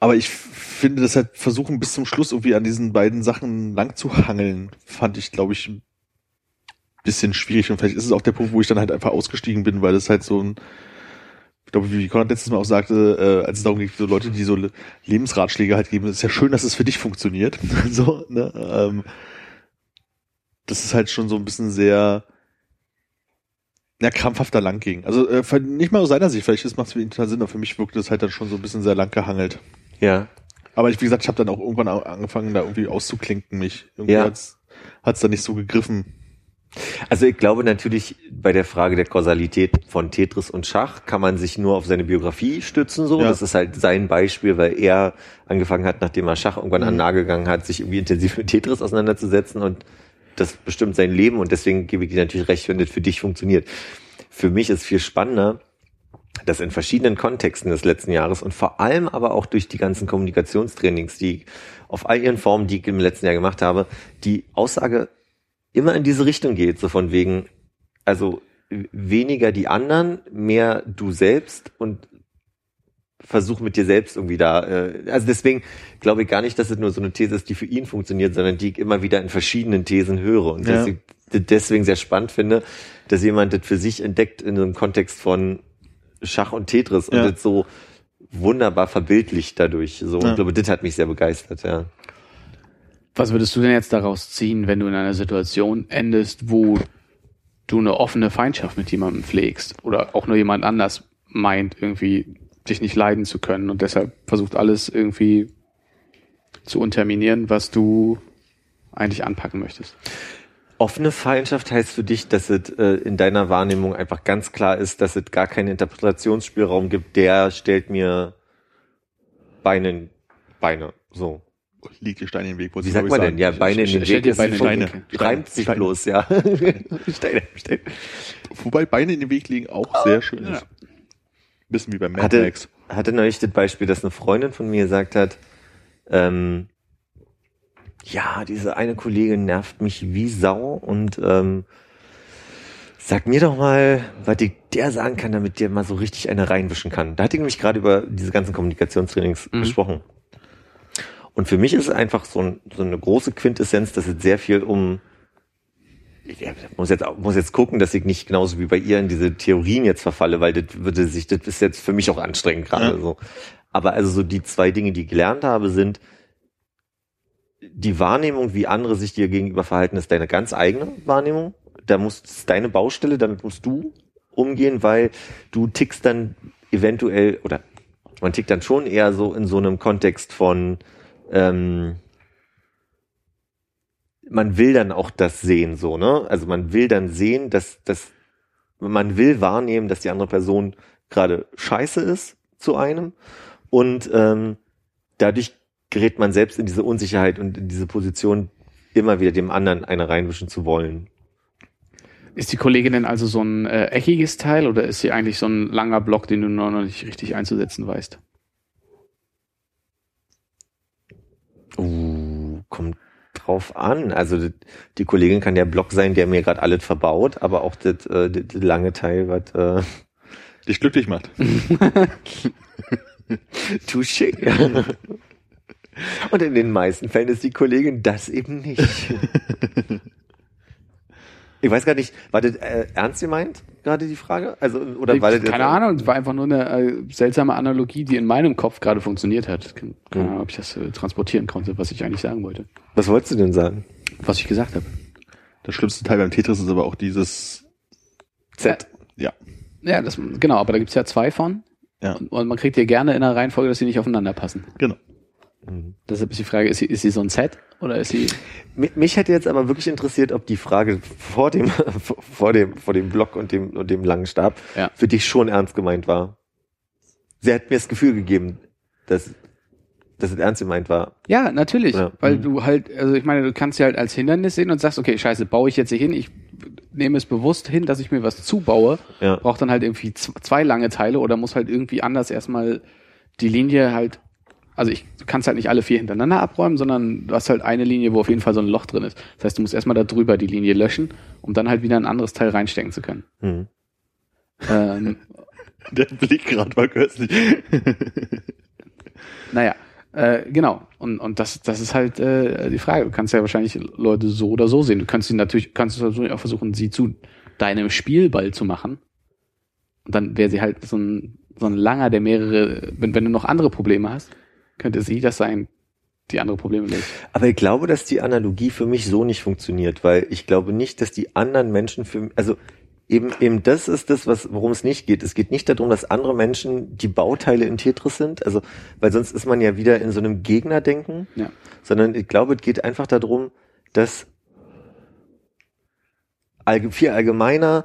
Aber ich finde das halt versuchen bis zum Schluss irgendwie an diesen beiden Sachen lang zu hangeln, fand ich, glaube ich, ein bisschen schwierig und vielleicht ist es auch der Punkt, wo ich dann halt einfach ausgestiegen bin, weil es halt so ein ich glaube, wie Konrad letztes Mal auch sagte, äh, als es darum ging, so Leute, die so Le- Lebensratschläge halt geben, es ist ja schön, dass es für dich funktioniert. so, ne? ähm, das ist halt schon so ein bisschen sehr ja, krampfhafter lang ging. Also äh, nicht mal aus seiner Sicht, vielleicht macht es für ihn total Sinn, aber für mich wirkte es halt dann schon so ein bisschen sehr lang gehangelt. Ja. Aber ich, wie gesagt, ich habe dann auch irgendwann angefangen, da irgendwie auszuklinken mich. Irgendwie Ja. hat's hat's dann nicht so gegriffen. Also ich glaube natürlich bei der Frage der Kausalität von Tetris und Schach kann man sich nur auf seine Biografie stützen so. Ja. Das ist halt sein Beispiel, weil er angefangen hat, nachdem er Schach irgendwann an Mhm. Nagel gegangen hat, sich irgendwie intensiv mit Tetris auseinanderzusetzen und das bestimmt sein Leben und deswegen gebe ich dir natürlich recht, wenn das für dich funktioniert. Für mich ist viel spannender, dass in verschiedenen Kontexten des letzten Jahres und vor allem aber auch durch die ganzen Kommunikationstrainings, die auf all ihren Formen, die ich im letzten Jahr gemacht habe, die Aussage immer in diese Richtung geht, so von wegen, also weniger die anderen, mehr du selbst und versuch mit dir selbst irgendwie da, äh, also deswegen glaube ich gar nicht, dass es nur so eine These ist, die für ihn funktioniert, sondern die ich immer wieder in verschiedenen Thesen höre und Ja. dass ich das deswegen sehr spannend finde, dass jemand das für sich entdeckt in einem Kontext von Schach und Tetris und Ja. das so wunderbar verbildlicht dadurch. So, Ja. ich glaube, das hat mich sehr begeistert, ja. Was würdest du denn jetzt daraus ziehen, wenn du in einer Situation endest, wo du eine offene Feindschaft mit jemandem pflegst oder auch nur jemand anders meint, irgendwie dich nicht leiden zu können und deshalb versucht alles irgendwie zu unterminieren, was du eigentlich anpacken möchtest? Offene Feindschaft heißt für dich, dass es äh, in deiner Wahrnehmung einfach ganz klar ist, dass es gar keinen Interpretationsspielraum gibt, der stellt mir Beine, Beine, so. Liegt dir Stein in den Weg. Wie sagt man ich, denn? Ja, sagen. Beine in den Weg dir Beine Steine. Reimt sich Steine. bloß, ja. Steine, Steine. Wobei Beine in den Weg liegen auch sehr schön ist. Bisschen wie beim Mad Hatte, Max. hatte neulich das Beispiel, dass eine Freundin von mir gesagt hat, ähm, ja, diese eine Kollegin nervt mich wie Sau und ähm, sag mir doch mal, was ich der sagen kann, damit der mal so richtig eine reinwischen kann. Da hatte ich nämlich gerade über diese ganzen Kommunikationstrainings Mhm. gesprochen. Und für mich ist es einfach so, ein, so eine große Quintessenz, dass es sehr viel um ich muss jetzt, muss jetzt gucken, dass ich nicht genauso wie bei ihr in diese Theorien jetzt verfalle, weil das würde sich, das ist jetzt für mich auch anstrengend gerade Ja. so. Aber also so die zwei Dinge, die ich gelernt habe, sind die Wahrnehmung, wie andere sich dir gegenüber verhalten, ist deine ganz eigene Wahrnehmung. Da muss das ist deine Baustelle, damit musst du umgehen, weil du tickst dann eventuell oder man tickt dann schon eher so in so einem Kontext von ähm, man will dann auch das sehen, so, ne? Also man will dann sehen, dass, dass man will wahrnehmen, dass die andere Person gerade scheiße ist zu einem. Und ähm, dadurch gerät man selbst in diese Unsicherheit und in diese Position, immer wieder dem anderen eine reinwischen zu wollen. Ist die Kollegin denn also so ein äh, eckiges Teil oder ist sie eigentlich so ein langer Block, den du noch nicht richtig einzusetzen weißt? Uh, kommt drauf an. Also die Kollegin kann der Block sein, der mir gerade alles verbaut, aber auch das, äh, das, das lange Teil, was äh, Dich glücklich macht. Touché. Und in den meisten Fällen ist die Kollegin das eben nicht. Ich weiß gar nicht, war das äh, ernst gemeint, gerade die Frage? Also, oder war das jetzt- Keine Ahnung, es war einfach nur eine äh, seltsame Analogie, die in meinem Kopf gerade funktioniert hat. Keine Mhm. Ahnung, ob ich das äh, transportieren konnte, was ich eigentlich sagen wollte. Was wolltest du denn sagen? Was ich gesagt habe. Das schlimmste Teil beim Tetris ist aber auch dieses, Z. ja, Ja, das, genau, aber da gibt's ja zwei von. Ja. Und, und man kriegt die gerne in einer Reihenfolge, dass sie nicht aufeinander passen. genau. Mhm. Deshalb ist die Frage, ist sie, ist sie so ein Set oder ist sie. Mi- Mich hätte jetzt aber wirklich interessiert, ob die Frage vor dem, vor dem, vor dem Block und dem, und dem langen Stab Ja. für dich schon ernst gemeint war. Sie hat mir das Gefühl gegeben, dass, dass es ernst gemeint war. Ja, natürlich. Ja. Weil Mhm. du halt, also ich meine, du kannst ja halt als Hindernis sehen und sagst, okay, scheiße, baue ich jetzt hier hin, ich nehme es bewusst hin, dass ich mir was zubaue, Ja. braucht dann halt irgendwie zwei lange Teile oder muss halt irgendwie anders erstmal die Linie halt, also ich, du kannst halt nicht alle vier hintereinander abräumen, sondern du hast halt eine Linie, wo auf jeden Fall so ein Loch drin ist. Das heißt, du musst erstmal da drüber die Linie löschen, um dann halt wieder ein anderes Teil reinstecken zu können. Mhm. Ähm, Der Blick gerade war köstlich. Naja, äh, genau. Und, und das, das ist halt äh, die Frage. Du kannst ja wahrscheinlich Leute so oder so sehen. Du kannst sie natürlich, kannst du natürlich auch versuchen, sie zu deinem Spielball zu machen. Und dann wäre sie halt so ein so ein langer, der mehrere, wenn, wenn du noch andere Probleme hast, könnte sie das sein, die andere Probleme löst. Aber ich glaube, dass die Analogie für mich so nicht funktioniert, weil ich glaube nicht, dass die anderen Menschen für also eben eben das ist das, was worum es nicht geht. Es geht nicht darum, dass andere Menschen die Bauteile in Tetris sind, also weil sonst ist man ja wieder in so einem Gegnerdenken, Ja. sondern ich glaube, es geht einfach darum, dass viel allgemeiner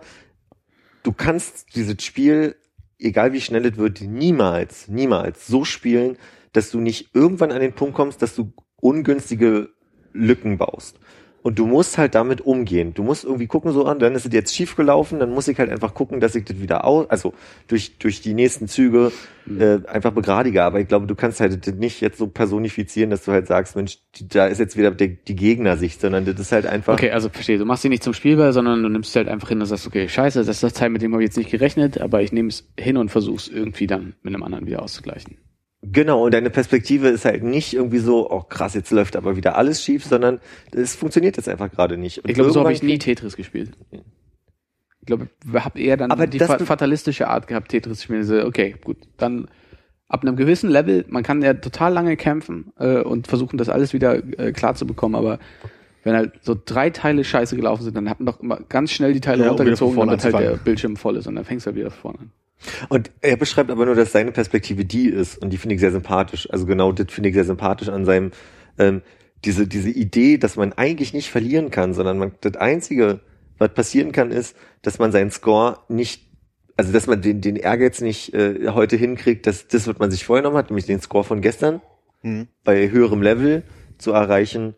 du kannst dieses Spiel, egal wie schnell es wird, niemals, niemals so spielen, dass du nicht irgendwann an den Punkt kommst, dass du ungünstige Lücken baust. Und du musst halt damit umgehen. Du musst irgendwie gucken, so an, dann ist es jetzt schief gelaufen, dann muss ich halt einfach gucken, dass ich das wieder aus, also durch, durch die nächsten Züge äh, einfach begradige. Aber ich glaube, du kannst halt das nicht jetzt so personifizieren, dass du halt sagst, Mensch, da ist jetzt wieder der, die Gegnersicht, sondern das ist halt einfach. Okay, also verstehe, du machst sie nicht zum Spielball, sondern du nimmst sie halt einfach hin und sagst, okay, scheiße, das ist das Teil, mit dem habe ich jetzt nicht gerechnet, aber ich nehme es hin und versuche es irgendwie dann mit einem anderen wieder auszugleichen. Genau, und deine Perspektive ist halt nicht irgendwie so, oh krass, jetzt läuft aber wieder alles schief, sondern es funktioniert jetzt einfach gerade nicht. Und Ich glaube, so habe ich nie Tetris gespielt. Ich glaube, ich habe eher dann Aber die fatalistische Art gehabt, Tetris zu spielen. So, okay, gut, dann ab einem gewissen Level, man kann ja total lange kämpfen äh, und versuchen, das alles wieder äh, klar zu bekommen, aber wenn halt so drei Teile scheiße gelaufen sind, dann hat man doch immer ganz schnell die Teile Ja, runtergezogen, damit halt der. Bildschirm voll ist und dann fängst du halt wieder vorne an. Und er beschreibt aber nur, dass seine Perspektive die ist und die finde ich sehr sympathisch. Also genau das finde ich sehr sympathisch an seinem ähm, diese diese Idee, dass man eigentlich nicht verlieren kann, sondern man das einzige, was passieren kann, ist, dass man seinen Score nicht also dass man den den Ehrgeiz nicht äh, heute hinkriegt, dass das, was man sich vorgenommen hat, nämlich den Score von gestern Mhm. bei höherem Level zu erreichen,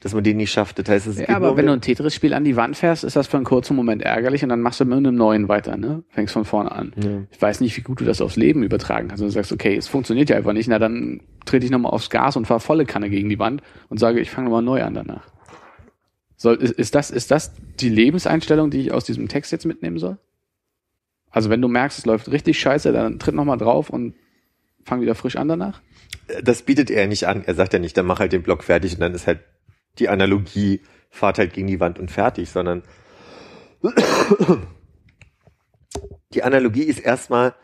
dass man den nicht schafft. Das heißt, es Ja, aber wenn du ein Tetris-Spiel an die Wand fährst, ist das für einen kurzen Moment ärgerlich und dann machst du mit einem neuen weiter, ne? Fängst von vorne an. Ja. Ich weiß nicht, wie gut du das aufs Leben übertragen kannst. Und du sagst, okay, es funktioniert ja einfach nicht, na dann trete ich nochmal aufs Gas und fahr volle Kanne gegen die Wand und sage, ich fange nochmal neu an danach. Soll, ist, ist, das, ist das die Lebenseinstellung, die ich aus diesem Text jetzt mitnehmen soll? Also wenn du merkst, es läuft richtig scheiße, dann tritt nochmal drauf und fang wieder frisch an danach? das bietet er nicht an. Er sagt ja nicht, dann mach halt den Block fertig und dann ist halt die Analogie, fahrt halt gegen die Wand und fertig, sondern die Analogie ist erstmal,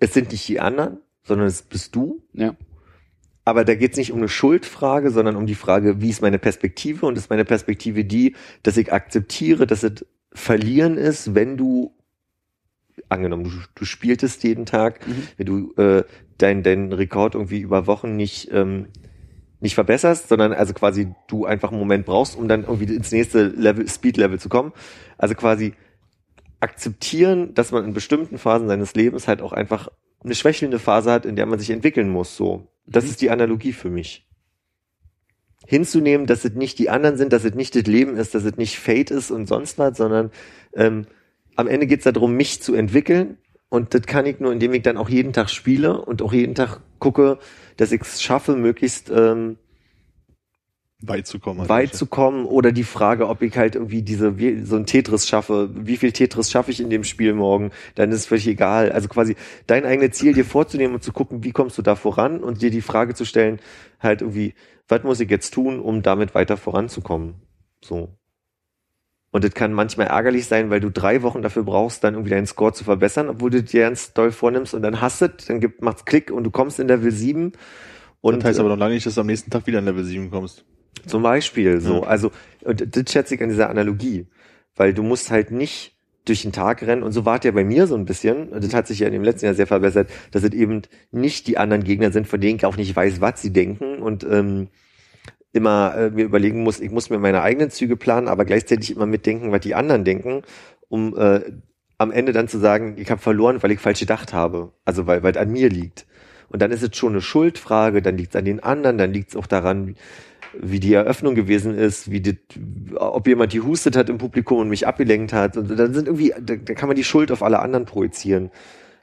es sind nicht die anderen, sondern es bist du. Ja. Aber da geht es nicht um eine Schuldfrage, sondern um die Frage, wie ist meine Perspektive? Und ist meine Perspektive die, dass ich akzeptiere, dass es verlieren ist, wenn du, angenommen, du, du spieltest jeden Tag, Mhm. wenn du äh, deinen dein Rekord irgendwie über Wochen nicht, ähm, nicht verbesserst, sondern also quasi du einfach einen Moment brauchst, um dann irgendwie ins nächste Level, Speed-Level zu kommen. Also quasi akzeptieren, dass man in bestimmten Phasen seines Lebens halt auch einfach eine schwächelnde Phase hat, in der man sich entwickeln muss. So, das Mhm. ist die Analogie für mich. Hinzunehmen, dass es nicht die anderen sind, dass es nicht das Leben ist, dass es nicht Fate ist und sonst was, sondern ähm, am Ende geht es darum, mich zu entwickeln. Und das kann ich nur, indem ich dann auch jeden Tag spiele und auch jeden Tag gucke, dass ich es schaffe, möglichst ähm, Weit zu kommen. halt. weit zu kommen oder die Frage, ob ich halt irgendwie diese wie, so ein Tetris schaffe, wie viel Tetris schaffe ich in dem Spiel morgen, dann ist es völlig egal. Also quasi dein eigenes Ziel dir vorzunehmen und zu gucken, wie kommst du da voran und dir die Frage zu stellen, halt irgendwie, was muss ich jetzt tun, um damit weiter voranzukommen? So. Und das kann manchmal ärgerlich sein, weil du drei Wochen dafür brauchst, dann irgendwie deinen Score zu verbessern, obwohl du dir ganz doll vornimmst und dann hast du, es, dann gibt, macht's Klick und du kommst in Level 7 und das heißt äh, aber noch lange nicht, dass du am nächsten Tag wieder in Level 7 kommst. zum Beispiel so. Ja. Also, und das schätze ich an dieser Analogie. Weil du musst halt nicht durch den Tag rennen und so war es ja bei mir so ein bisschen, und das hat sich ja in dem letzten Jahr sehr verbessert, dass es eben nicht die anderen Gegner sind, von denen ich auch nicht weiß, was sie denken und ähm, immer äh, mir überlegen muss, ich muss mir meine eigenen Züge planen, aber gleichzeitig immer mitdenken, was die anderen denken, um äh, am Ende dann zu sagen, ich habe verloren, weil ich falsch gedacht habe. Also weil es an mir liegt. Und dann ist es schon eine Schuldfrage, dann liegt es an den anderen, dann liegt es auch daran, wie die Eröffnung gewesen ist, wie die, ob jemand die hustet hat im Publikum und mich abgelenkt hat. Und dann sind irgendwie, da, da kann man die Schuld auf alle anderen projizieren.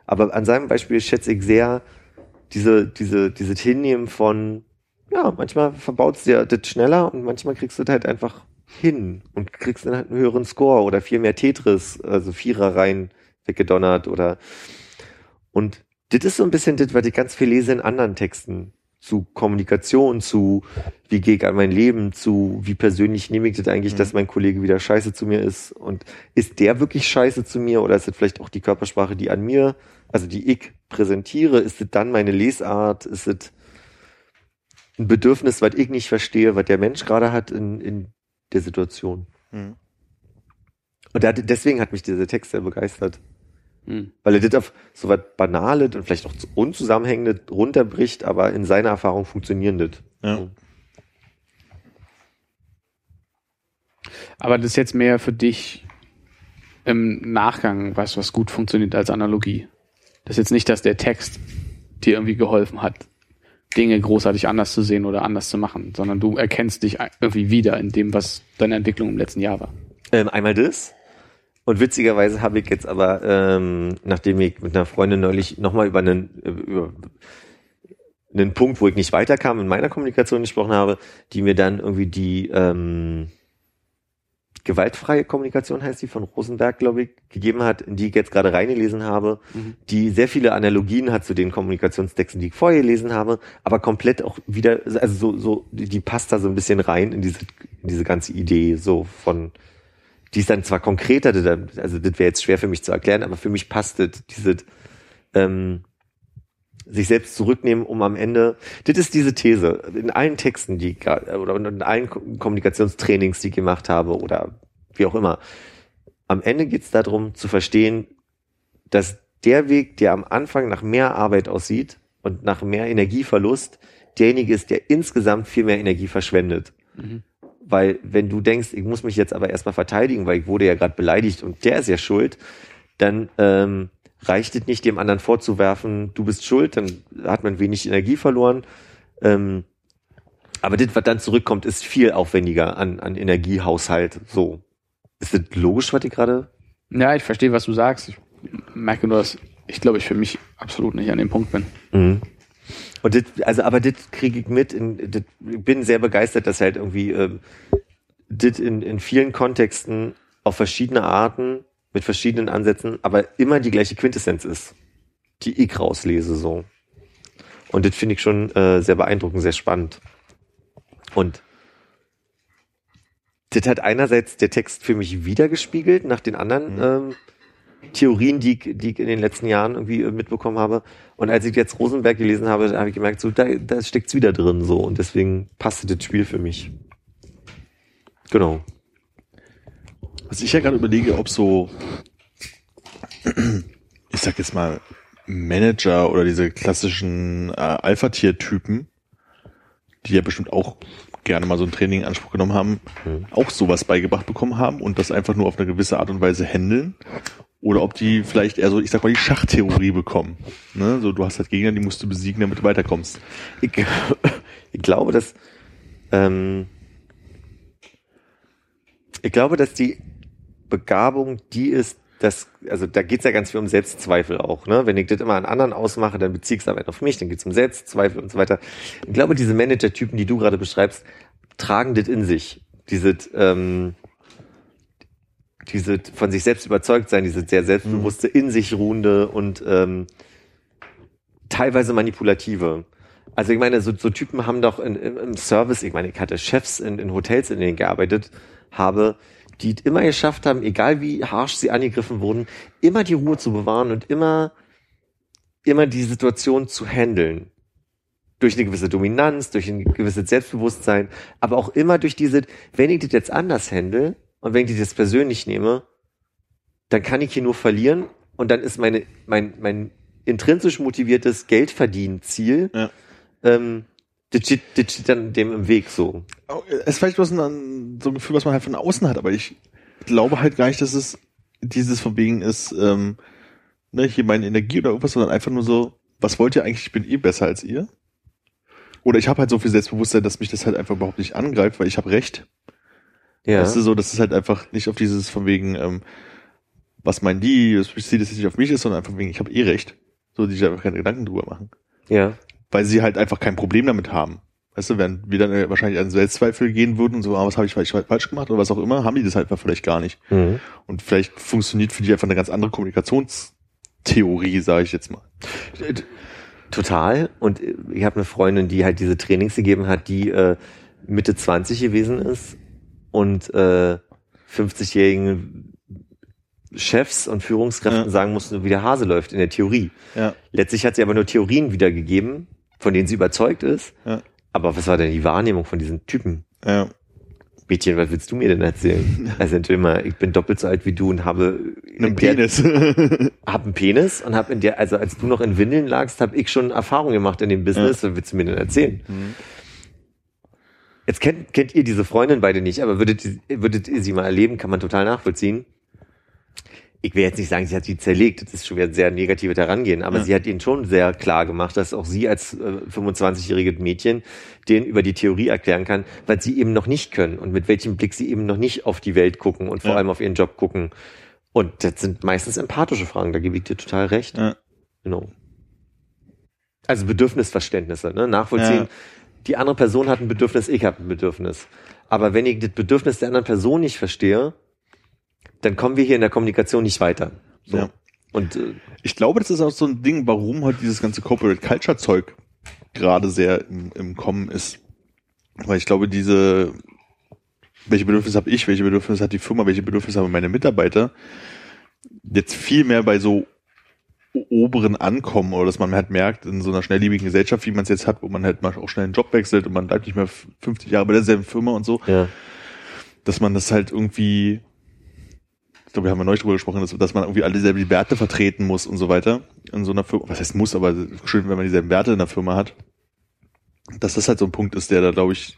Aber an seinem Beispiel schätze ich sehr diese, diese, dieses Hinnehmen von, ja, manchmal verbaut dir das schneller und manchmal kriegst du das halt einfach hin und kriegst dann halt einen höheren Score oder viel mehr Tetris, also Vierer rein weggedonnert oder und das ist so ein bisschen das, was ich ganz viel lese in anderen Texten. zu Kommunikation, zu wie gehe ich an mein Leben, zu wie persönlich nehme ich das eigentlich, Mhm. dass mein Kollege wieder scheiße zu mir ist und ist der wirklich scheiße zu mir oder ist das vielleicht auch die Körpersprache, die an mir, also die ich präsentiere, ist das dann meine Lesart, ist das ein Bedürfnis, was ich nicht verstehe, was der Mensch gerade hat in, in der Situation. Mhm. Und da, deswegen hat mich dieser Text sehr begeistert. Hm. Weil er das auf so was Banales und vielleicht auch unzusammenhängendes runterbricht, aber in seiner Erfahrung funktionierendes. Ja. Aber das ist jetzt mehr für dich im Nachgang, du, was gut funktioniert als Analogie. Das ist jetzt nicht, dass der Text dir irgendwie geholfen hat, Dinge großartig anders zu sehen oder anders zu machen, sondern du erkennst dich irgendwie wieder in dem, was deine Entwicklung im letzten Jahr war. Ähm, einmal das. Und witzigerweise habe ich jetzt aber, ähm, nachdem ich mit einer Freundin neulich nochmal über einen, äh, über einen Punkt, wo ich nicht weiterkam, in meiner Kommunikation gesprochen habe, die mir dann irgendwie die ähm, gewaltfreie Kommunikation heißt die von Rosenberg, glaube ich, gegeben hat, in die ich jetzt gerade reingelesen habe, Mhm. die sehr viele Analogien hat zu den Kommunikationstexten, die ich vorher gelesen habe, aber komplett auch wieder, also so, so, die, passt da so ein bisschen rein in diese, in diese ganze Idee, so von, die ist dann zwar konkreter, also das wäre jetzt schwer für mich zu erklären, aber für mich passt das, diese, ähm, sich selbst zurücknehmen, um am Ende, das ist diese These, in allen Texten, die ich oder in allen Ko- Kommunikationstrainings, die ich gemacht habe oder wie auch immer, am Ende geht es darum zu verstehen, dass der Weg, der am Anfang nach mehr Arbeit aussieht und nach mehr Energieverlust, derjenige ist, der insgesamt viel mehr Energie verschwendet. Mhm. Weil wenn du denkst, ich muss mich jetzt aber erstmal verteidigen, weil ich wurde ja gerade beleidigt und der ist ja schuld, dann ähm, reicht es nicht, dem anderen vorzuwerfen, du bist schuld, dann hat man wenig Energie verloren. Ähm, aber das, was dann zurückkommt, ist viel aufwendiger an, an Energiehaushalt. So. Ist das logisch, was ich gerade Ja, ich verstehe, was du sagst. Ich merke nur, dass ich glaube, ich für mich absolut nicht an dem Punkt bin. Mhm. Und das, also, aber das kriege ich mit. In, das, ich bin sehr begeistert, dass halt irgendwie ähm, das in, in vielen Kontexten auf verschiedene Arten, mit verschiedenen Ansätzen, aber immer die gleiche Quintessenz ist, die ich rauslese so. Und das finde ich schon äh, sehr beeindruckend, sehr spannend. Und das hat einerseits der Text für mich wiedergespiegelt nach den anderen ähm, Theorien, die, ich- die ich in den letzten Jahren irgendwie äh, mitbekommen habe. Und als ich jetzt Rosenberg gelesen habe, habe ich gemerkt, so, da, da steckt's wieder drin, so. Und deswegen passte das Spiel für mich. Genau. Was ich ja gerade überlege, ob so, ich sag jetzt mal, Manager oder diese klassischen äh, Alpha-Tier-Typen, die ja bestimmt auch gerne mal so ein Training in Anspruch genommen haben, Mhm. auch sowas beigebracht bekommen haben und das einfach nur auf eine gewisse Art und Weise handeln. Oder ob die vielleicht eher so, ich sag mal, die Schachtheorie bekommen. Ne? So, du hast halt Gegner, die musst du besiegen, damit du weiterkommst. Ich, ich glaube, dass ähm, ich glaube, dass die Begabung die ist, dass, also da geht's ja ganz viel um Selbstzweifel auch, ne? Wenn ich das immer an anderen ausmache, dann beziehe ich es aber auf mich, dann geht's um Selbstzweifel und so weiter. Ich glaube, diese Manager-Typen, die du gerade beschreibst, tragen das in sich. Diese, ähm, diese von sich selbst überzeugt sein, diese sehr selbstbewusste, in sich ruhende und ähm, teilweise manipulative. Also ich meine, so, so Typen haben doch in, im, im Service, ich meine, ich hatte Chefs in, in Hotels, in denen ich gearbeitet habe, die es immer geschafft haben, egal wie harsh sie angegriffen wurden, immer die Ruhe zu bewahren und immer, immer die Situation zu handeln. Durch eine gewisse Dominanz, durch ein gewisses Selbstbewusstsein, aber auch immer durch diese, wenn ich das jetzt anders handle und wenn ich das jetzt persönlich nehme, dann kann ich hier nur verlieren und dann ist meine, mein, mein intrinsisch motiviertes Geldverdienziel, Ja. ähm, das steht, das steht dann dem im Weg so. Es ist vielleicht bloß ein, so ein Gefühl, was man halt von außen hat, aber ich glaube halt gar nicht, dass es dieses von wegen ist, ähm, ne, hier meine Energie oder irgendwas, sondern einfach nur so, was wollt ihr eigentlich, ich bin eh besser als ihr? Oder ich habe halt so viel Selbstbewusstsein, dass mich das halt einfach überhaupt nicht angreift, weil ich habe recht. Ja. Weißt du, so, das ist halt einfach nicht auf dieses von wegen, ähm, was meinen die, das bezieht es nicht auf mich ist, sondern einfach wegen, ich habe eh recht. So, die sich einfach keine Gedanken drüber machen. ja. Weil sie halt einfach kein Problem damit haben. Weißt du, wenn wir dann äh, wahrscheinlich an Selbstzweifel gehen würden und so, ah, was habe ich vielleicht falsch gemacht oder was auch immer, haben die das halt vielleicht gar nicht. Mhm. Und vielleicht funktioniert für die einfach eine ganz andere Kommunikationstheorie, sage ich jetzt mal. Total. Und ich habe eine Freundin, die halt diese Trainings gegeben hat, die äh, Mitte 20 gewesen ist und äh, 50-jährigen Chefs und Führungskräften Ja. sagen mussten, wie der Hase läuft in der Theorie. Ja. Letztlich hat sie aber nur Theorien wiedergegeben, von denen sie überzeugt ist. Ja. Aber was war denn die Wahrnehmung von diesen Typen? Ja. Mädchen, was willst du mir denn erzählen? Also entweder mal, ich bin doppelt so alt wie du und habe Einen in der- Penis. hab einen Penis und hab in der, also als du noch in Windeln lagst, habe ich schon Erfahrung gemacht in dem Business. Was willst du mir denn erzählen? Jetzt kennt, kennt ihr diese Freundin beide nicht, aber würdet, würdet ihr sie mal erleben, kann man total nachvollziehen. Ich will jetzt nicht sagen, sie hat sie zerlegt, das ist schon wieder ein sehr negatives Herangehen, aber Ja. sie hat ihnen schon sehr klar gemacht, dass auch sie als äh, 25-jährige Mädchen denen über die Theorie erklären kann, was sie eben noch nicht können und mit welchem Blick sie eben noch nicht auf die Welt gucken und vor Ja. allem auf ihren Job gucken. Und das sind meistens empathische Fragen, da gebe ich dir total recht. Ja. Genau. Also Bedürfnisverständnisse, ne? Nachvollziehen. Die andere Person hat ein Bedürfnis, ich habe ein Bedürfnis. Aber wenn ich das Bedürfnis der anderen Person nicht verstehe, dann kommen wir hier in der Kommunikation nicht weiter. So. Ja. Und äh, Ich glaube, das ist auch so ein Ding, warum halt dieses ganze Corporate Culture Zeug gerade sehr im, im Kommen ist. Weil ich glaube, diese, welche Bedürfnisse habe ich, welche Bedürfnisse hat die Firma, welche Bedürfnisse haben meine Mitarbeiter, jetzt viel mehr bei so oberen ankommen oder dass man halt merkt, in so einer schnelllebigen Gesellschaft, wie man es jetzt hat, wo man halt mal auch schnell einen Job wechselt und man bleibt nicht mehr 50 Jahre bei derselben Firma und so, ja, dass man das halt irgendwie, glaube, wir haben ja neulich drüber gesprochen, dass, dass man irgendwie alle dieselben Werte vertreten muss und so weiter in so einer Firma. Was heißt muss, aber schön, wenn man dieselben Werte in der Firma hat. Dass das halt so ein Punkt ist, der da, glaube ich,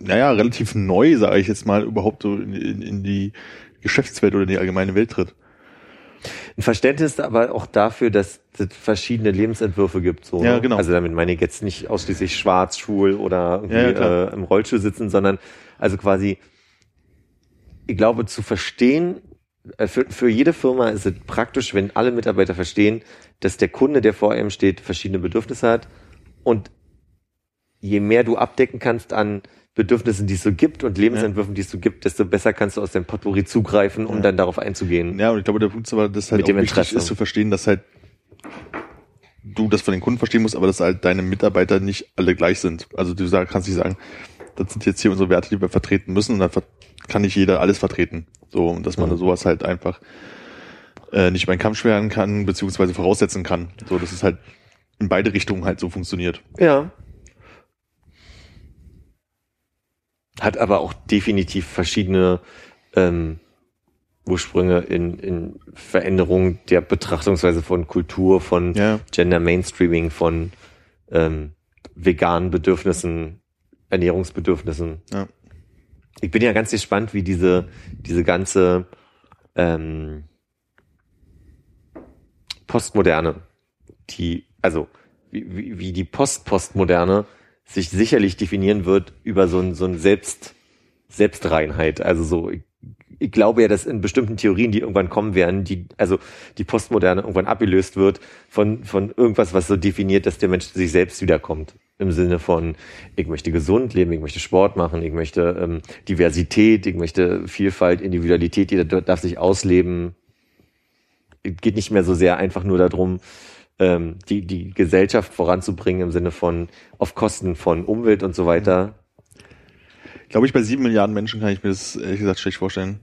naja, relativ neu, sage ich jetzt mal, überhaupt so in, in, in die Geschäftswelt oder in die allgemeine Welt tritt. ein Verständnis aber auch dafür, dass es verschiedene Lebensentwürfe gibt. So, Ja, ne? genau. Also damit meine ich jetzt nicht ausschließlich schwarz, schwul oder irgendwie Ja, äh, im Rollstuhl sitzen, sondern also quasi, ich glaube, zu verstehen, äh, für, für jede Firma ist es praktisch, wenn alle Mitarbeiter verstehen, dass der Kunde, der vor einem steht, verschiedene Bedürfnisse hat und je mehr du abdecken kannst an Bedürfnissen, die es so gibt und Lebensentwürfen, die es so gibt, desto besser kannst du aus dem Potpourri zugreifen, um Ja. dann darauf einzugehen. Ja, und ich glaube, der Punkt ist aber, dass halt Mit auch wichtig Interesse. ist zu verstehen, dass halt du das von den Kunden verstehen musst, aber dass halt deine Mitarbeiter nicht alle gleich sind. Also du kannst nicht sagen, das sind jetzt hier unsere Werte, die wir vertreten müssen und dann kann nicht jeder alles vertreten. So, und dass man Mhm. sowas halt einfach äh, nicht über einen Kamm schweren kann, beziehungsweise voraussetzen kann. So, dass es halt in beide Richtungen halt so funktioniert. Ja. Hat aber auch definitiv verschiedene ähm, Ursprünge in, in Veränderung der Betrachtungsweise von Kultur, von Ja. Gender Mainstreaming, von ähm, veganen Bedürfnissen, Ernährungsbedürfnissen. Ja. Ich bin ja ganz gespannt, wie diese, diese ganze ähm, Postmoderne, die, also wie, wie, die Post-Postmoderne sich sicherlich definieren wird über so ein, so ein Selbst, Selbstreinheit. Also so, ich, ich glaube ja, dass in bestimmten Theorien, die irgendwann kommen werden, die, also die Postmoderne irgendwann abgelöst wird von, von irgendwas, was so definiert, dass der Mensch sich selbst wiederkommt. Im Sinne von, ich möchte gesund leben, ich möchte Sport machen, ich möchte ähm, Diversität, ich möchte Vielfalt, Individualität, jeder darf sich ausleben. Es geht nicht mehr so sehr einfach nur darum, ähm, die, die Gesellschaft voranzubringen im Sinne von auf Kosten von Umwelt und so weiter. Ich glaube, ich bei sieben Milliarden Menschen kann ich mir das ehrlich gesagt schlecht vorstellen.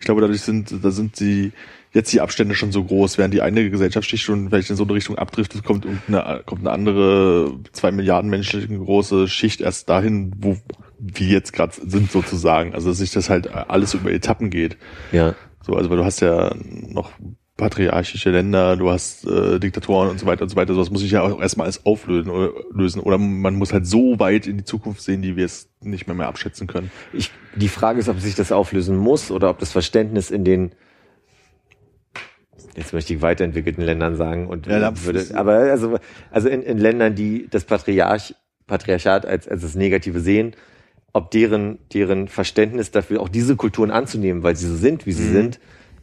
Ich glaube, dadurch sind, da sind die, jetzt die Abstände schon so groß, während die eine Gesellschaftsschicht schon vielleicht in so eine Richtung abdriftet, kommt eine, kommt eine andere zwei Milliarden Menschen große Schicht erst dahin, wo wir jetzt gerade sind sozusagen. Also dass sich das halt alles über Etappen geht. Ja. So, also weil du hast ja noch patriarchische Länder, du hast äh, Diktatoren und so weiter und so weiter. So, das muss ich ja auch erstmal alles auflösen oder, lösen. Oder man muss halt so weit in die Zukunft sehen, die wir es nicht mehr mehr abschätzen können. Ich, die Frage ist, ob sich das auflösen muss oder ob das Verständnis in den jetzt möchte ich weiterentwickelten Ländern sagen und Ja, würde, aber also also in, in Ländern, die das Patriarch Patriarchat als als das Negative sehen, ob deren deren Verständnis dafür auch diese Kulturen anzunehmen, weil sie so sind, wie sie Mhm. sind,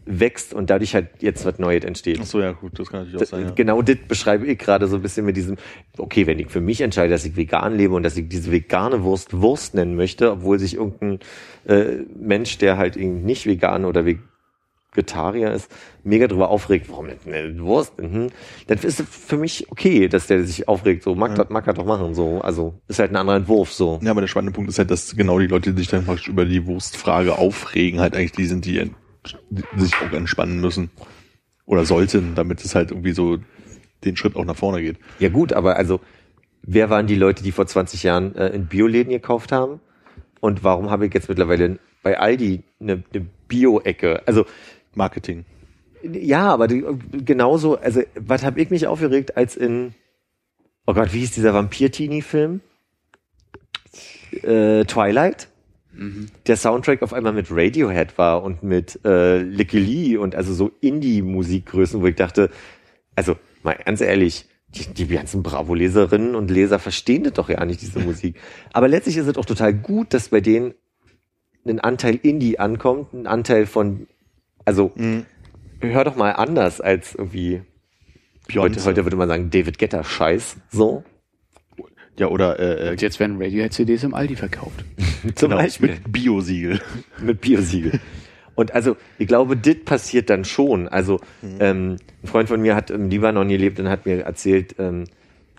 wächst und dadurch halt jetzt was Neues entsteht. Ach so, ja, gut, das kann natürlich auch sein. Ja. Genau das beschreibe ich gerade so ein bisschen mit diesem, okay, wenn ich für mich entscheide, dass ich vegan lebe und dass ich diese vegane Wurst Wurst nennen möchte, obwohl sich irgendein äh, Mensch, der halt irgendwie nicht vegan oder Vegetarier ist, mega drüber aufregt, warum nicht eine Wurst? Mhm. Dann ist es für mich okay, dass der sich aufregt, so mag, Ja. das, mag er doch machen, so. Also ist halt ein anderer Entwurf, so. Ja, aber der spannende Punkt ist halt, dass genau die Leute, die sich dann praktisch über die Wurstfrage aufregen, halt eigentlich die sind, die sich auch entspannen müssen. Oder sollten, damit es halt irgendwie so den Schritt auch nach vorne geht. Ja gut, aber also, wer waren die Leute, die vor 20 Jahren äh, in Bioläden gekauft haben? Und warum habe ich jetzt mittlerweile bei Aldi eine, eine Bio-Ecke? Also, Marketing. ja, aber die, genauso, also, was habe ich mich aufgeregt, als in, oh Gott, wie hieß dieser Vampir-Teenie-Film? Äh, Twilight? Der Soundtrack auf einmal mit Radiohead war und mit äh, Licky Lee und also so Indie-Musikgrößen, wo ich dachte, also mal ganz ehrlich, die, die ganzen Bravo-Leserinnen und Leser verstehen das doch ja nicht, diese Musik. Aber letztlich ist es auch total gut, dass bei denen ein Anteil Indie ankommt, ein Anteil von, also hör doch mal anders als irgendwie, heute, heute würde man sagen, David Getter Scheiß, so. Ja, oder äh, äh, Und jetzt werden Radiohead-CDs im Aldi verkauft. Zum genau, Beispiel. mit Biosiegel. mit Biosiegel. Und also, ich glaube, das passiert dann schon. Also, ähm, ein Freund von mir hat im Libanon gelebt und hat mir erzählt, ähm,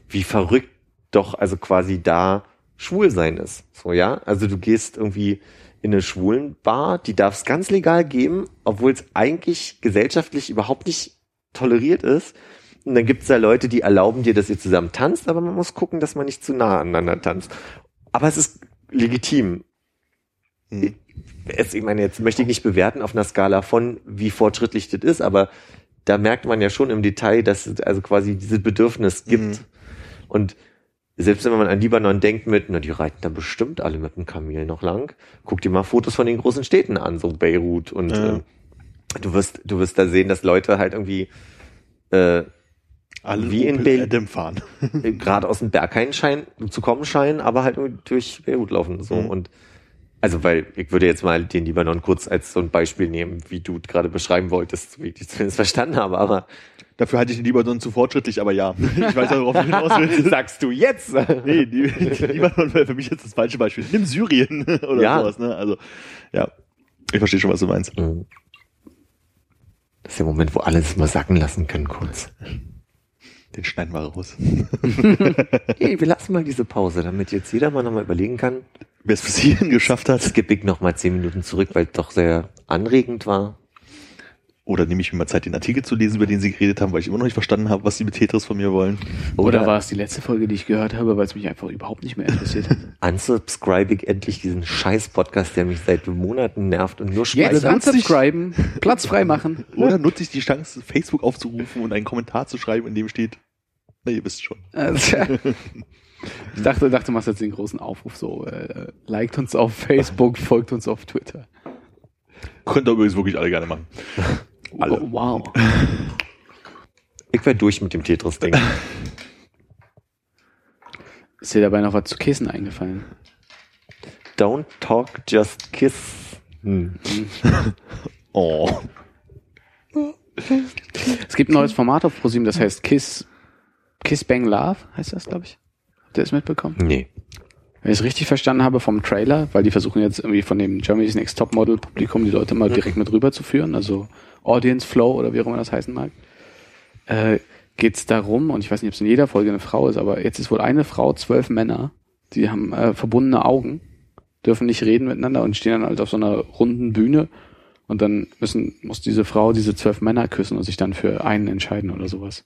wie verrückt doch also quasi da schwul sein ist. So, ja. Also du gehst irgendwie in eine Schwulenbar, die darf es ganz legal geben, obwohl es eigentlich gesellschaftlich überhaupt nicht toleriert ist. Und dann gibt es da Leute, die erlauben dir, dass ihr zusammen tanzt, aber man muss gucken, dass man nicht zu nah aneinander tanzt. Aber es ist legitim. Hm. Es, ich meine, jetzt möchte ich nicht bewerten auf einer Skala von, wie fortschrittlich das ist, aber da merkt man ja schon im Detail, dass es also quasi dieses Bedürfnis gibt. Mhm. Und selbst wenn man an Libanon denkt mit, na, die reiten da bestimmt alle mit dem Kamel noch lang, guck dir mal Fotos von den großen Städten an, so Beirut und Ja. ähm, du wirst, du wirst da sehen, dass Leute halt irgendwie äh, Alle Wie in Berlin. Adam fahren. gerade aus dem Berghain scheinen, zu kommen scheinen, aber halt durch Beirut laufen. So. Mhm. Und also, weil ich würde jetzt mal den Libanon kurz als so ein Beispiel nehmen, wie du gerade beschreiben wolltest, wie ich das zumindest verstanden habe, aber Dafür halte ich den Libanon zu fortschrittlich, aber ja. Ich weiß auch, worauf du hinaus willst. sagst du jetzt? Nee, die, die Libanon wäre für mich jetzt das falsche Beispiel. Nimm Syrien oder Ja. sowas, ne? Also, ja. Ich verstehe schon, was du meinst. Mhm. Das ist der Moment, wo alle es mal sacken lassen können, kurz. Den schneiden wir raus. Hey, wir lassen mal diese Pause, damit jetzt jeder mal nochmal überlegen kann. Wer es bis hierhin geschafft hat. Skip ich nochmal zehn Minuten zurück, weil es doch sehr anregend war. Oder nehme ich mir mal Zeit, den Artikel zu lesen, über den sie geredet haben, weil ich immer noch nicht verstanden habe, was sie mit Tetris von mir wollen. Oder, war es die letzte Folge, die ich gehört habe, weil es mich einfach überhaupt nicht mehr interessiert hat? unsubscribe ich endlich diesen scheiß Podcast, der mich seit Monaten nervt und nur Jetzt speichert. unsubscriben, Platz frei machen. Oder nutze ich die Chance, Facebook aufzurufen und einen Kommentar zu schreiben, in dem steht, na, ihr wisst schon. Also, Ich dachte, dachte, du machst jetzt den großen Aufruf so, äh, liked uns auf Facebook, folgt uns auf Twitter. Könnt ihr übrigens wirklich alle gerne machen. Alle. Oh, wow. Ich werde durch mit dem Tetris-Ding. Ist dir dabei noch was zu Kissen eingefallen? Don't talk, just kiss. Hm. Oh. Es gibt ein neues Format auf ProSieben, das heißt Kiss, Kiss Bang Love, heißt das, glaube ich. Habt ihr das mitbekommen? Nee. Wenn ich es richtig verstanden habe vom Trailer, weil die versuchen jetzt irgendwie von dem Germany's Next Top Model Publikum die Leute mal direkt mit rüber zu führen, also Audience Flow oder wie auch immer das heißen mag, äh, geht es darum, und ich weiß nicht, ob es in jeder Folge eine Frau ist, aber jetzt ist wohl eine Frau, zwölf Männer, die haben äh, verbundene Augen, dürfen nicht reden miteinander und stehen dann halt auf so einer runden Bühne und dann müssen, muss diese Frau diese zwölf Männer küssen und sich dann für einen entscheiden oder sowas.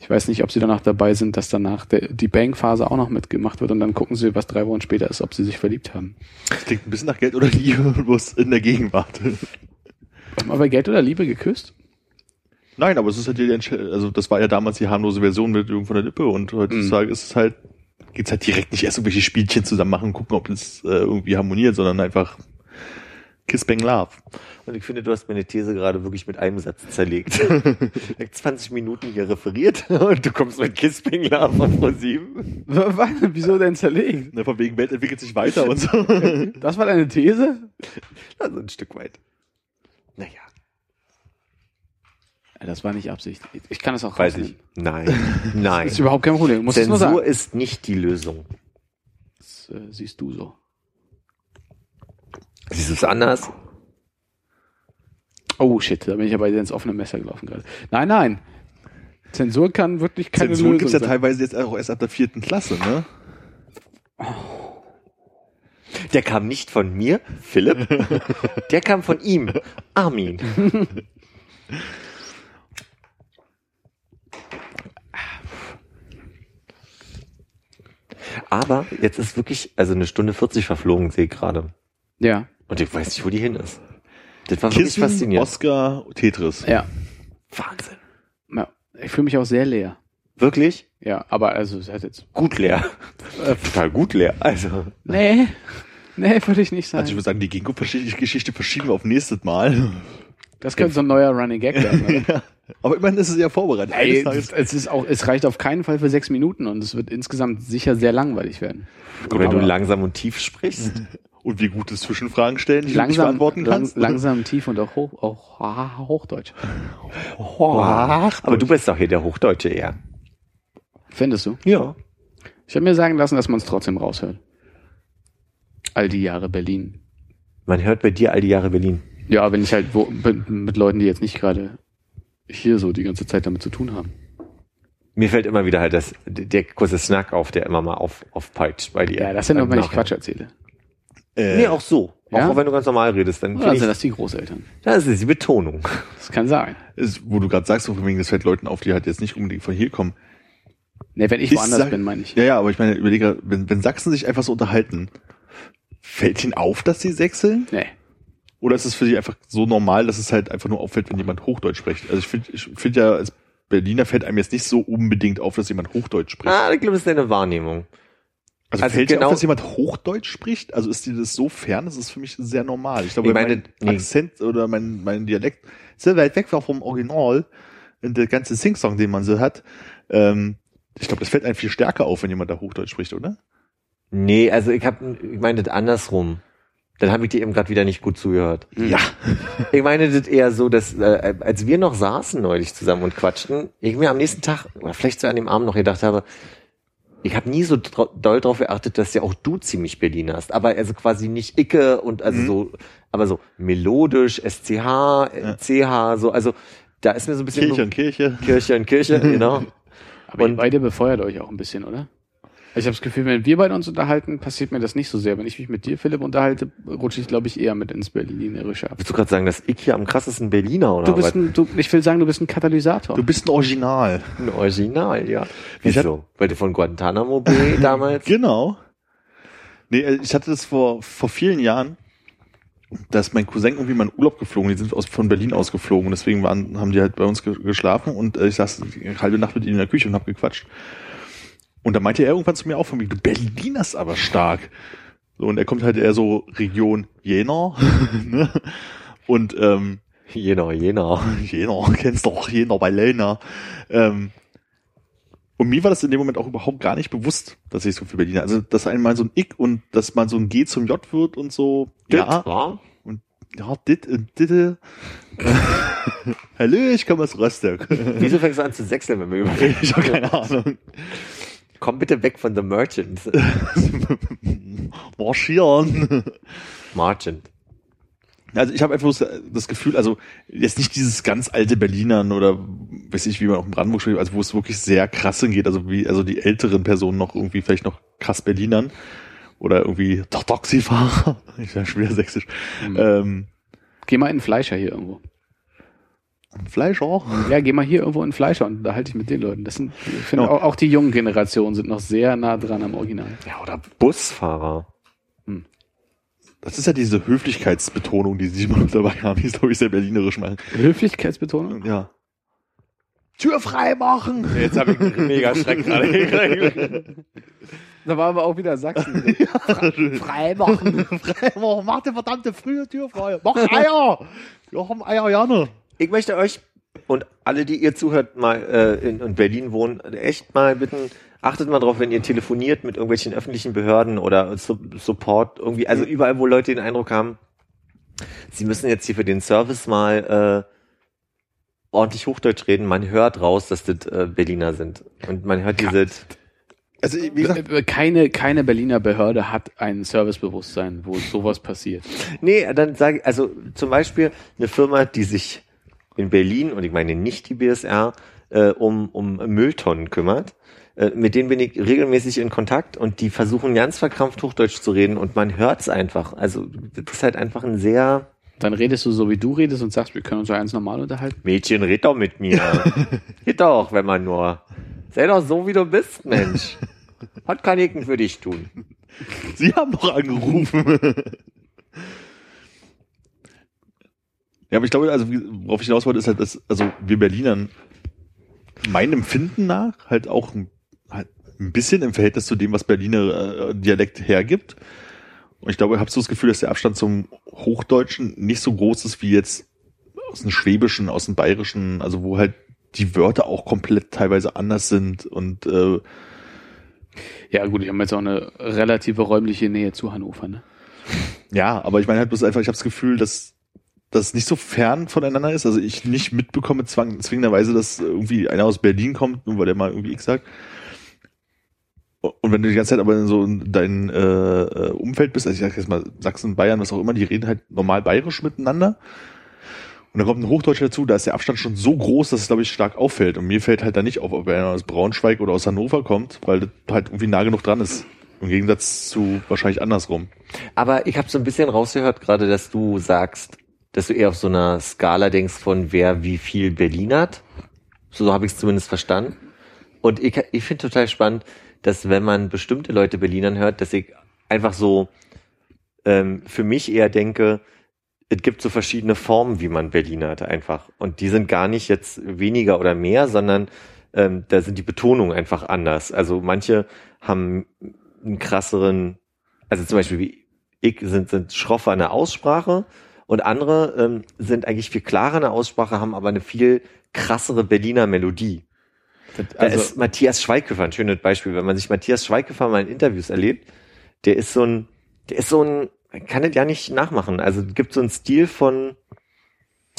Ich weiß nicht, ob sie danach dabei sind, dass danach der, die Bang-Phase auch noch mitgemacht wird und dann gucken sie, was drei Wochen später ist, ob sie sich verliebt haben. Das klingt ein bisschen nach Geld oder Liebe, bloß in der Gegenwart. Haben wir bei Geld oder Liebe geküsst? Nein, aber es ist halt die also das war ja damals die harmlose Version mit von der Lippe und heutzutage ist es halt, geht's halt direkt nicht erst irgendwelche Spielchen zusammen machen, gucken, ob das äh, irgendwie harmoniert, sondern einfach Kiss Bang Love. Und ich finde, du hast meine These gerade wirklich mit einem Satz zerlegt. Ich hab 20 Minuten hier referiert und du kommst mit Kissping Love von ProSieben. Wieso denn zerlegt? Ne, von wegen Welt entwickelt sich weiter und so. Das war deine These? Also ein Stück weit. Naja, Ja, das war nicht Absicht. Ich kann es auch weiß rausnehmen. ich. Nein, nein. Das ist überhaupt kein Problem. Musst es nur Zensur sagen. ist nicht die Lösung. Das äh, siehst du so. Siehst du es anders? Oh shit, da bin ich aber ins offene Messer gelaufen gerade. Nein, nein. Zensur kann wirklich keine Zensur Lösung gibt's ja sein. teilweise jetzt auch erst ab der vierten Klasse, ne? Der kam nicht von mir, Philipp. Der kam von ihm, Armin. Aber jetzt ist wirklich, also eine Stunde 40 verflogen, sehe ich gerade. Ja, Und ich weiß nicht, wo die hin ist. Das war wirklich Kissen, faszinierend. Oscar, Tetris. ja. Wahnsinn. ja. Ich fühle mich auch sehr leer. Wirklich? Ja, aber also es hat jetzt. Gut leer. Äh, Total gut leer. Also. Nee. Nee, würde ich nicht sagen. Also ich würde sagen, die Ginkgo-Geschichte verschieben wir auf nächstes Mal. das könnte so ein neuer Running Gag werden. Ja. Aber immerhin ist es ja vorbereitet. Ey, es ist auch, es reicht auf keinen Fall für sechs Minuten und es wird insgesamt sicher sehr langweilig werden. Und wenn du Aber- langsam und tief sprichst. Und wie gute Zwischenfragen stellen, die du nicht Langsam, beantworten lang, kannst. langsam, tief und auch hoch, auch ah, Hochdeutsch. Aber du bist doch hier der Hochdeutsche eher. Findest du? Ja. Ich habe mir sagen lassen, dass man es trotzdem raushört. All die Jahre Berlin. Man hört bei dir all die Jahre Berlin. Ja, wenn ich halt wo, mit, mit Leuten, die jetzt nicht gerade hier so die ganze Zeit damit zu tun haben. Mir fällt immer wieder halt das, der kurze Snack auf, der immer mal auf, aufpeitscht bei dir. Ja, das sind nur, wenn ich. Quatsch erzähle. Äh, Nee, auch so. Ja? Auch wenn du ganz normal redest, dann Oder sind ich, das die Großeltern? das ist die Betonung. Das kann sein. ist, wo du gerade sagst, so von wegen, das fällt Leuten auf, die halt jetzt nicht unbedingt von hier kommen. Ne, wenn ich Ich woanders sag- bin, meine ich. Ja, ja, aber ich meine, überlege, wenn, wenn Sachsen sich einfach so unterhalten, fällt ihnen auf, dass sie sechseln? Nee. Oder ist es für sie einfach so normal, dass es halt einfach nur auffällt, wenn jemand Hochdeutsch spricht? Also ich finde ich find ja, als Berliner fällt einem jetzt nicht so unbedingt auf, dass jemand Hochdeutsch spricht. Ah, ich glaube, das ist deine Wahrnehmung. Also, also fällt dir genau- auf, dass jemand Hochdeutsch spricht? Also ist dir das so fern? Das ist für mich sehr normal. Ich glaube, Ich meine, mein nee. Akzent oder mein, mein Dialekt so weit weg war vom Original und der ganze Singsong, den man so hat. Ähm, ich glaube, das fällt einem viel stärker auf, wenn jemand da Hochdeutsch spricht, oder? Nee, also ich habe, ich meine das andersrum. Dann habe ich dir eben gerade wieder nicht gut zugehört. Ja. Ich meine das eher so, dass äh, als wir noch saßen neulich zusammen und quatschten, ich mir am nächsten Tag oder vielleicht so an dem Abend noch gedacht habe, ich habe nie so doll darauf geachtet, dass ja auch du ziemlich Berlin hast, aber also quasi nicht Icke und also Mhm. so, aber so melodisch, SCH, äh, CH, so, also da ist mir so ein bisschen Kirche und Kirche. Kirche und Kirche, genau. Aber Und- ihr beide befeuert euch auch ein bisschen, oder? Ich habe das Gefühl, wenn wir beide uns unterhalten, passiert mir das nicht so sehr. Wenn ich mich mit dir, Philipp, unterhalte, rutsche ich, glaube ich, eher mit ins Berlinerische ab. Willst du gerade sagen, dass ich hier am krassesten Berliner oder Du bist was? ein, du, ich will sagen, du bist ein Katalysator. Du bist ein Original. Ein Original, ja. Wieso? Weil du von Guantanamo Bay damals? Genau. Nee, äh, ich hatte das vor, vor vielen Jahren, dass mein Cousin irgendwie mal in Urlaub geflogen, die sind aus, von Berlin ausgeflogen und deswegen waren, haben die halt bei uns ge geschlafen und äh, ich saß die halbe Nacht mit ihnen in der Küche und hab gequatscht. Und da meinte er irgendwann zu mir auch von mir, du Berlinerst aber stark. So, und er kommt halt eher so Region Jena, ne? Und ähm, Jena, Jena. Jena, kennst doch, Jena bei Lena. Ähm, und mir war das in dem Moment auch überhaupt gar nicht bewusst, dass ich so viel Berliner, also dass einmal so ein Ick und dass man so ein G zum J wird und so. Ja, war? ja, dit und ditte. Hallo, ich komme aus Rostock. Wieso fängst du an zu sechseln, wenn wir über ich habe keine Ahnung. Komm bitte weg von The Merchant. Marschieren. Merchant. Also ich habe einfach so das Gefühl, also jetzt nicht dieses ganz alte Berlinern oder weiß ich, wie man auch in Brandenburg spricht, also wo es wirklich sehr krass hingeht, also wie also die älteren Personen noch irgendwie vielleicht noch krass Berlinern oder irgendwie Taxifahrer, ich schon wieder sächsisch, Mhm. ähm, Geh mal in den Fleischer hier irgendwo. Fleischer. Ja, geh mal hier irgendwo in den Fleischer und da halte ich mit den Leuten. Das sind, ich finde, Genau. auch, auch die jungen Generationen sind noch sehr nah dran am Original. Ja, oder Busfahrer. Das ist ja diese Höflichkeitsbetonung, die sie immer noch dabei haben, die ist glaube ich sehr berlinerisch machen. Höflichkeitsbetonung? Ja. Tür frei machen. Jetzt habe ich einen mega Schreck gerade gekriegt. Da war aber auch wieder Sachsen. frei machen. frei machen. Mach die verdammte frühe Tür frei. Mach Eier. Wir haben Eier gerne. Ich möchte euch und alle, die ihr zuhört, mal äh, in, in Berlin wohnen, echt mal bitten, achtet mal drauf, wenn ihr telefoniert mit irgendwelchen öffentlichen Behörden oder Su Support irgendwie, also überall, wo Leute den Eindruck haben, sie müssen jetzt hier für den Service mal äh, ordentlich Hochdeutsch reden, man hört raus, dass das äh, Berliner sind. Und man hört diese Also, wie gesagt, Keine, keine Berliner Behörde hat ein Servicebewusstsein, wo sowas passiert. Nee, dann sage ich, also zum Beispiel eine Firma, die sich in Berlin, und ich meine nicht die BSR, äh, um, um Mülltonnen kümmert. Äh, mit denen bin ich regelmäßig in Kontakt und die versuchen ganz verkrampft Hochdeutsch zu reden und man hört's einfach. Also das ist halt einfach ein sehr Dann redest du so, wie du redest und sagst, wir können uns ja ganz normal unterhalten. Mädchen, red doch mit mir. Geht doch, wenn man nur. Sei doch so, wie du bist, Mensch. Was kann ich denn für dich tun? Sie haben doch angerufen. Ja, aber ich glaube, also worauf ich hinaus wollte, ist halt, dass also wir Berlinern meinem Empfinden nach halt auch ein, halt ein bisschen im Verhältnis zu dem, was Berliner äh, Dialekt hergibt. Und ich glaube, ich habe so das Gefühl, dass der Abstand zum Hochdeutschen nicht so groß ist wie jetzt aus dem Schwäbischen, aus dem Bayerischen, also wo halt die Wörter auch komplett teilweise anders sind und äh, Ja gut, ich habe jetzt auch eine relative räumliche Nähe zu Hannover. Ne? Ja, aber ich meine halt bloß einfach, ich habe das Gefühl, dass das nicht so fern voneinander ist. Also ich nicht mitbekomme zwang, zwingenderweise, dass irgendwie einer aus Berlin kommt, nur weil der mal irgendwie X sagt. Und wenn du die ganze Zeit aber in so in dein äh, Umfeld bist, also ich sag jetzt mal Sachsen, Bayern, was auch immer, die reden halt normal bayerisch miteinander. Und dann kommt ein Hochdeutscher dazu, da ist der Abstand schon so groß, dass es, glaube ich, stark auffällt. Und mir fällt halt da nicht auf, ob einer aus Braunschweig oder aus Hannover kommt, weil das halt irgendwie nah genug dran ist. Im Gegensatz zu wahrscheinlich andersrum. Aber ich habe so ein bisschen rausgehört gerade, dass du sagst, dass du eher auf so einer Skala denkst von wer wie viel Berlin hat. So habe ich es zumindest verstanden. Und ich, ich finde total spannend, dass wenn man bestimmte Leute Berlinern hört, dass ich einfach so ähm, für mich eher denke, es gibt so verschiedene Formen, wie man Berliner hat einfach. Und die sind gar nicht jetzt weniger oder mehr, sondern ähm, da sind die Betonungen einfach anders. Also manche haben einen krasseren, also zum Beispiel wie ich sind, sind schroffer in der Aussprache und andere ähm, sind eigentlich viel klarer in der Aussprache, haben aber eine viel krassere Berliner Melodie. Da Also, ist Matthias Schweighöfer ein schönes Beispiel. Wenn man sich Matthias Schweighöfer mal in Interviews erlebt, der ist so ein, der ist so ein, man kann das ja nicht nachmachen. Also es gibt so einen Stil von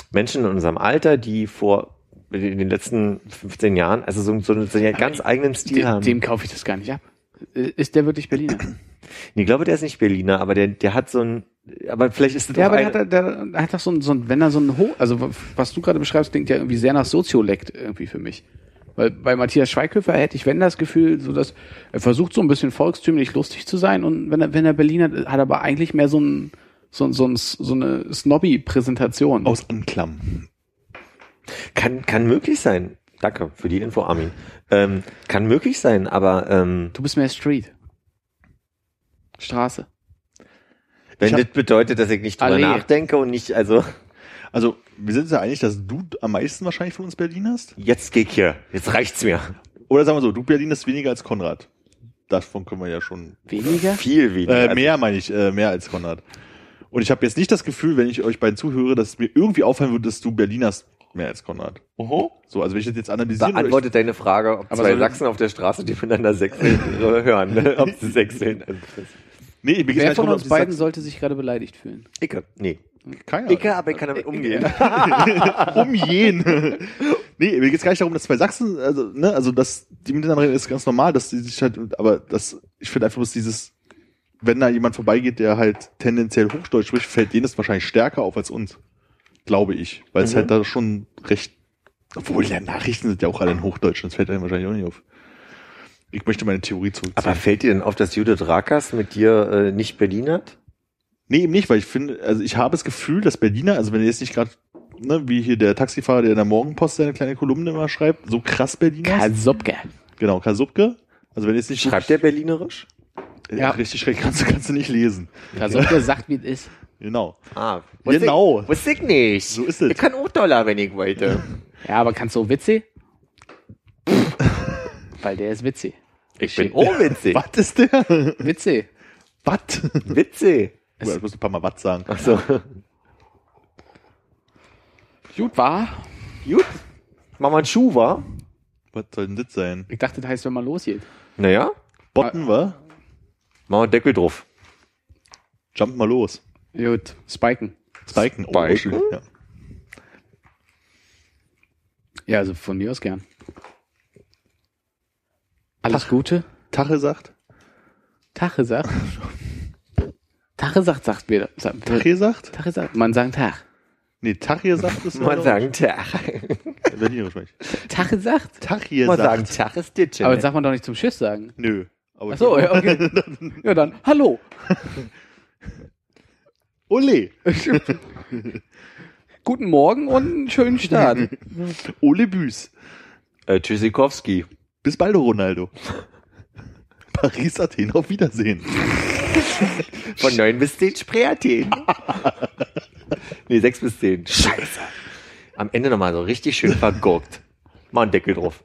Menschen in unserem Alter, die vor in den letzten 15 Jahren, also so, so, so einen ganz eigenen Stil dem, haben. dem kaufe ich das gar nicht ab. Ist der wirklich Berliner? Nee, ich glaube, der ist nicht Berliner, aber der, der hat so ein, aber vielleicht ist das Ja, aber der hat, der, der hat doch so ein, so ein, wenn er so ein Hoch, also was du gerade beschreibst, klingt ja irgendwie sehr nach Soziolekt irgendwie für mich. Weil bei Matthias Schweighöfer hätte ich, wenn das Gefühl, so dass er versucht so ein bisschen volkstümlich lustig zu sein und wenn er, wenn er Berliner hat, hat er aber eigentlich mehr so ein, so, so, ein, so eine Snobby-Präsentation. Aus Anklam. Kann, kann möglich sein. Danke für die Info, Armin. Ähm, kann möglich sein, aber ähm, Du bist mehr Street. Straße. wenn das bedeutet, dass ich nicht drüber Allee. nachdenke und nicht, also Also, wir sind uns ja einig, dass du am meisten wahrscheinlich von uns Berlin hast. jetzt geh ich hier, jetzt reicht's mir. Oder sagen wir so, du Berlin ist weniger als Konrad. Davon können wir ja schon. Weniger? Viel weniger. Äh, Also, mehr meine ich, äh, mehr als Konrad. Und ich habe jetzt nicht das Gefühl, wenn ich euch beiden zuhöre, dass es mir irgendwie auffallen würde, dass du Berlin hast mehr als Konrad. So, also wenn ich das jetzt analysiere. beantwortet deine Frage, ob Aber zwei so- Sachsen auf der Straße, die miteinander sechseln, äh, hören, ne? ob sie sechseln. Also, nee, mir geht's Wer gar nicht von darum, uns beiden Sachsen- sollte sich gerade beleidigt fühlen? Icke, nee. Keiner. Icke, aber ich kann damit umgehen. um jeden. nee, mir geht's gar nicht darum, dass zwei Sachsen, also, ne, also, dass die miteinander reden, ist ganz normal, dass die sich halt, aber das, ich finde einfach bloß dieses, wenn da jemand vorbeigeht, der halt tendenziell Hochdeutsch spricht, fällt denen das wahrscheinlich stärker auf als uns. Glaube ich. Weil es Mhm. halt da schon recht, obwohl die Nachrichten sind ja auch alle in Hochdeutsch, das fällt einem wahrscheinlich auch nicht auf. Ich möchte meine Theorie zurückziehen. Aber fällt dir denn auf, dass Judith Rakers mit dir äh, nicht Berlin hat? Nee, eben nicht, weil ich finde, also ich habe das Gefühl, dass Berliner, also wenn ihr jetzt nicht gerade, ne, wie hier der Taxifahrer, der in der Morgenpost seine kleine Kolumne immer schreibt, so krass Berliner. ist. Kasopke. Genau, Kasubke. Also wenn ihr jetzt nicht Schreibt der Berlinerisch? ja. Ja. richtig schräg kannst, du- kannst du nicht lesen. Kasopke sagt, wie es ist. Genau. Ah, Genau. Ich, wusste ich nicht. So ist es. Ich kann auch Dollar, wenn ich wollte. Ja, aber kannst du Witze? Weil der ist witzig. Ich bin auch witzig. Was ist der? Witze. Was? Witzig. Ich muss ein paar Mal was sagen. Ach so. Gut war. Gut. Mach mal einen Schuh, wa? Was soll denn das sein? Ich dachte, das heißt, wenn man losgeht. Naja, Botten, wa? mach mal einen Deckel drauf. Jump mal los. Gut. Spiken. Spiken. Oh, Spiken? schön. Ja. Ja, also von mir aus gern. Alles Gute. Tache sagt? Tache sagt. Tache sagt, sagt mir. Sagt, Tache sagt? Tache sagt. Man sagt Tag. Nee, Tache sagt ist Man sagen Tag. Berlinerisch. Tache sagt. Tache Man sagen sagt. Tag ist Ditchen. Aber das sagt man doch nicht zum Tschüss sagen. Nö. Aber Ach so, ja, okay. Ja, dann, hallo. Ole. Guten Morgen und einen schönen Start. Ole Büß. äh, Tschüssikowski. Bis bald, Ronaldo. Paris, Athen, auf Wiedersehen. Von 9 bis 10 Spreathen. nee, 6 bis 10. Scheiße. Am Ende nochmal so richtig schön vergurkt. Mal einen Deckel drauf.